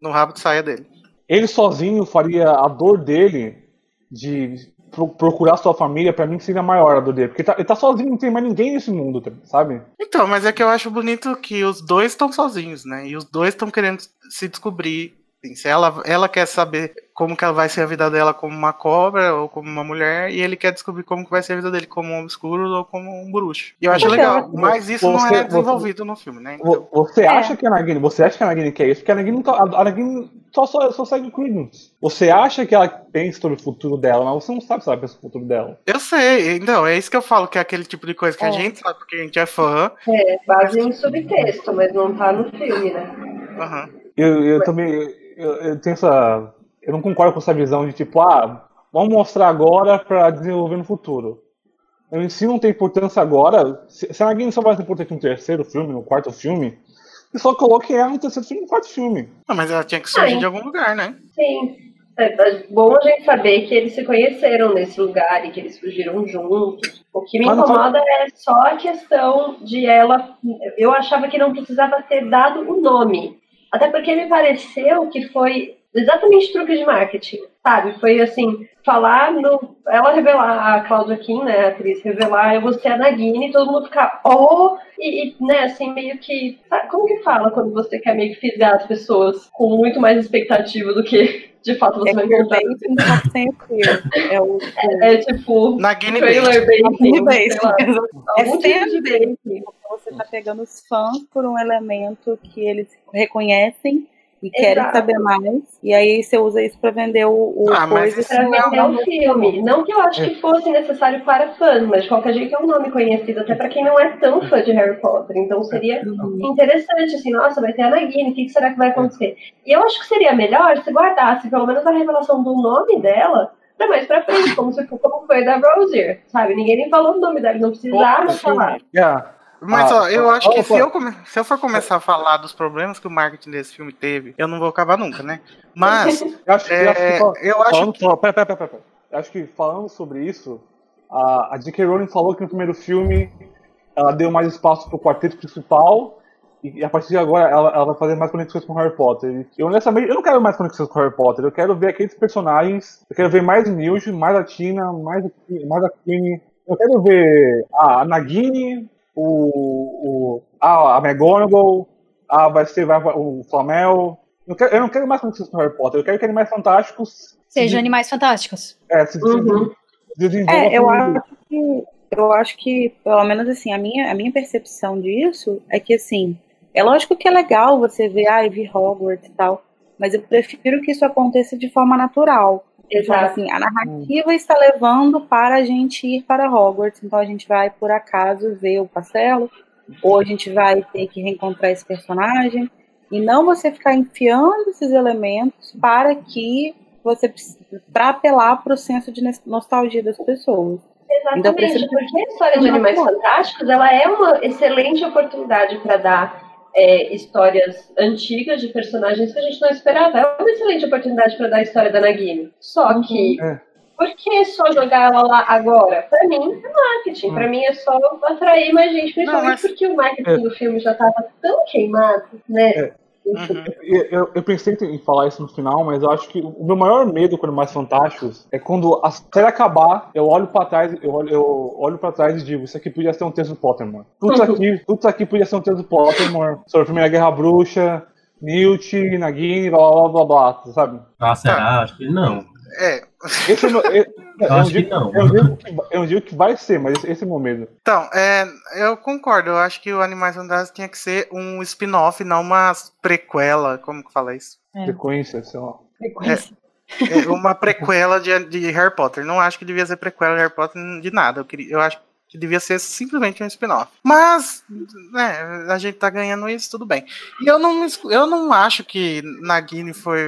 No rabo de saia dele. Ele sozinho faria a dor dele de pro- procurar sua família, pra mim seria maior a dor dele. Porque tá, ele tá sozinho, não tem mais ninguém nesse mundo, sabe? Então, mas é que eu acho bonito que os dois estão sozinhos, né? E os dois estão querendo se descobrir. Assim, se ela, ela quer saber como que ela vai ser a vida dela como uma cobra ou como uma mulher, e ele quer descobrir como que vai ser a vida dele como um obscuro ou como um bruxo. E eu acho Mas legal. Mas isso não você- é desenvolvido no filme, né? Então, Vo- Você É. acha que a Nagini, você acha que a Nagini quer isso? Porque a Nagini, não tá, a Nagini só, só, só segue o Credence. Você acha que ela pensa sobre o futuro dela, mas você não sabe se ela pensa sobre o futuro dela. eu sei, então, é isso que eu falo, que é aquele tipo de coisa que a É. gente sabe porque a gente é fã. É, base em subtexto, mas não tá no filme, né? Aham. Eu, eu também, eu, eu tenho essa, eu não concordo com essa visão de tipo, ah, vamos mostrar agora pra desenvolver no futuro. Eu em si não tem importância agora. Se, se a Nagini só vai ter importância no terceiro filme, no quarto filme, você só coloque ela no terceiro filme e no quarto filme. Ah, mas ela tinha que surgir Ai. de algum lugar, né? Sim. É, é bom a gente saber que eles se conheceram nesse lugar e que eles fugiram juntos. O que me não incomoda é só a questão de ela. Eu achava que não precisava ter dado o nome. Até porque me pareceu que foi exatamente truque de marketing, sabe? Foi assim, falar no. Ela revelar, a Cláudia Kim, né, a atriz, revelar, eu vou ser a Nagini, e todo mundo ficar, oh! E, e, né, assim, meio que. Sabe, como que fala quando você quer meio que fisgar as pessoas com muito mais expectativa do que de fato você É vai encontrar? que sem o. É o É tipo. Trailer baiting, queerbaiting. sei lá. É Algum tipo de stand baiting. Porque você tá pegando os fãs por um elemento que eles reconhecem e querem Exato. saber mais. E aí você usa isso pra vender o, o Ah, coisa. Pra não- vender o filme. Não que eu acho que fosse necessário para fãs, mas de qualquer jeito é um nome conhecido, até pra quem não é tão fã de Harry Potter. Então seria interessante, assim, nossa, vai ter a Nagini, o que, será que vai acontecer? E eu acho que seria melhor se guardasse pelo menos a revelação do nome dela pra mais pra frente, como, se, como foi da Rosier, sabe? Ninguém nem falou o nome dela, não precisava falar. Yeah. Mas Ah, ó, eu acho que se eu, come- se eu for começar a falar dos problemas que o marketing desse filme teve, eu não vou acabar nunca, né? Mas Eu acho, é, que eu acho pera, pera, pera, pera. Eu acho que falando sobre isso, a, a J.K. Rowling falou que no primeiro filme ela deu mais espaço pro quarteto principal e a partir de agora ela, ela vai fazer mais conexões com Harry Potter. Eu honestamente eu não quero mais conexões com Harry Potter, eu quero ver aqueles personagens, eu quero ver mais Newt, mais a Tina, mais, a- mais a Queen. Eu quero ver a Nagini, o, o a, a McGonagall, a, vai ser vai, o Flamel. Eu, quero- eu não quero mais conexões com Harry Potter, eu quero que Animais Fantásticos Seja se, animais fantásticos. é, se, se Uhum. É, eu por- acho que eu acho que, pelo menos assim, a minha, a minha percepção disso é que assim, é lógico que é legal você ver a Ivy Hogwarts e tal, mas eu prefiro que isso aconteça de forma natural. Então, Exato. assim, a narrativa está levando para a gente ir para Hogwarts, então a gente vai, por acaso, ver o castelo, ou a gente vai ter que reencontrar esse personagem, e não você ficar enfiando esses elementos para que você para apelar para o senso de nos- nostalgia das pessoas. Então, Exatamente, preciso- porque a história de Animais Fantásticos ela é uma excelente oportunidade para dar é, histórias antigas de personagens que a gente não esperava. É uma excelente oportunidade para dar a história da Nagini. Só que É. por que só jogar ela lá agora? Pra mim, é marketing. Pra mim é só atrair mais gente, principalmente mas- porque o marketing É. do filme já tava tão queimado, né? É. Uhum. Eu, eu- eu pensei em falar isso no final, mas eu acho que o meu maior medo quando mais fantásticos é quando a série acabar, eu olho pra trás, eu olho, eu olho pra trás e digo, isso aqui podia ser um texto do Pottermore. Tudo isso aqui, tudo isso aqui podia ser um texto do Pottermore sobre a Primeira Guerra Bruxa, Newt, Nagini, blá blá blá blá, sabe? Ah, será? Acho que não. É. Esse é meu, eu, eu acho digo, que não. Eu digo que, eu digo que vai ser, mas esse, esse é o meu medo. Então, é, eu concordo. Eu acho que o Animais Fantásticos tinha que ser um spin-off, não uma prequela. Como que fala isso? É. Sequência, sei lá. Frequência. É uma prequela de, de Harry Potter. Não acho que devia ser prequela de Harry Potter de nada. Eu, queria, eu acho que devia ser simplesmente um spin-off. Mas, né, a gente tá ganhando isso, tudo bem. E eu não, eu não acho que Nagini foi,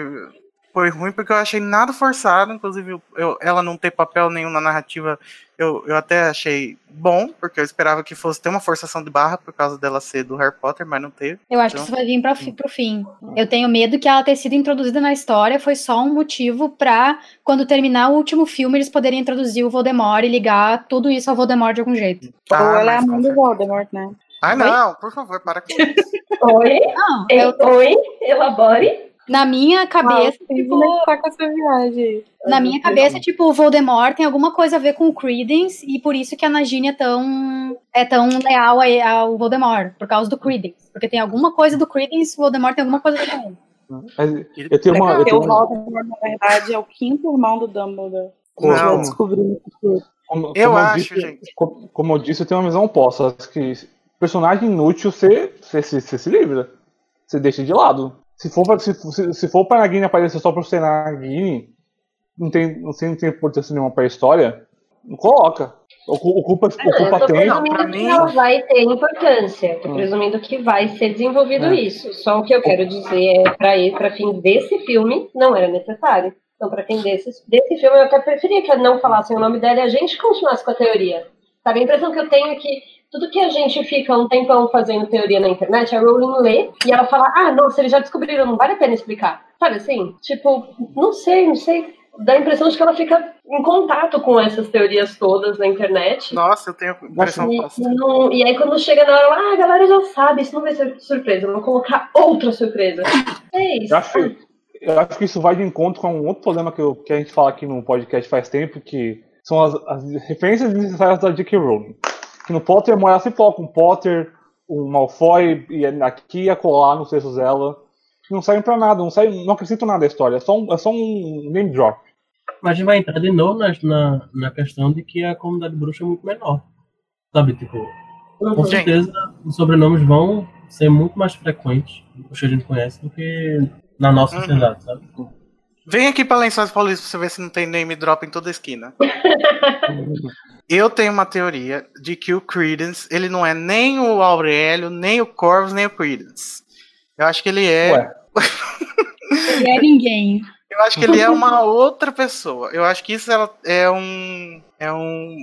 foi ruim, porque eu achei nada forçado. Inclusive, eu- ela não ter papel nenhum na narrativa, eu, eu até achei bom, porque eu esperava que fosse ter uma forçação de barra por causa dela ser do Harry Potter, mas não teve. Eu acho que Então- isso vai vir pra, pro fim. Eu tenho medo que ela ter sido introduzida na história foi só um motivo pra, quando terminar o último filme, eles poderem introduzir o Voldemort e ligar tudo isso ao Voldemort de algum jeito. Ou ela é a mãe do Voldemort, né? Ai, não, por favor, para com isso. Oi? Não, eu, Oi? Elabore? Na minha cabeça, Ah, tipo, é tá com essa viagem? na minha cabeça, tipo, o Voldemort tem alguma coisa a ver com o Credence e por isso que a Nagini é tão, é tão leal ao Voldemort, por causa do Credence. Porque tem alguma coisa do Credence, o Voldemort tem alguma coisa a ver com ele. Mas eu tenho uma. Eu tenho o Voldemort, na verdade, é o quinto irmão do Dumbledore. Não. A gente vai descobrir no futuro. como, Eu como acho, disse, gente. Como, como eu disse, eu tenho uma visão oposta. Acho que personagem inútil você, você, você, você se livra. Você deixa de lado. Se for pra, se, se, se for pra Nagini aparecer só por ser Nagini, não tem, não tem, não tem importância nenhuma pra história, não coloca. Ocu- Ocupa, eu ocupa tô tempo. presumindo pra que mim- ela vai ter importância. Tô Hum. presumindo que vai ser desenvolvido É. isso. Só o que eu quero dizer é, pra ir pra fim desse filme, não era necessário. Então, pra fim desse, desse filme, eu até preferia que não falassem o nome dela e a gente continuasse com a teoria. Sabe? A impressão que eu tenho é que tudo que a gente fica um tempão fazendo teoria na internet, a Rowling lê e ela fala: Ah, nossa, eles já descobriram, não vale a pena explicar. Sabe assim? Tipo, não sei, não sei. Dá a impressão de que ela fica em contato com essas teorias todas na internet. Nossa, eu tenho impressão E, e não- e aí quando chega na hora, ela, ah, a galera já sabe, isso não vai ser surpresa, eu vou colocar outra surpresa. É isso. Eu acho, que- eu acho que isso vai de encontro com um outro problema que, eu- que a gente fala aqui no podcast faz tempo, que são as, as referências necessárias da J.K. Rowling. Que no Potter ela se foca um Potter, um Malfoy, e aqui e acolá nos textos dela, não servem pra nada, não, servem, não acrescentam nada à história, é só um, é só um name drop. Mas a gente vai entrar de novo na, na, na questão de que a comunidade bruxa é muito menor. Sabe, tipo, com Uhum. certeza os sobrenomes vão ser muito mais frequentes, os que a gente conhece, do que na nossa Uhum. sociedade, sabe? Vem aqui pra Lençóis Paulistas pra você ver se não tem name drop em toda esquina. Eu tenho uma teoria de que o Credence, ele não é nem o Aurélio, nem o Corvus, nem o Credence. Eu acho que ele é. Ele é ninguém. Eu acho que ele é uma outra pessoa. Eu acho que isso ela- é um. É um.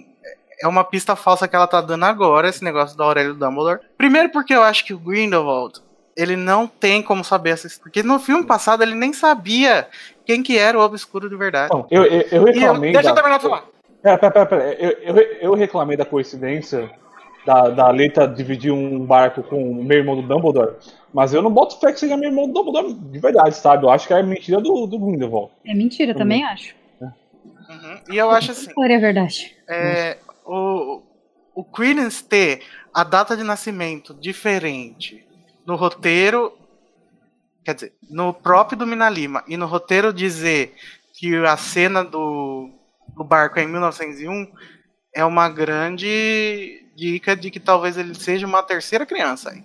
É uma pista falsa que ela tá dando agora, esse negócio do Aurélio Dumbledore. Primeiro porque eu acho que o Grindelwald, ele não tem como saber essa Porque no filme passado ele nem sabia quem que era o Obscuro de verdade. Não, eu, eu, eu E eu- reclamei. deixa eu da- terminar de falar. Pera, pera, pera, pera. Eu, eu, eu reclamei da coincidência da, da Leita dividir um barco com o meu irmão do Dumbledore, mas eu não boto fé que seja meu irmão do Dumbledore de verdade, sabe? Eu acho que é mentira do, do Grindelwald. É mentira, também acho. Uhum. E eu acho assim. É verdade. é, o, o Credence ter a data de nascimento diferente no roteiro, quer dizer, no próprio do Mina Lima e no roteiro dizer que a cena do, do barco é em 1901 é uma grande dica de que talvez ele seja uma terceira criança aí.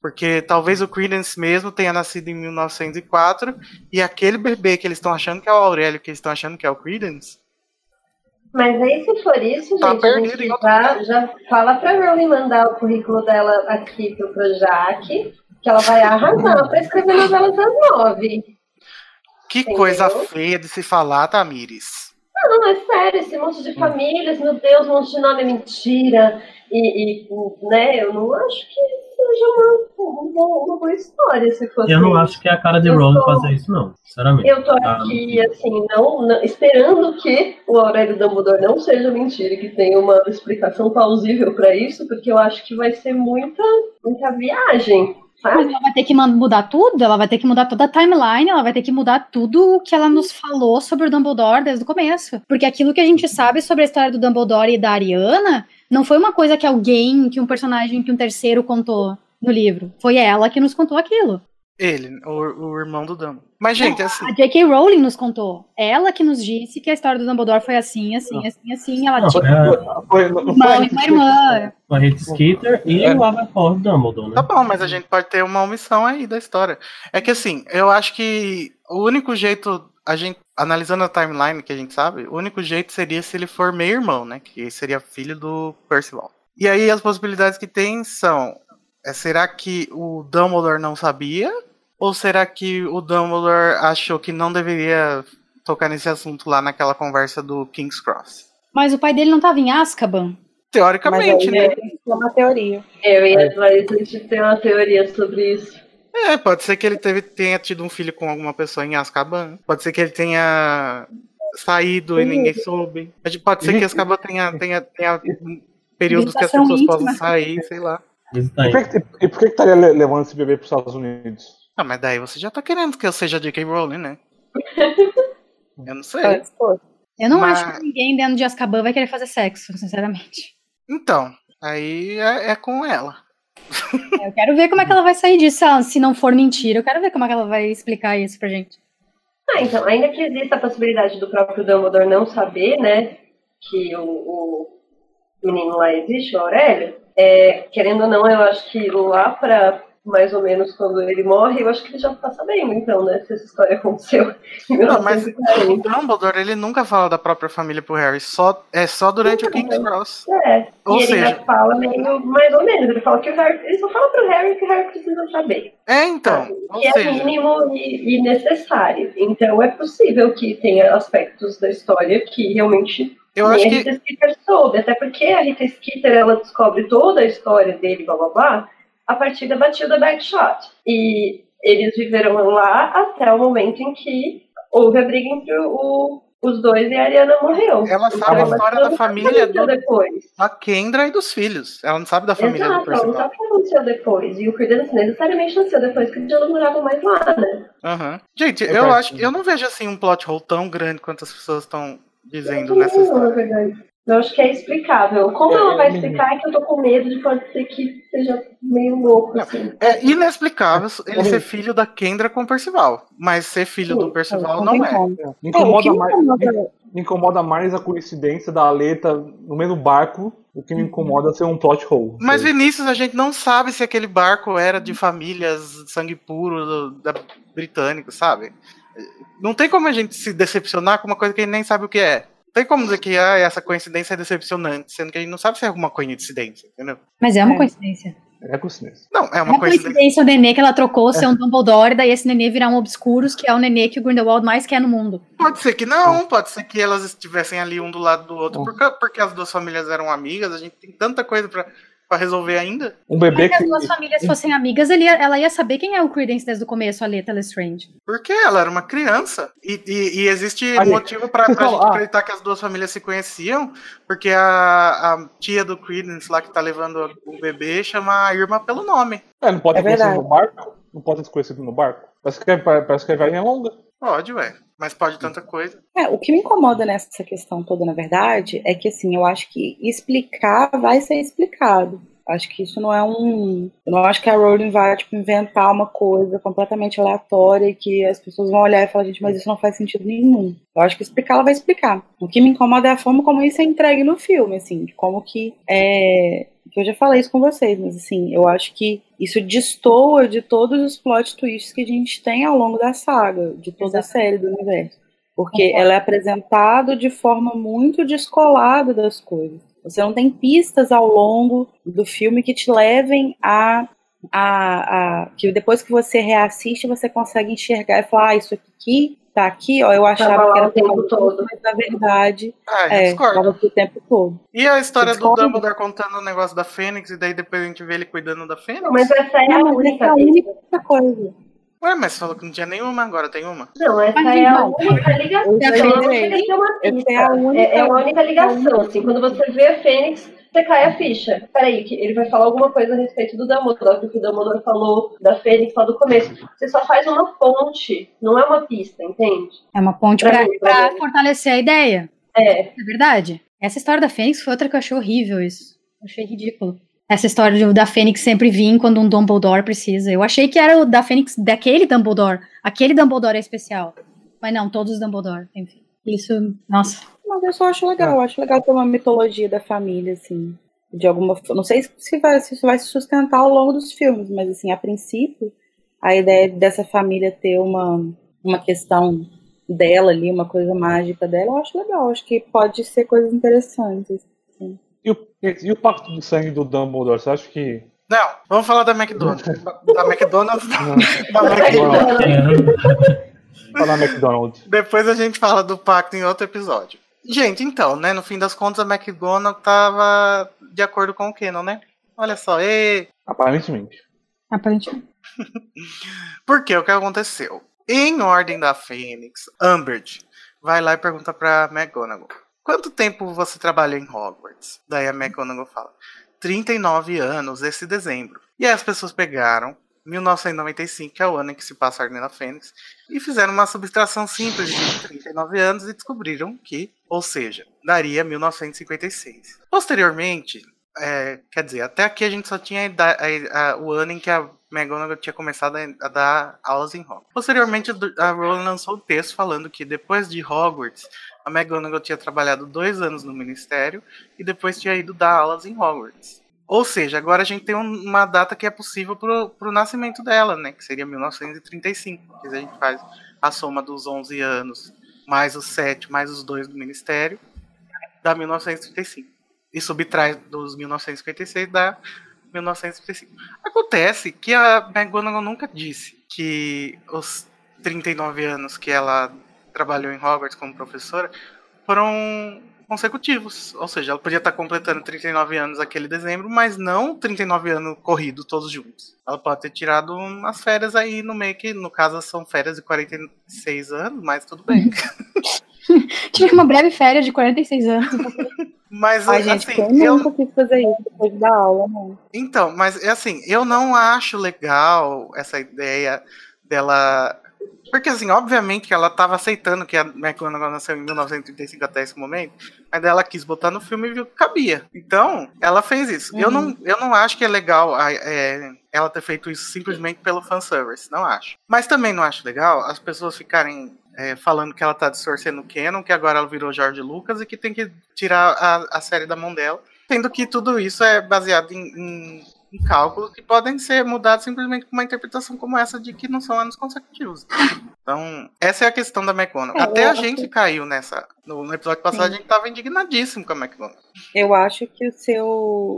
Porque talvez o Credence mesmo tenha nascido em 1904 e aquele bebê que eles estão achando que é o Aurélio, que eles estão achando que é o Credence, Mas aí, se for isso, Tá gente, a perdido gente já, já fala pra Rowling mandar o currículo dela aqui pro Projac, que ela vai arrasar pra escrever novelas das nove. Que Entendeu? coisa feia de se falar, Tamires. Não, é sério, esse monte de famílias, meu Deus, um monte de nome é mentira. E, e né, eu não acho que seja uma, uma, uma boa história se fosse. Eu não acho que é a cara de tô- fazer isso, não, sinceramente. Eu tô Ah, aqui, assim, não, não- esperando que o Aurélio Dumbledore não seja mentira e que tenha uma explicação plausível pra isso, porque eu acho que vai ser muita, muita viagem, Mas ela vai ter que mudar tudo, ela vai ter que mudar toda a timeline, ela vai ter que mudar tudo o que ela nos falou sobre o Dumbledore desde o começo. Porque aquilo que a gente sabe sobre a história do Dumbledore e da Ariana não foi uma coisa que alguém, que um personagem, que um terceiro contou no livro. Foi ela que nos contou aquilo. Ele, o, o irmão do Dumbledore. Mas, gente, assim. A J.K. Rowling nos contou. Ela que nos disse que a história do Dumbledore foi assim, assim, assim, assim. Ela Não, tinha é Foi, não, foi irmão e uma irmã. a Rita Skeeter e É. o Aberforth Dumbledore, né? Tá bom, mas a gente pode ter uma omissão aí da história. É que assim, eu acho que o único jeito, a gente, analisando a timeline que a gente sabe, o único jeito seria se ele for meio-irmão, né? Que seria filho do Percival. E aí as possibilidades que tem são: é, será que o Dumbledore não sabia? Ou será que o Dumbledore achou que não deveria tocar nesse assunto lá naquela conversa do King's Cross? Mas o pai dele não tava em Azkaban. Mas Teoricamente, aí né? que ter uma teoria. Eu e a Laís, a gente tem uma teoria sobre isso. É, pode ser que ele teve, tenha tido um filho com alguma pessoa em Azkaban. Pode ser que ele tenha saído e ninguém soube. Pode ser que Azkaban tenha, tenha, tenha períodos que as pessoas possam íntima. sair, sei lá. E por que, e por que que estaria le- levando esse bebê para os Estados Unidos? Ah, mas daí você já tá querendo que eu seja J.K. Rowling, né? Eu não sei. Pode. Eu não Mas- acho que ninguém dentro de Azkaban vai querer fazer sexo, sinceramente. Então, aí é, é com ela. Eu quero ver como é que ela vai sair disso. Se não for mentira, eu quero ver como é que ela vai explicar isso pra gente. Ah, então, ainda que exista a possibilidade do próprio Dumbledore não saber, né, que o, o menino lá existe, o Aurélio, é, querendo ou não, eu acho que lá pra mais ou menos quando ele morre, eu acho que ele já tá sabendo, então, né, se essa história aconteceu Não, mas o 1940. Dumbledore, ele nunca fala da própria família pro Harry. Só, é só durante o King's Cross. É, Ou e ele seja- já fala meio mais ou menos, ele fala que o Harry, ele só fala pro Harry que o Harry precisa saber. É, então. Ou que é seja, mínimo e, e necessário. Então é possível que tenha aspectos da história que realmente eu acho a que Rita Skeeter soube. Até porque a Rita Skeeter ela descobre toda a história dele, blá blá blá, a partir da batida Backshot. E eles viveram lá até o momento em que houve a briga entre o- os dois e a Ariana morreu. Ela Então, sabe a ela história da que família do- depois. da Kendra e dos filhos. Ela não sabe da família do Exato, ela não Percival. sabe o que aconteceu depois. E o Credence necessariamente nasceu depois que eles já não moravam mais lá, né? Aham. Gente, Eu eu quero- acho eu não vejo assim um plot hole tão grande quanto as pessoas estão dizendo nessa história. Eu acho que é explicável. Como É, ela vai eu- explicar é que eu tô com medo de pode ser que seja meio louco, assim. É inexplicável ele ser filho da Kendra com o Percival, mas ser filho do Não Percival tem não é. Me É, que incomoda, me mais, incomoda me, me incomoda mais a coincidência da Aleta no mesmo barco. O que me incomoda é ser um plot hole. Mas Vinícius, a gente não sabe se aquele barco era de famílias sangue puro do- da britânico, sabe? Não tem como a gente se decepcionar com uma coisa que a gente nem sabe o que é. Não tem como dizer que ah, essa coincidência é decepcionante, sendo que a gente não sabe se é alguma coincidência, entendeu? Mas é uma É. coincidência. É coincidência. Não, é É uma uma coincidência. coincidência o nenê que ela trocou ser um Dumbledore, daí esse nenê virar um Obscuros, que é o nenê que o Grindelwald mais quer no mundo. Pode ser que não, pode ser que elas estivessem ali um do lado do outro, porque, porque as duas famílias eram amigas, a gente tem tanta coisa pra, pra resolver ainda. Um bebê Se as que. duas famílias fossem amigas, ele ia- ela ia saber quem é o Credence desde o começo, a Leta Lestrange. Porque ela era uma criança. E, e- e existe Ali, motivo pra, vocês pra falam, gente ah. acreditar que as duas famílias se conheciam, porque a, a tia do Credence lá que tá levando o bebê chama a Irma pelo nome. É, não pode É ter conhecido no barco? Não pode ter conhecido no barco? Parece que é, parece que é velhinha longa. Pode, ué. Mas pode tanta coisa. É, o que me incomoda nessa questão toda, na verdade, é que assim, eu acho que explicar vai ser explicado. Acho que isso não é um. Eu não acho que a Rowling vai tipo, inventar uma coisa completamente aleatória e que as pessoas vão olhar e falar, gente, mas isso não faz sentido nenhum. Eu acho que explicar ela vai explicar. O que me incomoda é a forma como isso é entregue no filme, assim, como que é. Eu já falei isso com vocês, mas assim, eu acho que isso destoa de todos os plot twists que a gente tem ao longo da saga, de toda a série do universo. Porque ela é apresentada de forma muito descolada das coisas. Você não tem pistas ao longo do filme que te levem a, a, a- que depois que você reassiste você consegue enxergar e falar, ah, isso aqui tá aqui, ó, eu achava Tava que era o tempo todo. mas na verdade, Ah, é, tava aqui o tempo todo. E a história do. Dumbledore contando o negócio da Fênix e daí depois a gente vê ele cuidando da Fênix? Não, mas essa é a Não, única. essa é a única coisa. Ué, mas você falou que não tinha nenhuma, agora tem uma. Não, essa Mas é a não. única ligação. A pista. é a única- É, é uma única ligação, assim. Quando você vê a Fênix, você cai a ficha. Peraí, que ele vai falar alguma coisa a respeito do Dumbledore, porque o Dumbledore falou da Fênix lá do começo. Você só faz uma ponte, não é uma pista, entende? É uma ponte mim. fortalecer a ideia. É, É verdade. Essa história da Fênix foi outra que eu achei horrível isso. Eu achei ridículo. Essa história da Fênix sempre vir quando um Dumbledore precisa. Eu achei que era o da Fênix daquele Dumbledore. Aquele Dumbledore é especial. Mas não, todos os Dumbledore. Enfim. Isso, nossa. Mas eu só acho legal, eu acho legal ter uma mitologia da família, assim. De alguma. Não sei se vai, se isso vai se sustentar ao longo dos filmes, mas assim, a princípio, a ideia dessa família ter uma, uma questão dela ali, uma coisa mágica dela, eu acho legal. Acho que pode ser coisas interessantes. E o, e o pacto de sangue do Dumbledore, você acha que. Não, vamos falar da McDonald's. da McDonald's, não. Da McDonald's. Falar McDonald's. Depois a gente fala do pacto em outro episódio. Gente, então, né? No fim das contas, a McDonald's tava de acordo com o Canon, né? Olha só, e Aparentemente. Aparentemente. Por quê? O que aconteceu? Em Ordem da Fênix, Umbridge vai lá e pergunta pra McGonagall: Quanto tempo você trabalhou em Hogwarts? Daí a McGonagall fala: 39 anos esse dezembro. E aí as pessoas pegaram 1995, que é o ano em que se passa a Ordem Fênix, e fizeram uma subtração simples de 39 anos e descobriram que, ou seja, daria 1956. Posteriormente, é, quer dizer, até aqui a gente só tinha a a- a- o ano em que a McGonagall tinha começado a, dar aulas em Hogwarts. Posteriormente, a Rowling lançou o texto falando que depois de Hogwarts, a McGonagall tinha trabalhado dois anos no Ministério e depois tinha ido dar aulas em Hogwarts. Ou seja, agora a gente tem um- uma data que é possível pro, pro nascimento dela, né? Que seria 1935. Que a gente faz a soma dos 11 anos, mais os 7, mais os 2 do Ministério, dá 1935. E subtrai dos 1956, dá 1935. Acontece que a McGonagall nunca disse que os 39 anos que ela trabalhou em Hogwarts como professora foram consecutivos. Ou seja, ela podia estar completando 39 anos aquele dezembro, mas não 39 anos corrido todos juntos. Ela pode ter tirado umas férias aí no meio que, no caso, são férias de 46 anos, mas tudo bem. Tive uma breve férias de 46 anos. Mas Ai, gente, assim, quem eu, nunca quis fazer isso depois da aula, não? Então, mas é assim, eu não acho legal essa ideia dela. Porque, assim, obviamente que ela estava aceitando que a McGonagall nasceu em 1935 até esse momento, mas ela quis botar no filme e viu que cabia. Então, ela fez isso. Eu, não, eu não acho que é legal a- é, ela ter feito isso simplesmente pelo fanservice, não acho. Mas também não acho legal as pessoas ficarem é, falando que ela tá distorcendo o canon, que agora ela virou George Lucas e que tem que tirar a, a série da mão dela. Sendo que tudo isso é baseado em, em- em cálculos que podem ser mudados simplesmente com uma interpretação como essa de que não são anos consecutivos. Então, essa é a questão da McGonagall. É, Até a gente que- caiu nessa. No, episódio passado, Sim. a gente tava indignadíssimo com a McGonagall. Eu acho que o seu,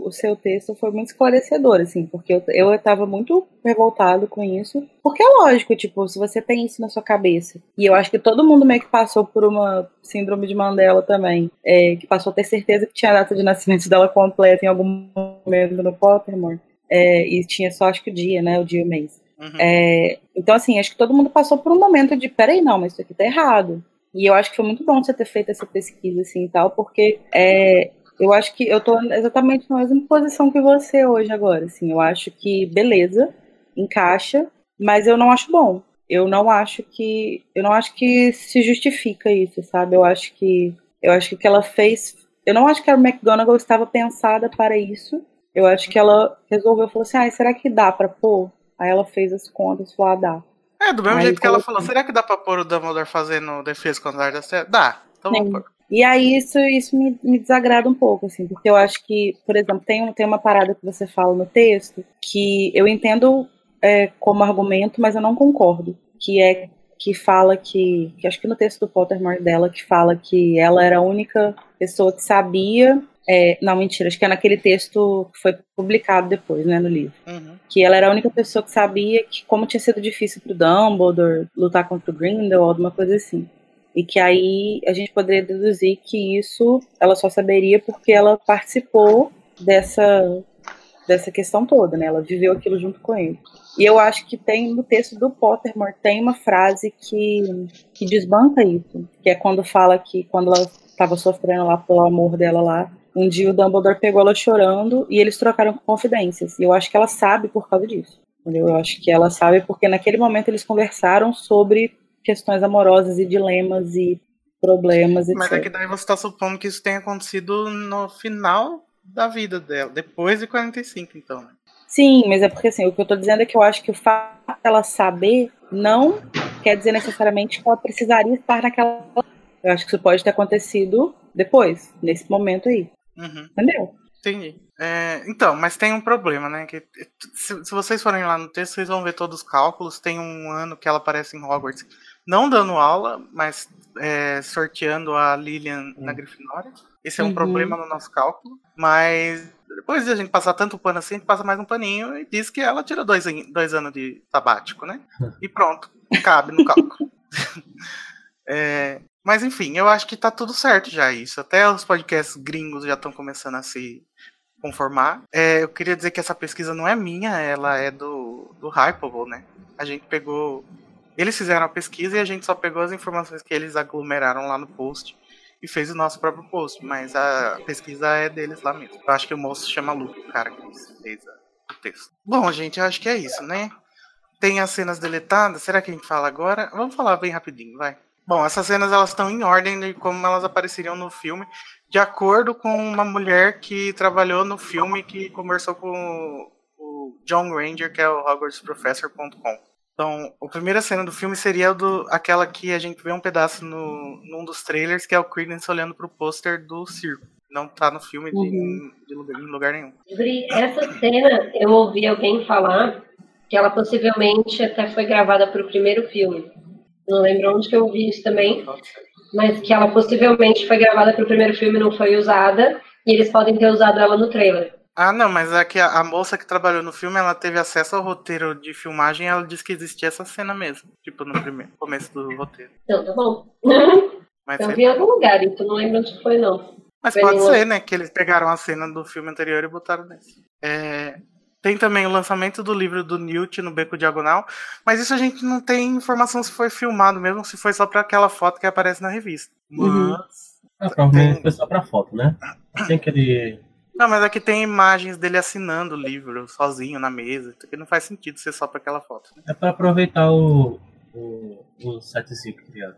o seu texto foi muito esclarecedor, assim, porque eu, eu estava muito revoltado com isso. Porque é lógico, tipo, se você tem isso na sua cabeça, e eu acho que todo mundo meio que passou por uma síndrome de Mandela também, é, que passou a ter certeza que tinha a data de nascimento dela completa em algum momento no Pottermore, é, e tinha só, acho que o dia, né, o dia e o mês. Uhum. É, então, assim, acho que todo mundo passou por um momento de, peraí, não, mas isso aqui tá errado. E eu acho que foi muito bom você ter feito essa pesquisa, assim, e tal, porque é, eu acho que eu tô exatamente na mesma posição que você hoje agora, assim, eu acho que, beleza, encaixa, mas eu não acho bom. Eu não acho que, eu não acho que se justifica isso, sabe? Eu acho que, eu acho que o que ela fez, eu não acho que a McGonagall estava pensada para isso. Eu acho que ela resolveu, falou assim, ah, será que dá pra pôr? Aí ela fez as contas, falou, ah, dá. É, do mesmo Aí jeito que ela falou, será que dá pra pôr o Dumbledore fazendo defesa contra a da série? Dá. Então Sim. vamos pôr. E aí isso, isso me, me desagrada um pouco, assim, porque eu acho que, por exemplo, tem, tem uma parada que você fala no texto que eu entendo é, como argumento, mas eu não concordo. Que é que fala que, que acho que no texto do Pottermore dela, que fala que ela era a única pessoa que sabia É, não, mentira, acho que é naquele texto que foi publicado depois, né, no livro. Uhum. Que ela era a única pessoa que sabia que como tinha sido difícil pro Dumbledore lutar contra o Grindelwald, uma coisa assim. E que aí a gente poderia deduzir que isso ela só saberia porque ela participou dessa, dessa questão toda, né? Ela viveu aquilo junto com ele. E eu acho que tem no texto do Pottermore tem uma frase que, que desbanca isso, que é quando fala que quando ela estava sofrendo lá pelo amor dela lá, um dia o Dumbledore pegou ela chorando e eles trocaram confidências. E eu acho que ela sabe por causa disso. Entendeu? Eu acho que ela sabe porque naquele momento eles conversaram sobre questões amorosas e dilemas e problemas, etc. Mas é que daí você tá supondo que isso tenha acontecido no final da vida dela, depois de 45, então. né? Sim, mas é porque assim, o que eu tô dizendo é que eu acho que o fato dela saber não quer dizer necessariamente que ela precisaria estar naquela. Eu acho que isso pode ter acontecido depois, nesse momento aí. Uhum. Entendeu? Entendi. É, então, mas tem um problema, né? Que se, se vocês forem lá no texto, vocês vão ver todos os cálculos. Tem um ano que ela aparece em Hogwarts, não dando aula, mas é, sorteando a Lilian na Grifinória. Esse é um Uhum. problema no nosso cálculo. Mas depois de a gente passar tanto pano assim, a gente passa mais um paninho e diz que ela tirou dois, dois anos de sabático, né? E pronto, cabe no cálculo. É, mas enfim, eu acho que tá tudo certo já isso. Até os podcasts gringos já estão começando a se conformar. É, eu queria dizer que essa pesquisa não é minha, ela é do, do Hypable, né? A gente pegou. Eles fizeram a pesquisa e a gente só pegou as informações que eles aglomeraram lá no post e fez o nosso próprio post, mas a pesquisa é deles lá mesmo. Eu acho que o moço chama Luke, o cara que fez o texto. Bom, gente, eu acho que é isso, né? Tem as cenas deletadas, será que a gente fala agora? Vamos falar bem rapidinho, vai. Bom, essas cenas elas estão em ordem de como elas apareceriam no filme, de acordo com uma mulher que trabalhou no filme que conversou com o- John Granger, que é o hogwartsprofessor.com. Então, a primeira cena do filme seria do, aquela que a gente vê um pedaço no, num dos trailers, que é o Credence olhando pro pôster do circo. Não tá no filme de, Uhum. de lugar, em lugar nenhum. Essa cena eu ouvi alguém falar que ela possivelmente até foi gravada para o primeiro filme. Não lembro onde que eu ouvi isso também, mas que ela possivelmente foi gravada para o primeiro filme e não foi usada, e eles podem ter usado ela no trailer. Ah, não, mas é que a, a moça que trabalhou no filme, ela teve acesso ao roteiro de filmagem e ela disse que existia essa cena mesmo. Tipo, no primeiro começo do roteiro. Então, tá bom. Mas, Eu vi em algum lugar, então não lembro onde foi, não. Mas Foi pode ser, né? Que eles pegaram a cena do filme anterior e botaram nesse. É, tem também o lançamento do livro do Newt no Beco Diagonal, mas isso a gente não tem informação se foi filmado mesmo, se foi só pra aquela foto que aparece na revista. Mas. Uhum. Ah, provavelmente Tem- foi só pra foto, né? Tem aquele. Não, mas aqui tem imagens dele assinando o livro sozinho na mesa, que não faz sentido ser só pra aquela foto. né? É pra aproveitar o. o, o setzinho criado.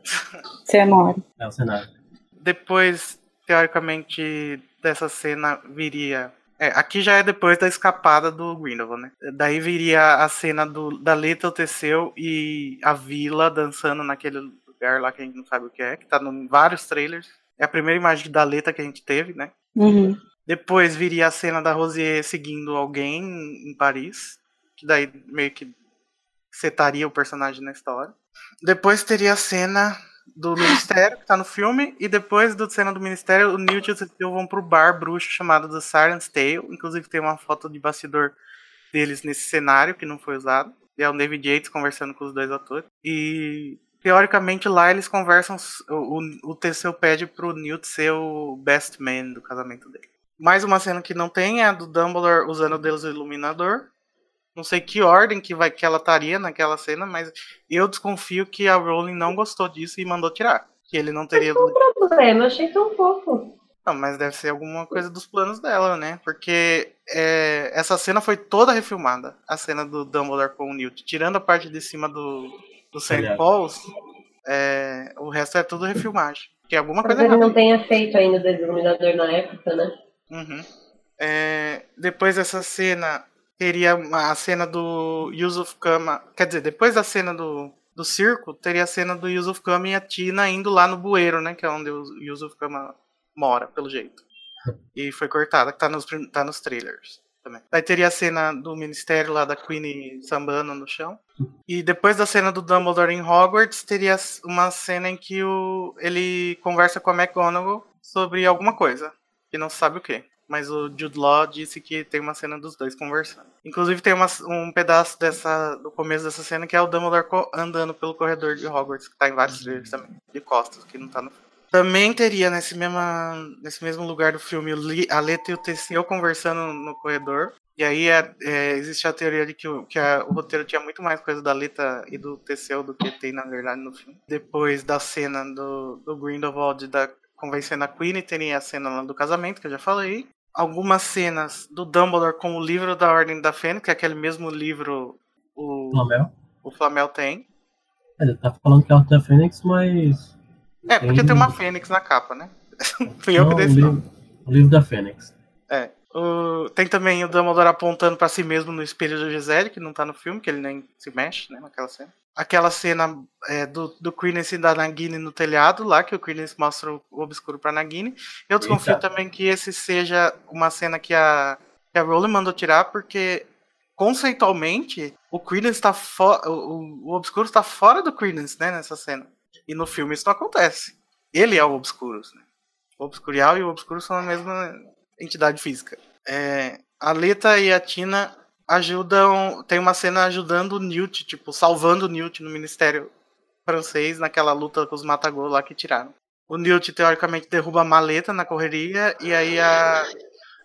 Cenório. É o cenário. Depois, teoricamente, dessa cena viria. É, aqui já é depois da escapada do Grindelwald, né? Daí viria a cena do, da Leta, o Teseu e a Vila dançando naquele lugar lá que a gente não sabe o que é, que tá em vários trailers. É a primeira imagem da Leta que a gente teve, né? Uhum. Depois viria a cena da Rosier seguindo alguém em Paris, que daí meio que setaria o personagem na história. Depois teria a cena do Ministério, que tá no filme, e depois da cena do Ministério, o Newt e o Cecil vão pro bar bruxo chamado The Silence Tale. Inclusive tem uma foto de bastidor deles nesse cenário que não foi usado. E é o David Yates conversando com os dois atores. E teoricamente lá eles conversam. O, o Teseu pede pro Newt ser o best man do casamento dele. Mais uma cena que não tem é a do Dumbledore usando o Deus Iluminador. Não sei que ordem que, vai, que ela estaria naquela cena, mas eu desconfio que a Rowling não gostou disso e mandou tirar. Que ele não teria. Não tem problema, eu achei tão fofo. Não, mas deve ser alguma coisa dos planos dela, né? Porque é, essa cena foi toda refilmada. A cena do Dumbledore com o Newt. Tirando a parte de cima do, do St. Paul's, é, o resto é tudo refilmagem. Que alguma Talvez coisa ele não tenha feito ainda o Desiluminador na época, né? Uhum. É, depois dessa cena, teria a cena do Yusuf Kama. Quer dizer, depois da cena do, do circo, teria a cena do Yusuf Kama e a Tina indo lá no bueiro, né? Que é onde o Yusuf Kama mora, pelo jeito. E foi cortada, que tá nos, tá nos trailers também. Aí teria a cena do ministério lá da Queen sambando no chão. E depois da cena do Dumbledore em Hogwarts, teria uma cena em que o, ele conversa com a McGonagall sobre alguma coisa. que não sabe o que. Mas o Jude Law disse que tem uma cena dos dois conversando. Inclusive tem uma, um pedaço dessa do começo dessa cena que é o Dumbledore andando pelo corredor de Hogwarts, que tá em vários trailers também, de costas, que não tá no. Também teria nesse, mesma, nesse mesmo lugar do filme a Leta e o Teseu conversando no corredor. E aí é, é, existe a teoria de que, o, que a, o roteiro tinha muito mais coisa da Leta e do Teseu do que tem, na verdade, no filme. Depois da cena do, do Grindelwald da, convencendo a Queen, teria a cena lá do casamento, que eu já falei. Algumas cenas do Dumbledore com o livro da Ordem da Fênix, que é aquele mesmo livro o Flamel, o Flamel tem. Ele tá falando que é a Ordem da Fênix, mas... É, porque tem, uma Fênix na capa, né? Fui eu que dei livro, o livro da Fênix. É. O- tem também o Dumbledore apontando pra si mesmo no espelho do Gisele, que não tá no filme, que ele nem se mexe, né, naquela cena. Aquela cena é, do, do Credence e da Nagini no telhado, lá, que o Credence mostra o, obscuro pra Nagini. Eu desconfio Eita. também que esse seja uma cena que a, que a Rowling mandou tirar, porque conceitualmente o Credence tá fora. O, o obscuro está fora do Credence, né, nessa cena. E no filme isso não acontece. Ele é o Obscurus, né? O Obscurial e o Obscuro são a mesma entidade física. É, a Leta e a Tina ajudam. Tem uma cena ajudando o Newt, tipo, salvando o Newt no Ministério francês naquela luta com os Matagol lá que tiraram. O Newt, teoricamente, derruba a maleta na correria e aí a,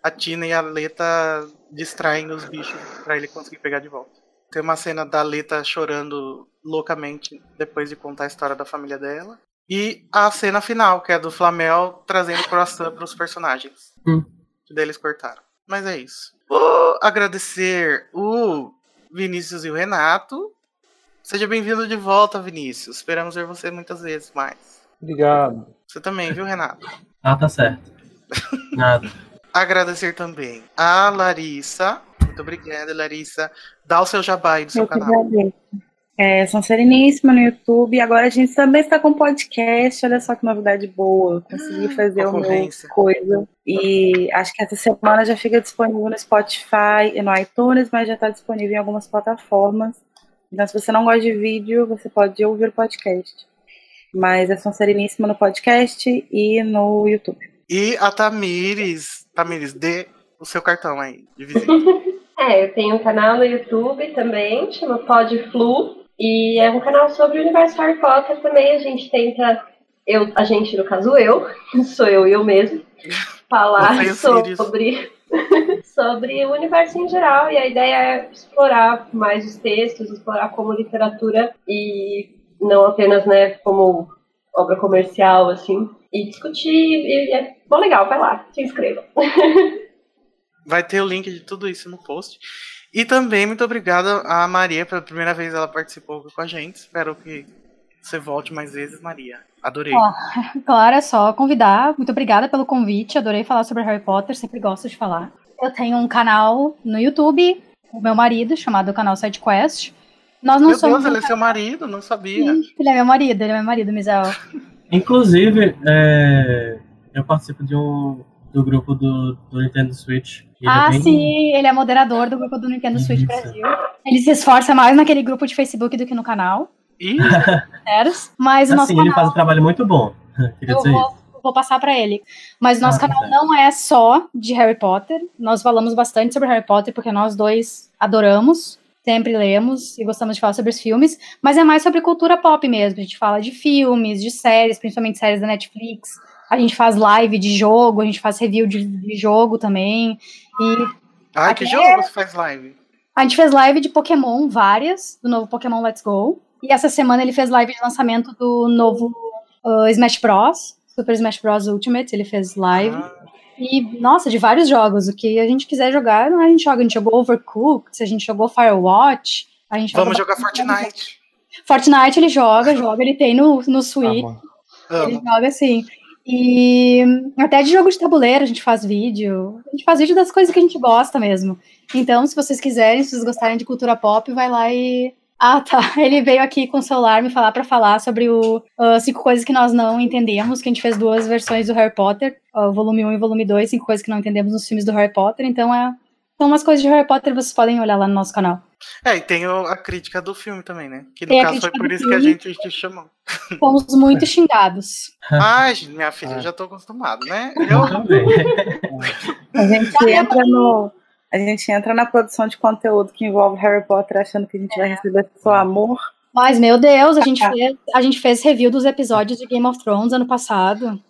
a Tina e a Leta distraem os bichos pra ele conseguir pegar de volta. Tem uma cena da Leta chorando loucamente depois de contar a história da família dela. E a cena final, que é do Flamel trazendo croissant pros personagens. Hum. Que daí eles cortaram. Mas é isso. Vou agradecer o Vinícius e o Renato. Seja bem-vindo de volta, Vinícius. Esperamos ver você muitas vezes mais. Obrigado. Você também, viu, Renato? Ah, tá certo. Nada. Agradecer também a Larissa. Muito obrigada, Larissa. Dá o seu jabá aí do seu Eu canal. agradeço. É, são Sereníssima no YouTube. Agora a gente também está com podcast. Olha só que novidade boa. Eu consegui fazer o meu concorrência. coisa. E acho que essa semana já fica disponível no Spotify e no iTunes, mas já está disponível em algumas plataformas. Então, se você não gosta de vídeo, você pode ouvir o podcast. Mas é São Sereníssima no podcast e no YouTube. E a Tamires. Tamires, dê o seu cartão aí de visita. É, eu tenho um canal no YouTube também, chama Podflu, e é um canal sobre o universo Harry Potter também. A gente tenta, eu, a gente, no caso eu, sou eu e eu mesmo, falar sobre, sobre o universo em geral. E a ideia é explorar mais os textos, explorar como literatura e não apenas, né, como obra comercial, assim, e discutir. E é bom, legal, vai lá, se inscreva. Vai ter o link de tudo isso no post. E também muito obrigado a Maria, pela primeira vez ela participou com a gente. Espero que você volte mais vezes, Maria. Adorei. Claro, é só convidar. Muito obrigada pelo convite. Adorei falar sobre Harry Potter, sempre gosto de falar. Eu tenho um canal no YouTube, o meu marido, chamado canal SideQuest. Nós não Meu somos. Deus, ele é seu marido, não sabia. Sim, ele é meu marido, ele é meu marido, Misael. Inclusive, é, eu participo de um do grupo do, do Nintendo Switch. Ele é Ah, bem- sim, ele é moderador do grupo do Nintendo Switch Isso. Brasil. Ele se esforça mais naquele grupo de Facebook do que no canal. Eros. Mas o nosso Assim, ele canal. faz um trabalho muito bom. Queria Eu dizer isso. vou, vou passar pra ele. Mas nosso Ah, canal tá. não é só de Harry Potter. Nós falamos bastante sobre Harry Potter porque nós dois adoramos, sempre lemos e gostamos de falar sobre os filmes. Mas é mais sobre cultura pop mesmo. A gente fala de filmes, de séries, principalmente séries da Netflix. A gente faz live de jogo, a gente faz review de, de jogo também. E ai, que Até- jogo você faz live? a gente fez live de Pokémon, várias, do novo Pokémon Let's Go. E essa semana ele fez live de lançamento do novo uh, Smash Bros. Super Smash Bros. Ultimate, ele fez live. Ah, E, nossa, de vários jogos. O que a gente quiser jogar, a gente joga. A gente jogou Overcooked, a gente jogou Firewatch. A gente vamos joga jogar Fortnite. Fortnite ele joga, joga, ele tem no, no Switch. Ah, mano. Ele Amo. joga assim. E até de jogo de tabuleiro a gente faz vídeo. A gente faz vídeo das coisas que a gente gosta mesmo. Então, se vocês quiserem, se vocês gostarem de cultura pop, vai lá e. Ah, tá. Ele veio aqui com o celular me falar pra falar sobre o ah, cinco coisas que nós não entendemos, que a gente fez duas versões do Harry Potter, ah, volume 1 e volume 2, cinco coisas que não entendemos nos filmes do Harry Potter. Então, é, são umas coisas de Harry Potter, vocês podem olhar lá no nosso canal. É, e tem a crítica do filme também, né? Que no Tem caso foi por isso que a gente te chamou. Fomos muito xingados. Ai, minha filha, Ah. eu já tô acostumado, né? Eu, Também. A gente entra no. A gente entra na produção de conteúdo que envolve Harry Potter achando que a gente vai receber só amor. Mas, meu Deus, a gente, fez, a gente fez review dos episódios de Game of Thrones ano passado.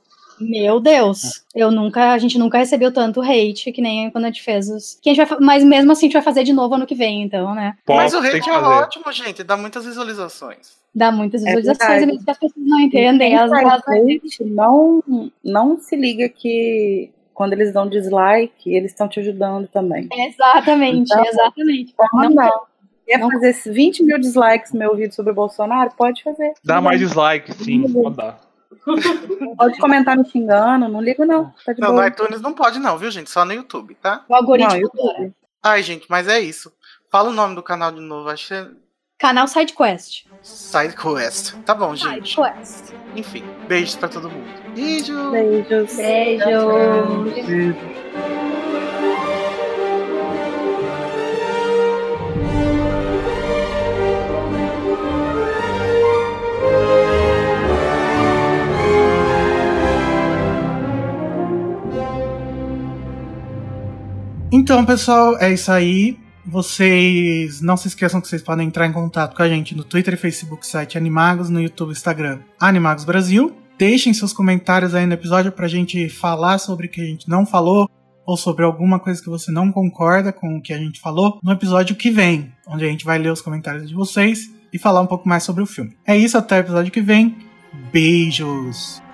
Meu Deus, eu nunca, a gente nunca recebeu tanto hate que nem quando a gente fez os. Que a gente vai, mas mesmo assim a gente vai fazer de novo ano que vem, então, né? mas o Posso, hate é fazer. ótimo, gente. Dá muitas visualizações. Dá muitas É visualizações, verdade. mesmo que as pessoas não entendem. Elas, faz elas, hate não, não se liga que quando eles dão dislike, eles estão te ajudando também. exatamente, Então, exatamente. Não, Não- não. Quer não- fazer esses 20 mil dislikes no meu vídeo sobre o Bolsonaro? Pode fazer. Dá mais dislike, sim, pode dar. Pode comentar me xingando, não ligo não. Tá de Não, no boa. iTunes não pode, não, viu, gente? Só no YouTube, tá? O algoritmo Não. Ai, gente, mas é isso. Fala o nome do canal de novo, acho que é Canal SideQuest. SideQuest. Tá bom, gente. SideQuest. Enfim, beijos pra todo mundo. Beijo! Beijos. Beijo. Então, pessoal, é isso aí. Vocês não se esqueçam que vocês podem entrar em contato com a gente no Twitter e Facebook, site Animagos, no YouTube Instagram Animagos Brasil. Deixem seus comentários aí no episódio pra gente falar sobre o que a gente não falou ou sobre alguma coisa que você não concorda com o que a gente falou no episódio que vem, onde a gente vai ler os comentários de vocês e falar um pouco mais sobre o filme. É isso, até o episódio que vem. Beijos!